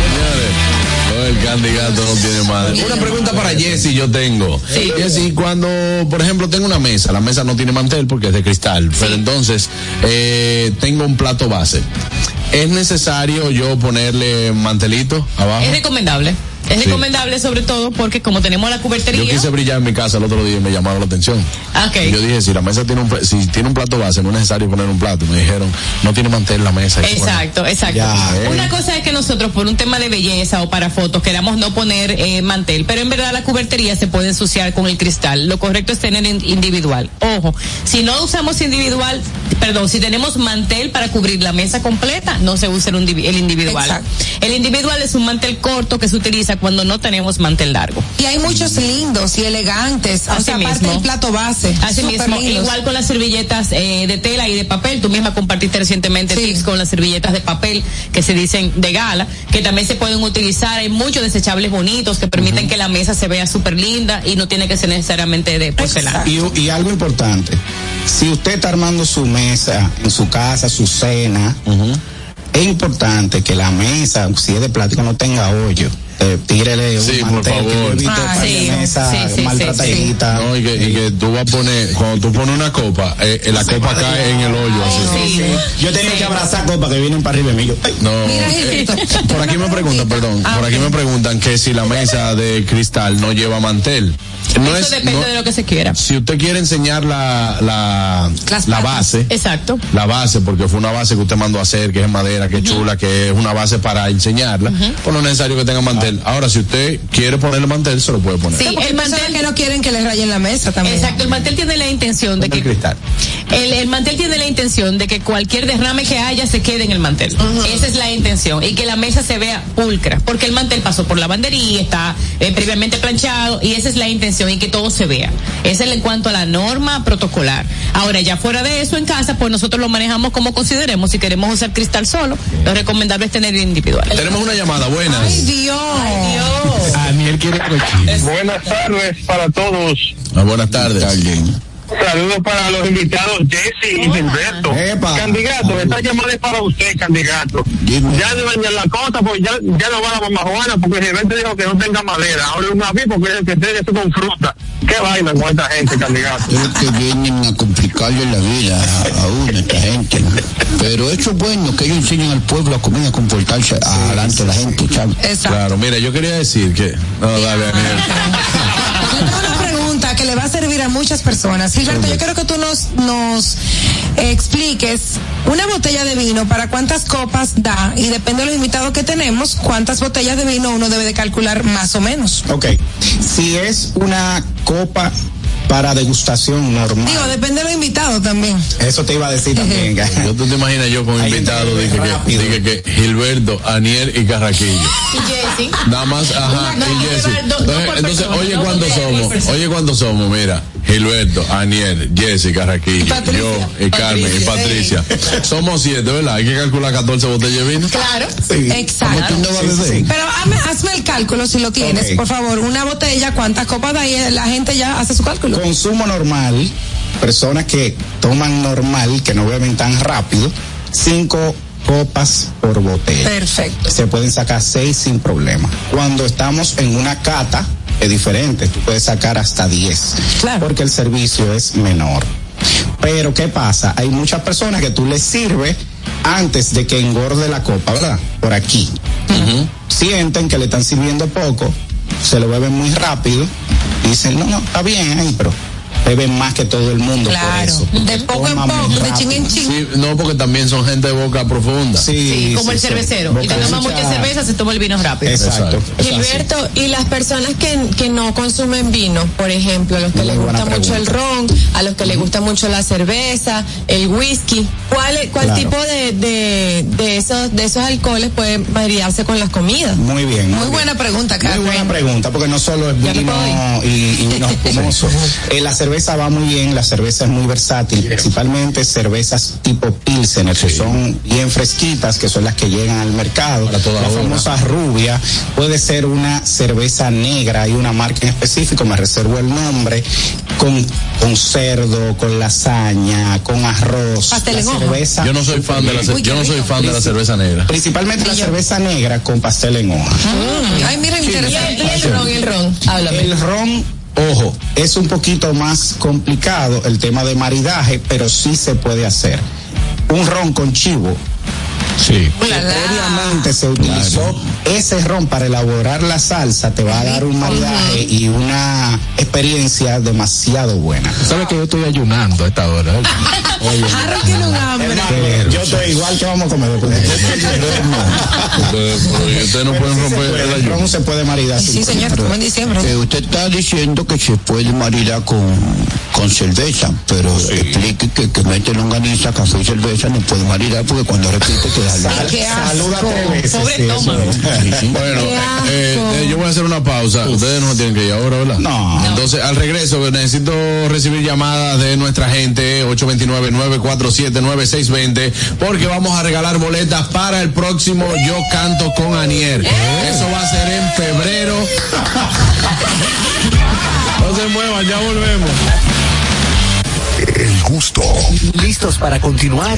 El candidato no tiene madre. Una pregunta para Jesse yo tengo. Sí. Jesse, cuando, por ejemplo, tengo una mesa, la mesa no tiene mantel porque es de cristal, pero entonces eh, tengo un plato base. ¿Es necesario yo ponerle mantelito abajo? Es recomendable. Es Sí. recomendable sobre todo porque como tenemos la cubertería. Yo quise brillar en mi casa el otro día y me llamaron la atención. Y Yo dije, si la mesa tiene un, si tiene un plato base, no es necesario poner un plato. Me dijeron, no tiene mantel la mesa. Bueno, Exacto, exacto. Ya, eh. Una cosa es que nosotros por un tema de belleza o para fotos queramos no poner eh, mantel, pero en verdad la cubertería se puede ensuciar con el cristal. Lo correcto es tener in- individual. Ojo, si no usamos individual, perdón, si tenemos mantel para cubrir la mesa completa, no se usa el, indivi- el individual. Exacto. El individual es un mantel corto que se utiliza cuando no tenemos mantel largo. Y hay muchos lindos y elegantes. O Así sea, aparte mismo. del plato base. Así mismo, lindos. igual con las servilletas eh, de tela y de papel. Tú misma compartiste recientemente Sí. tips con las servilletas de papel que se dicen de gala, que también se pueden utilizar. Hay muchos desechables bonitos que permiten que la mesa se vea súper linda y no tiene que ser necesariamente de porcelana. Y, y algo importante, si usted está armando su mesa en su casa, su cena, es importante que la mesa, si es de plástico, no tenga hoyo. Eh, tírele un Sí, por que favor. Ah, sí, mesas sí, sí, maltrataditas. No, y que, y que tú vas a poner, cuando tú pones una copa, eh, eh, la copa cae en el hoyo así. Sí. Yo tenía Sí. que abrazar copas que vienen para arriba de mí. Yo, ay, No, [LAUGHS] por aquí me preguntan, perdón, Ah, por aquí me preguntan que si la mesa de cristal no lleva mantel. No Eso es, depende no- de lo que se quiera. Si usted quiere enseñar la, la, Las la patas. base, Exacto. la base, porque fue una base que usted mandó a hacer, que es en madera, que es chula, que es una base para enseñarla, pues no es necesario que tenga mantel. Ahora, si usted quiere ponerle mantel, se lo puede poner. Sí, Porque el mantel que no quieren que les rayen la mesa también. Exacto, el mantel tiene la intención de el que cristal. el, el mantel tiene la intención de que cualquier derrame que haya se quede en el mantel. Esa es la intención y que la mesa se vea pulcra, porque el mantel pasó por lavandería, está eh, previamente planchado y esa es la intención y que todo se vea. Esa es en cuanto a la norma protocolar. Ahora ya fuera de eso en casa, pues nosotros lo manejamos como consideremos. Si queremos usar cristal solo, lo recomendable es tener individual. Tenemos una llamada, buenas. Ay, Dios. Daniel quiere cochino. Buenas tardes para todos. Ah, buenas tardes. Alguien. Saludos para los invitados Jesse y Gilberto. Candidato, esta llamada es para usted, candidato. Ya no dañan la cosa, pues ya, ya no va la mamajuana, porque Gilberto dijo que no tenga madera. Ahora un aviso porque es el que tiene eso con fruta. ¿Qué vaina con esta gente, candidato? Es que vienen a complicarle la vida a, a uno, esta gente. Pero eso es bueno, que ellos enseñen al pueblo a comer, a comportarse adelante de la gente. Claro, mira, yo quería decir que. No, dale, Daniel. Pregunta que le va a servir a muchas personas. Gilberto, yo quiero que tú nos, nos expliques una botella de vino para cuántas copas da y depende de los invitados que tenemos, cuántas botellas de vino uno debe de calcular más o menos. Ok. Si es una copa para degustación normal. Digo, depende de los invitados también. Eso te iba a decir también. [LAUGHS] Yo tú te imaginas yo con un invitado dije que, dije que Gilberto, Aniel y Carraquillo. Y Jessy. Nada más, ajá, No, y Jessy. no, no, no Entonces, oye no cuándo por somos, oye cuándo somos, mira, Gilberto, Aniel, Jessy, Carraquillo, Patricia. yo, y Carmen, y Patricia. Somos siete, ¿verdad? Hay que calcular 14 botellas de vino. Claro. Sí. Exacto. Pero hazme, hazme el cálculo si lo tienes, por favor. Una botella, cuántas copas da y la gente ya hace su cálculo. Consumo normal, personas que toman normal, que no beben tan rápido, cinco copas por botella. Perfecto. Se pueden sacar seis sin problema. Cuando estamos en una cata, es diferente, tú puedes sacar hasta 10, porque el servicio es menor. Pero ¿qué pasa? Hay muchas personas que tú les sirves antes de que engorde la copa, ¿verdad? Por aquí. Sienten que le están sirviendo poco, se lo beben muy rápido, dicen, no, no, está bien ahí, pero beben más que todo el mundo por Claro. eso. De poco en poco, de ching en ching. Sí, no, porque también son gente de boca profunda. Sí, como el cervecero. Y te toma mucha cerveza, se toma el vino rápido. Exacto. Gilberto, y las personas que, que no consumen vino, por ejemplo, a los que les gusta mucho el ron, a los que les gusta mucho la cerveza, el whisky, ¿cuál, cuál Claro. tipo de, de, de, esos, de esos alcoholes puede variarse con las comidas? Muy bien. Muy buena pregunta, Muy Carmen. buena pregunta, porque no solo es vino y, y vino espumoso. [LAUGHS] Eh, la cerveza va muy bien, la cerveza es muy versátil, principalmente cervezas tipo Pilsener, que son bien fresquitas, que son las que llegan al mercado. Para toda la hora. famosa rubia puede ser una cerveza negra, hay una marca en específico, me reservo el nombre, con, con cerdo, con lasaña, con arroz. Pastel La en hoja. cerveza- Yo no soy fan de la, Uy, yo no soy fan de la cerveza negra. Principalmente la cerveza negra con pastel en hoja. Mm, Ay, Y el, interesante. y el ron, el ron, háblame. El ron, ojo, es un poquito más complicado el tema de maridaje, pero sí se puede hacer. Un ron con chivo. Sí. Previamente se utilizó ese ron para elaborar la salsa, te va a dar un maridaje y una experiencia demasiado buena. ¿Sabes que yo estoy ayunando a esta hora? Arre, tiene un hambre. Eh, yo estoy igual que vamos a comer. Ustedes, no pueden romper el El ayuno. ron se puede maridar. Sí, señor, como en diciembre. Eh, usted está diciendo que se puede maridar con, con cerveza, pero explique que, que mete longaniza, café y cerveza no puede maridar porque cuando repite que da Ay, qué Saluda asco. tres veces. Pobre sí, eso estómago. es. Bueno, eh, eh, yo voy a hacer una pausa. Ustedes no tienen que ir ahora, ¿verdad? No. Entonces, al regreso, necesito recibir llamadas de nuestra gente, 829-947-9620, porque vamos a regalar boletas para el próximo Yo Canto con Anier. Eso va a ser en febrero. [LAUGHS] No se muevan, ya volvemos. El gusto. ¿Listos para continuar?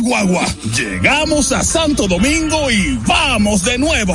La. Llegamos a Santo Domingo y vamos de nuevo.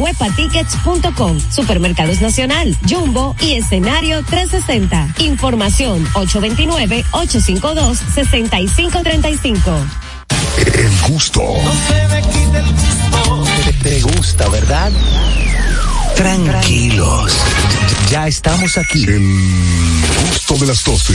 webatickets.com, Supermercados Nacional, Jumbo y Escenario 360. Información 829-852-6535. El gusto. Te, te gusta, ¿verdad? Tranquilos. Ya estamos aquí. El gusto de las 12.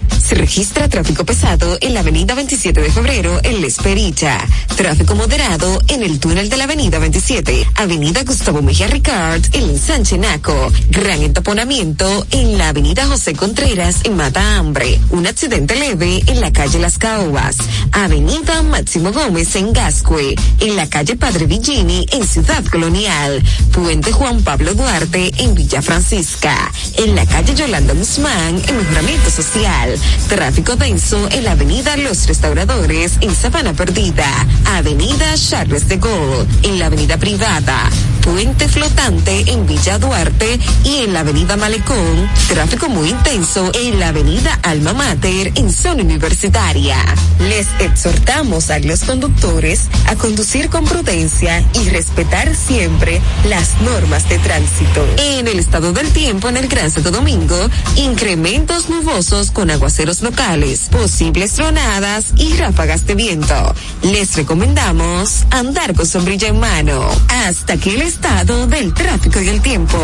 Se registra tráfico pesado en la avenida 27 de febrero en La Esperita. Tráfico moderado en el túnel de la avenida 27. Avenida Gustavo Mejía Ricard en Sánchez Naco. Gran entaponamiento en la avenida José Contreras en Mata Hambre. Un accidente leve en la calle Las Caobas. Avenida Máximo Gómez en Gascue. En la calle Padre Villini en Ciudad Colonial. Puente Juan Pablo Duarte en Villa Francisca. En la calle Yolanda Guzmán en Mejoramiento Social. Tráfico denso en la avenida Los Restauradores en Sabana Perdida. Avenida Charles de Gaulle en la avenida Privada. Puente Flotante en Villa Duarte y en la avenida Malecón. Tráfico muy intenso en la avenida Alma Mater en zona universitaria. Les exhortamos a los conductores a conducir con prudencia y respetar siempre las normas de tránsito. En el estado del tiempo en el Gran Santo Domingo, incrementos nubosos con aguaceros locales, posibles tronadas y ráfagas de viento. Les recomendamos andar con sombrilla en mano. Hasta aquí el estado del tráfico y el tiempo.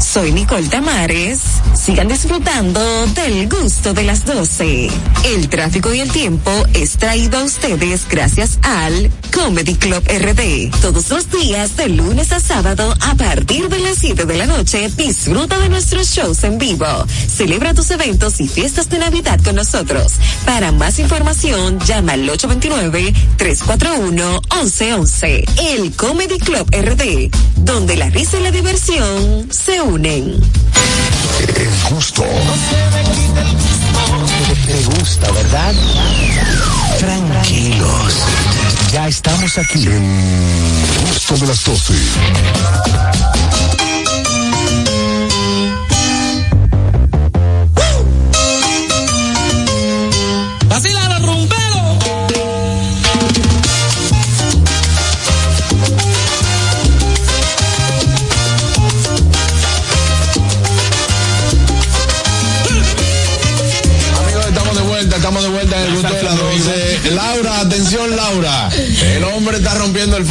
Soy Nicole Tamares. Sigan disfrutando del gusto de las 12. El tráfico y el tiempo es traído a ustedes gracias al Comedy Club RD. Todos los días de lunes a sábado a partir de las 7 de la noche disfruta de nuestros shows en vivo. Celebra tus eventos y fiestas de Navidad con nosotros. Para más información llama al 829-341-1111. El Comedy Club RD, donde la risa y la diversión se unen. El gusto. Te gusta, ¿verdad? Tranquilos. Ya estamos aquí. El gusto de las 12.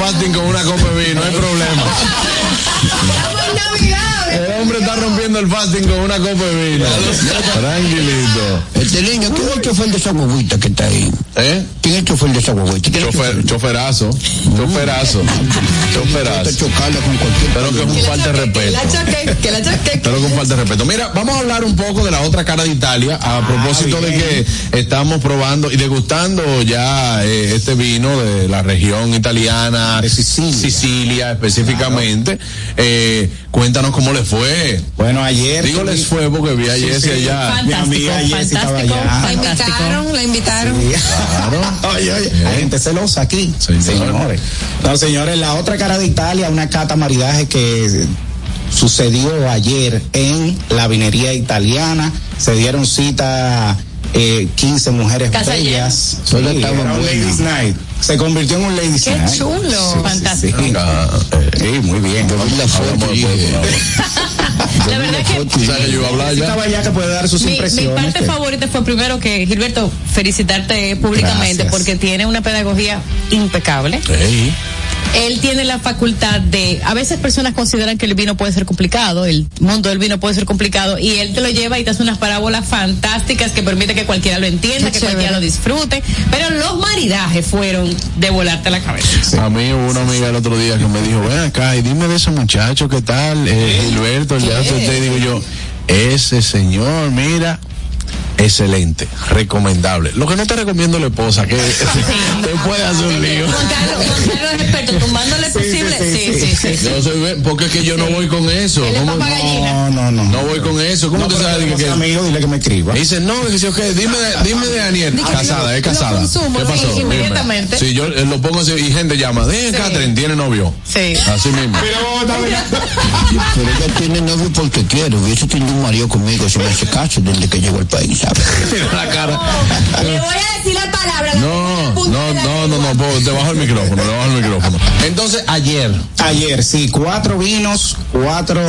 Fasting con una copa de vino, no hay problema. Rompiendo el fasting con una copa de vino. Tranquilito. Este niño, ¿quién es el chofer de esa guaguita que está ahí? ¿Eh? ¿Quién es el chofer de esa guaguita? ¿Quién es el Chofer, choferazo, choferazo, choferazo. chocarla con cualquier Pero que es un falta de respeto. que la choque. Pero con falta de respeto. Mira, vamos a hablar un poco de la otra cara de Italia, a propósito de que estamos probando y degustando ya eh, este vino de la región italiana, Sicilia, específicamente. Eh, cuéntanos cómo le fue. Bueno, ayer. Digo les fue porque vi a Sí, Jessy sí. allá. Mi amiga Jessy estaba allá. La invitaron, la invitaron. Claro. [LAUGHS] Oye, oye, hay gente celosa aquí, señores. No, señores, la otra cara de Italia, una cata maridaje que sucedió ayer en la vinería italiana. Se dieron cita eh, 15 mujeres Casa bellas. Sí, ladies night. Se convirtió en un ladies Qué night. chulo. Fantástico. Sí, Sí, muy bien. la foto [LAUGHS] La verdad es que ¿Sabes que yo iba a hablar ya? Estaba ya que puede dar sus mi, mi impresiones. parte que- favorita fue primero que Gilberto felicitarte públicamente Gracias. porque tiene una pedagogía impecable. Él tiene la facultad de, a veces personas consideran que el vino puede ser complicado, el mundo del vino puede ser complicado y él te lo lleva y te hace unas parábolas fantásticas que permite que cualquiera lo entienda, Qué que cualquiera lo disfrute, pero los maridajes fueron de volarte la cabeza. A mí hubo una amiga el otro día que me dijo, ven acá y dime de ese muchacho, ¿qué tal? Eh, Gilberto, el de usted. Digo yo, ese señor, mira, excelente, recomendable. Lo que no te recomiendo la esposa, que [LAUGHS] [LAUGHS] te puede hacer un lío. Es experto, tumbándole posible. Sí, sí, sí. porque es que yo no voy con eso. ¿Cómo-. No, no, no. No voy con eso. ¿Cómo No, tú pero sabes? tenemos que, amigo, dile que me escriba. Dice, no, que sí, ok, dime, de- dime de Daniel. Dice que Casada, es casada. consumo, ¿Qué sí, pasó? Inmediatamente. Sí, yo eh, lo pongo así y gente llama, de Catherine, ¿tiene novio? Sí. Así mismo. Pero ella tiene novio porque quiere. Hubiese tenido un marido conmigo si me hace caso desde que llegó al país, ¿sabes? [LAUGHS] la cara. Le voy a decir la palabra. No, no, no, no, no, po- te bajo el micrófono, te bajo el micrófono. Entonces, ayer, Ayer, sí, cuatro vinos, cuatro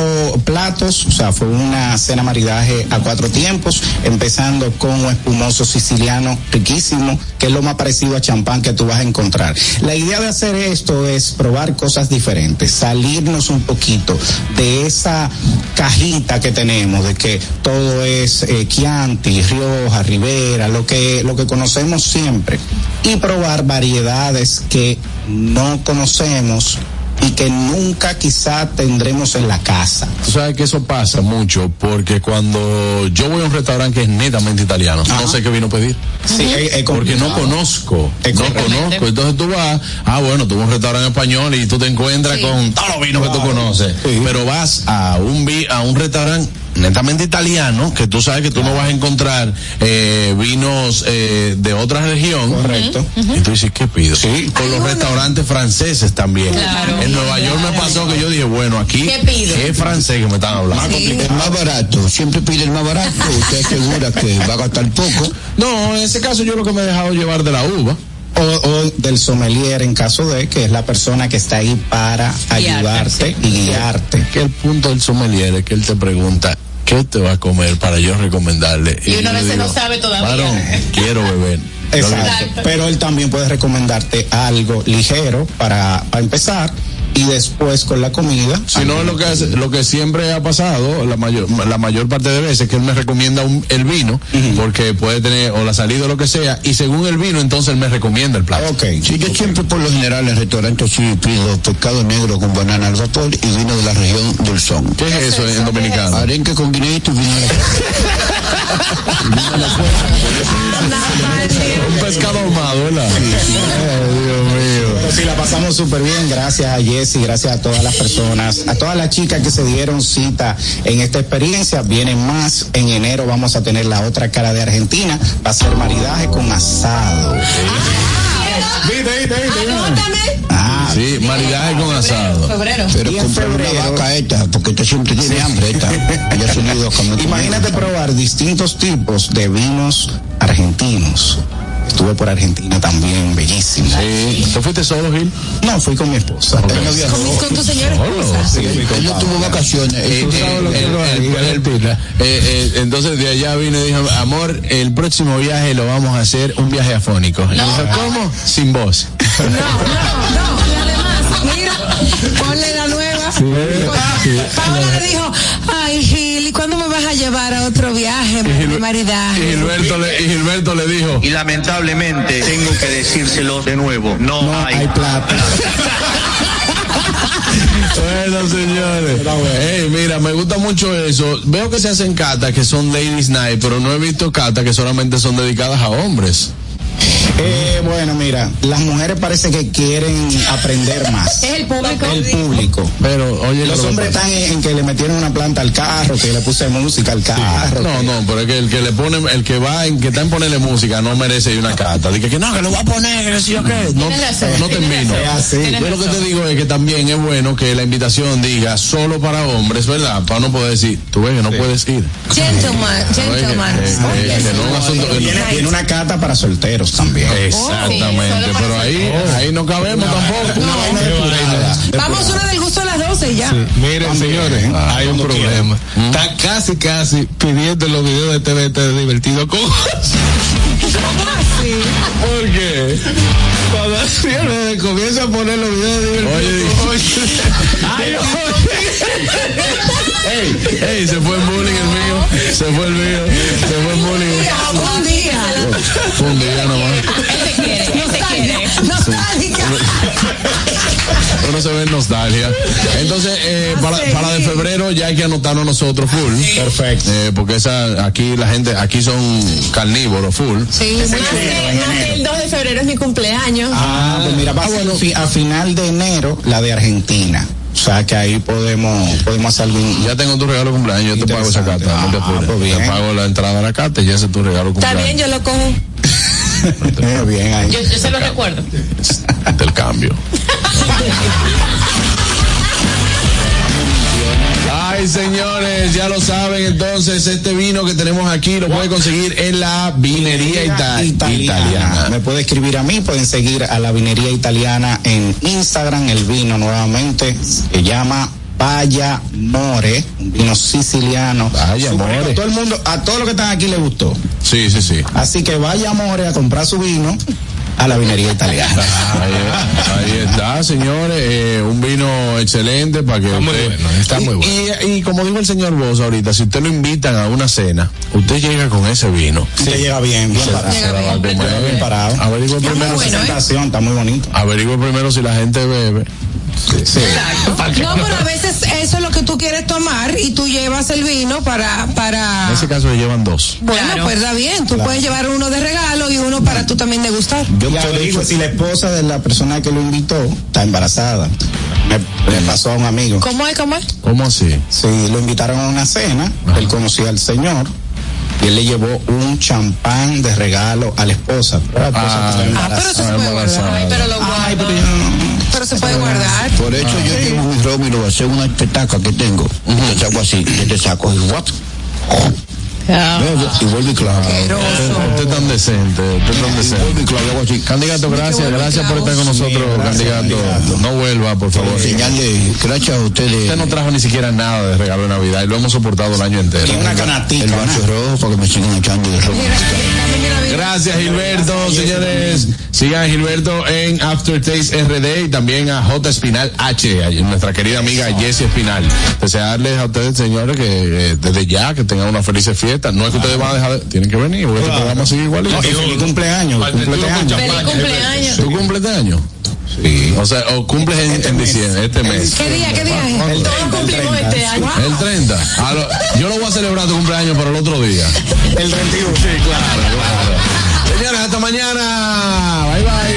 platos, o sea, fue una cena maridaje a cuatro tiempos, empezando con un espumoso siciliano riquísimo, que es lo más parecido a champán que tú vas a encontrar. La idea de hacer esto es probar cosas diferentes, salirnos un poquito de esa cajita que tenemos, de que todo es eh, Chianti, Rioja, Rivera, lo que, lo que conocemos siempre, y probar variedades que no conocemos y que nunca quizá tendremos en la casa. tú sabes que eso pasa mucho porque cuando yo voy a un restaurante que es netamente italiano, no sé qué vino a pedir. Sí, es- es porque no conozco, Es no conozco. Entonces tú vas, ah, bueno, tú vas a un restaurante español y tú te encuentras con todos los vinos que tú conoces. Pero vas a un vi, a un restaurante netamente italiano, que tú sabes que tú no vas a encontrar eh, vinos eh, de otra región. Correcto. Y tú dices, ¿qué pido? Sí. Con los restaurantes franceses también. Claro. En Nueva York me pasó que yo dije, bueno, aquí, ¿Qué pido? ¿qué francés que me están hablando? El más barato, siempre pide el más barato. [LAUGHS] Usted asegura que va a gastar poco. No, en ese caso yo lo que me he dejado llevar de la uva. O, o del sommelier en caso de que es la persona que está ahí para ayudarte y guiarte. Que el punto del sommelier es que él te pregunta, ¿qué te va a comer para yo recomendarle? Y uno a yo veces digo, no sabe todavía. Varón, quiero beber. Exacto. Pero él también puede recomendarte algo ligero para, para empezar y después con la comida. Si no, lo que hace- lo que siempre ha pasado, la mayor, la mayor parte de veces, que él me recomienda un- el vino, porque puede tener o la salida o lo que sea, y según el vino, entonces él me recomienda el plato. Ok. Sí, yo siempre por lo general en restaurantes sí pido pescado negro con banana al vapor y vino de la región del son. ¿Qué es eso en dominicano? Arenque con guineito y vino de [LAUGHS] Un pescado ahumado, ¿verdad? Ay, Dios mío. Pues sí, la pasamos súper bien. Gracias a Jessy, gracias a todas las personas, a todas las chicas que se dieron cita en esta experiencia. Vienen más. En enero vamos a tener la otra cara de Argentina. Va a ser maridaje con asado. Ah, Sí, maridaje con asado. Febrero. Pero Y comprar una vaca esta, porque esta siempre tiene hambre esta. [LAUGHS] Imagínate probar distintos tipos de vinos argentinos. Estuve por Argentina también, bellísimo. Sí. ¿Tú fuiste solo, Gil? No, fui con mi esposa. No viajó. Con, con tu señora esposa. Sí, Él no tuvo vacaciones. Eh, eh, eh, entonces de allá vino y dijo, amor, el próximo viaje lo vamos a hacer un viaje afónico. Y yo dije, ¿cómo? Sin voz. No, no, no. Y además, mira, ponle la nueva. Paola le dijo, ay Gil, llevar a otro viaje, mi Y maridaje? Gilberto le, y Gilberto le dijo, Y lamentablemente tengo que decírselo de nuevo, no, hay, Hay plata. [LAUGHS] bueno señores, mira, me gusta mucho eso. Veo que se hacen catas que son ladies night, pero no he visto catas que solamente son dedicadas a hombres. Eh, bueno, mira, las mujeres parece que quieren aprender más. Es el público. El público. Pero, oye, Los hombres están en, en que le metieron una planta al carro, que le puse música al carro. No, no, pero es que el que le pone, el que va, en que está en ponerle música, no merece una carta. Dice que no, que lo va a poner, que sí o qué. No, razón, no termino. razón. Yo lo que te digo es que también es bueno que la invitación diga solo para hombres, ¿verdad? Para no poder decir, tú ves que no puedes ir. Gentleman, gentleman. Eh, eh, Tiene, tiene una cata para solteros también. Exactamente, solo pero ahí, ahí no cabemos tampoco. Vamos una del gusto a las 12 ya. Miren, señores, hay un problema. Está casi, casi pidiendo los videos de TVT de divertido con. [LAUGHS] ¿Por qué? Cuando señores, comienza a poner los videos de divertido. Ay, [LAUGHS] Ey, ey, se fue el bullying el mío, se fue el mío, se fue el bullying. Un día. Fue un día nomás. Él te quiere, quiere. Nostálgica. Uno se ve en nostalgia. Entonces, eh, para, para de febrero ya hay que anotarnos nosotros full. Perfecto. Eh, porque esa, aquí la gente, aquí son carnívoros full. Sí, Más que, más que el 2 de febrero es mi cumpleaños. Ah, pues mira, va a ser fi- a final de enero la de Argentina. O sea que ahí podemos, podemos hacer algún. Ya tengo tu regalo de cumpleaños, yo te pago esa carta. no te Ah, pues bien. Te pago la entrada a la carta y ya ese es tu regalo de Está cumpleaños. bien, yo lo cojo. [LAUGHS] Bien ahí. Yo, yo se lo recuerdo. Del cambio. [LAUGHS] Ay, señores, ya lo saben, entonces este vino que tenemos aquí lo puede conseguir en la vinería ita- italiana. Me puede escribir a mí, pueden seguir a la vinería italiana en Instagram, el vino nuevamente, se llama Vaya More, un vino siciliano. Vaya. More. A todo el mundo, a todos los que están aquí les gustó. Sí, sí, sí. Así que vaya More a comprar su vino a la vinería italiana. Ahí, ahí está, señores, eh, un vino excelente para que Está muy usted- bueno, está muy bueno. Y, y- como dijo el señor Bosa ahorita, si usted lo invitan a una cena, usted llega con ese vino. Se llega bien, bien parado. Llega bien parado. Averigüe Está muy primero, bueno, si- ¿eh? está muy bonito. averigüe primero si la gente bebe. Sí. No, pero a veces eso es lo que tú quieres tomar y tú llevas el vino para, para. En ese caso le llevan dos. Bueno, Claro. pues bien. Tú puedes llevar uno de regalo y uno para tú también degustar. Yo te digo, si la esposa de la persona que lo invitó está embarazada. Me, me pasó a un amigo. ¿Cómo es? ¿Cómo es? ¿Cómo así? Sí, lo invitaron a una cena, él conocía al señor y él le llevó un champán de regalo a la esposa. La esposa estaba Ah, pero eso se puede guardar. Ay, pero lo guardo. Pero se puede guardar. Por eso yo tengo un ron y lo voy a hacer una petaca que tengo. Y te saco así, yo te saco y what? Y vuelvo y clavo. Usted es tan decente, usted es tan decente. Y clavo. Candidato, gracias, gracias por estar con nosotros, gracias, candidato. candidato. No vuelva, por favor. Señal de gracias a ustedes. Usted no trajo ni siquiera nada de regalo de Navidad y lo hemos soportado el año entero. Tiene una canastica. El vaso rojo para que me sigan echando de rojo. Gracias Gilberto, señores. Sigan a Gilberto en Aftertaste RD y también a J Espinal H, a nuestra querida amiga Jessie Espinal. Desearles a ustedes, señores, que desde ya que tengan una feliz fiesta. No es que ustedes van a dejar de, tienen que venir, porque este programa sigue igual. No, feliz cumpleaños. Feliz cumpleaños. ¿Tú cumples este año? Sí. O sea, o cumples en, en diciembre, este mes. ¿Qué día? ¿Qué día es? Todos cumplimos este año. El 30. A lo- yo lo voy a celebrar tu cumpleaños, pero el otro día. El 31. Sí, claro, claro. Señores, hasta mañana. Bye bye.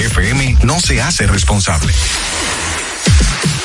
FM no se hace responsable.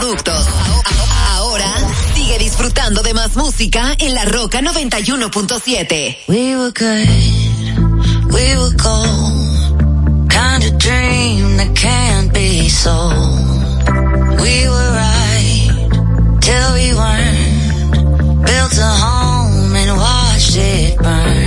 Ahora sigue disfrutando de más música en La Roca 91.7. We were good, we were cold. Kind of dream that can't be sold. We were right till we weren't. Built a home and watched it burn.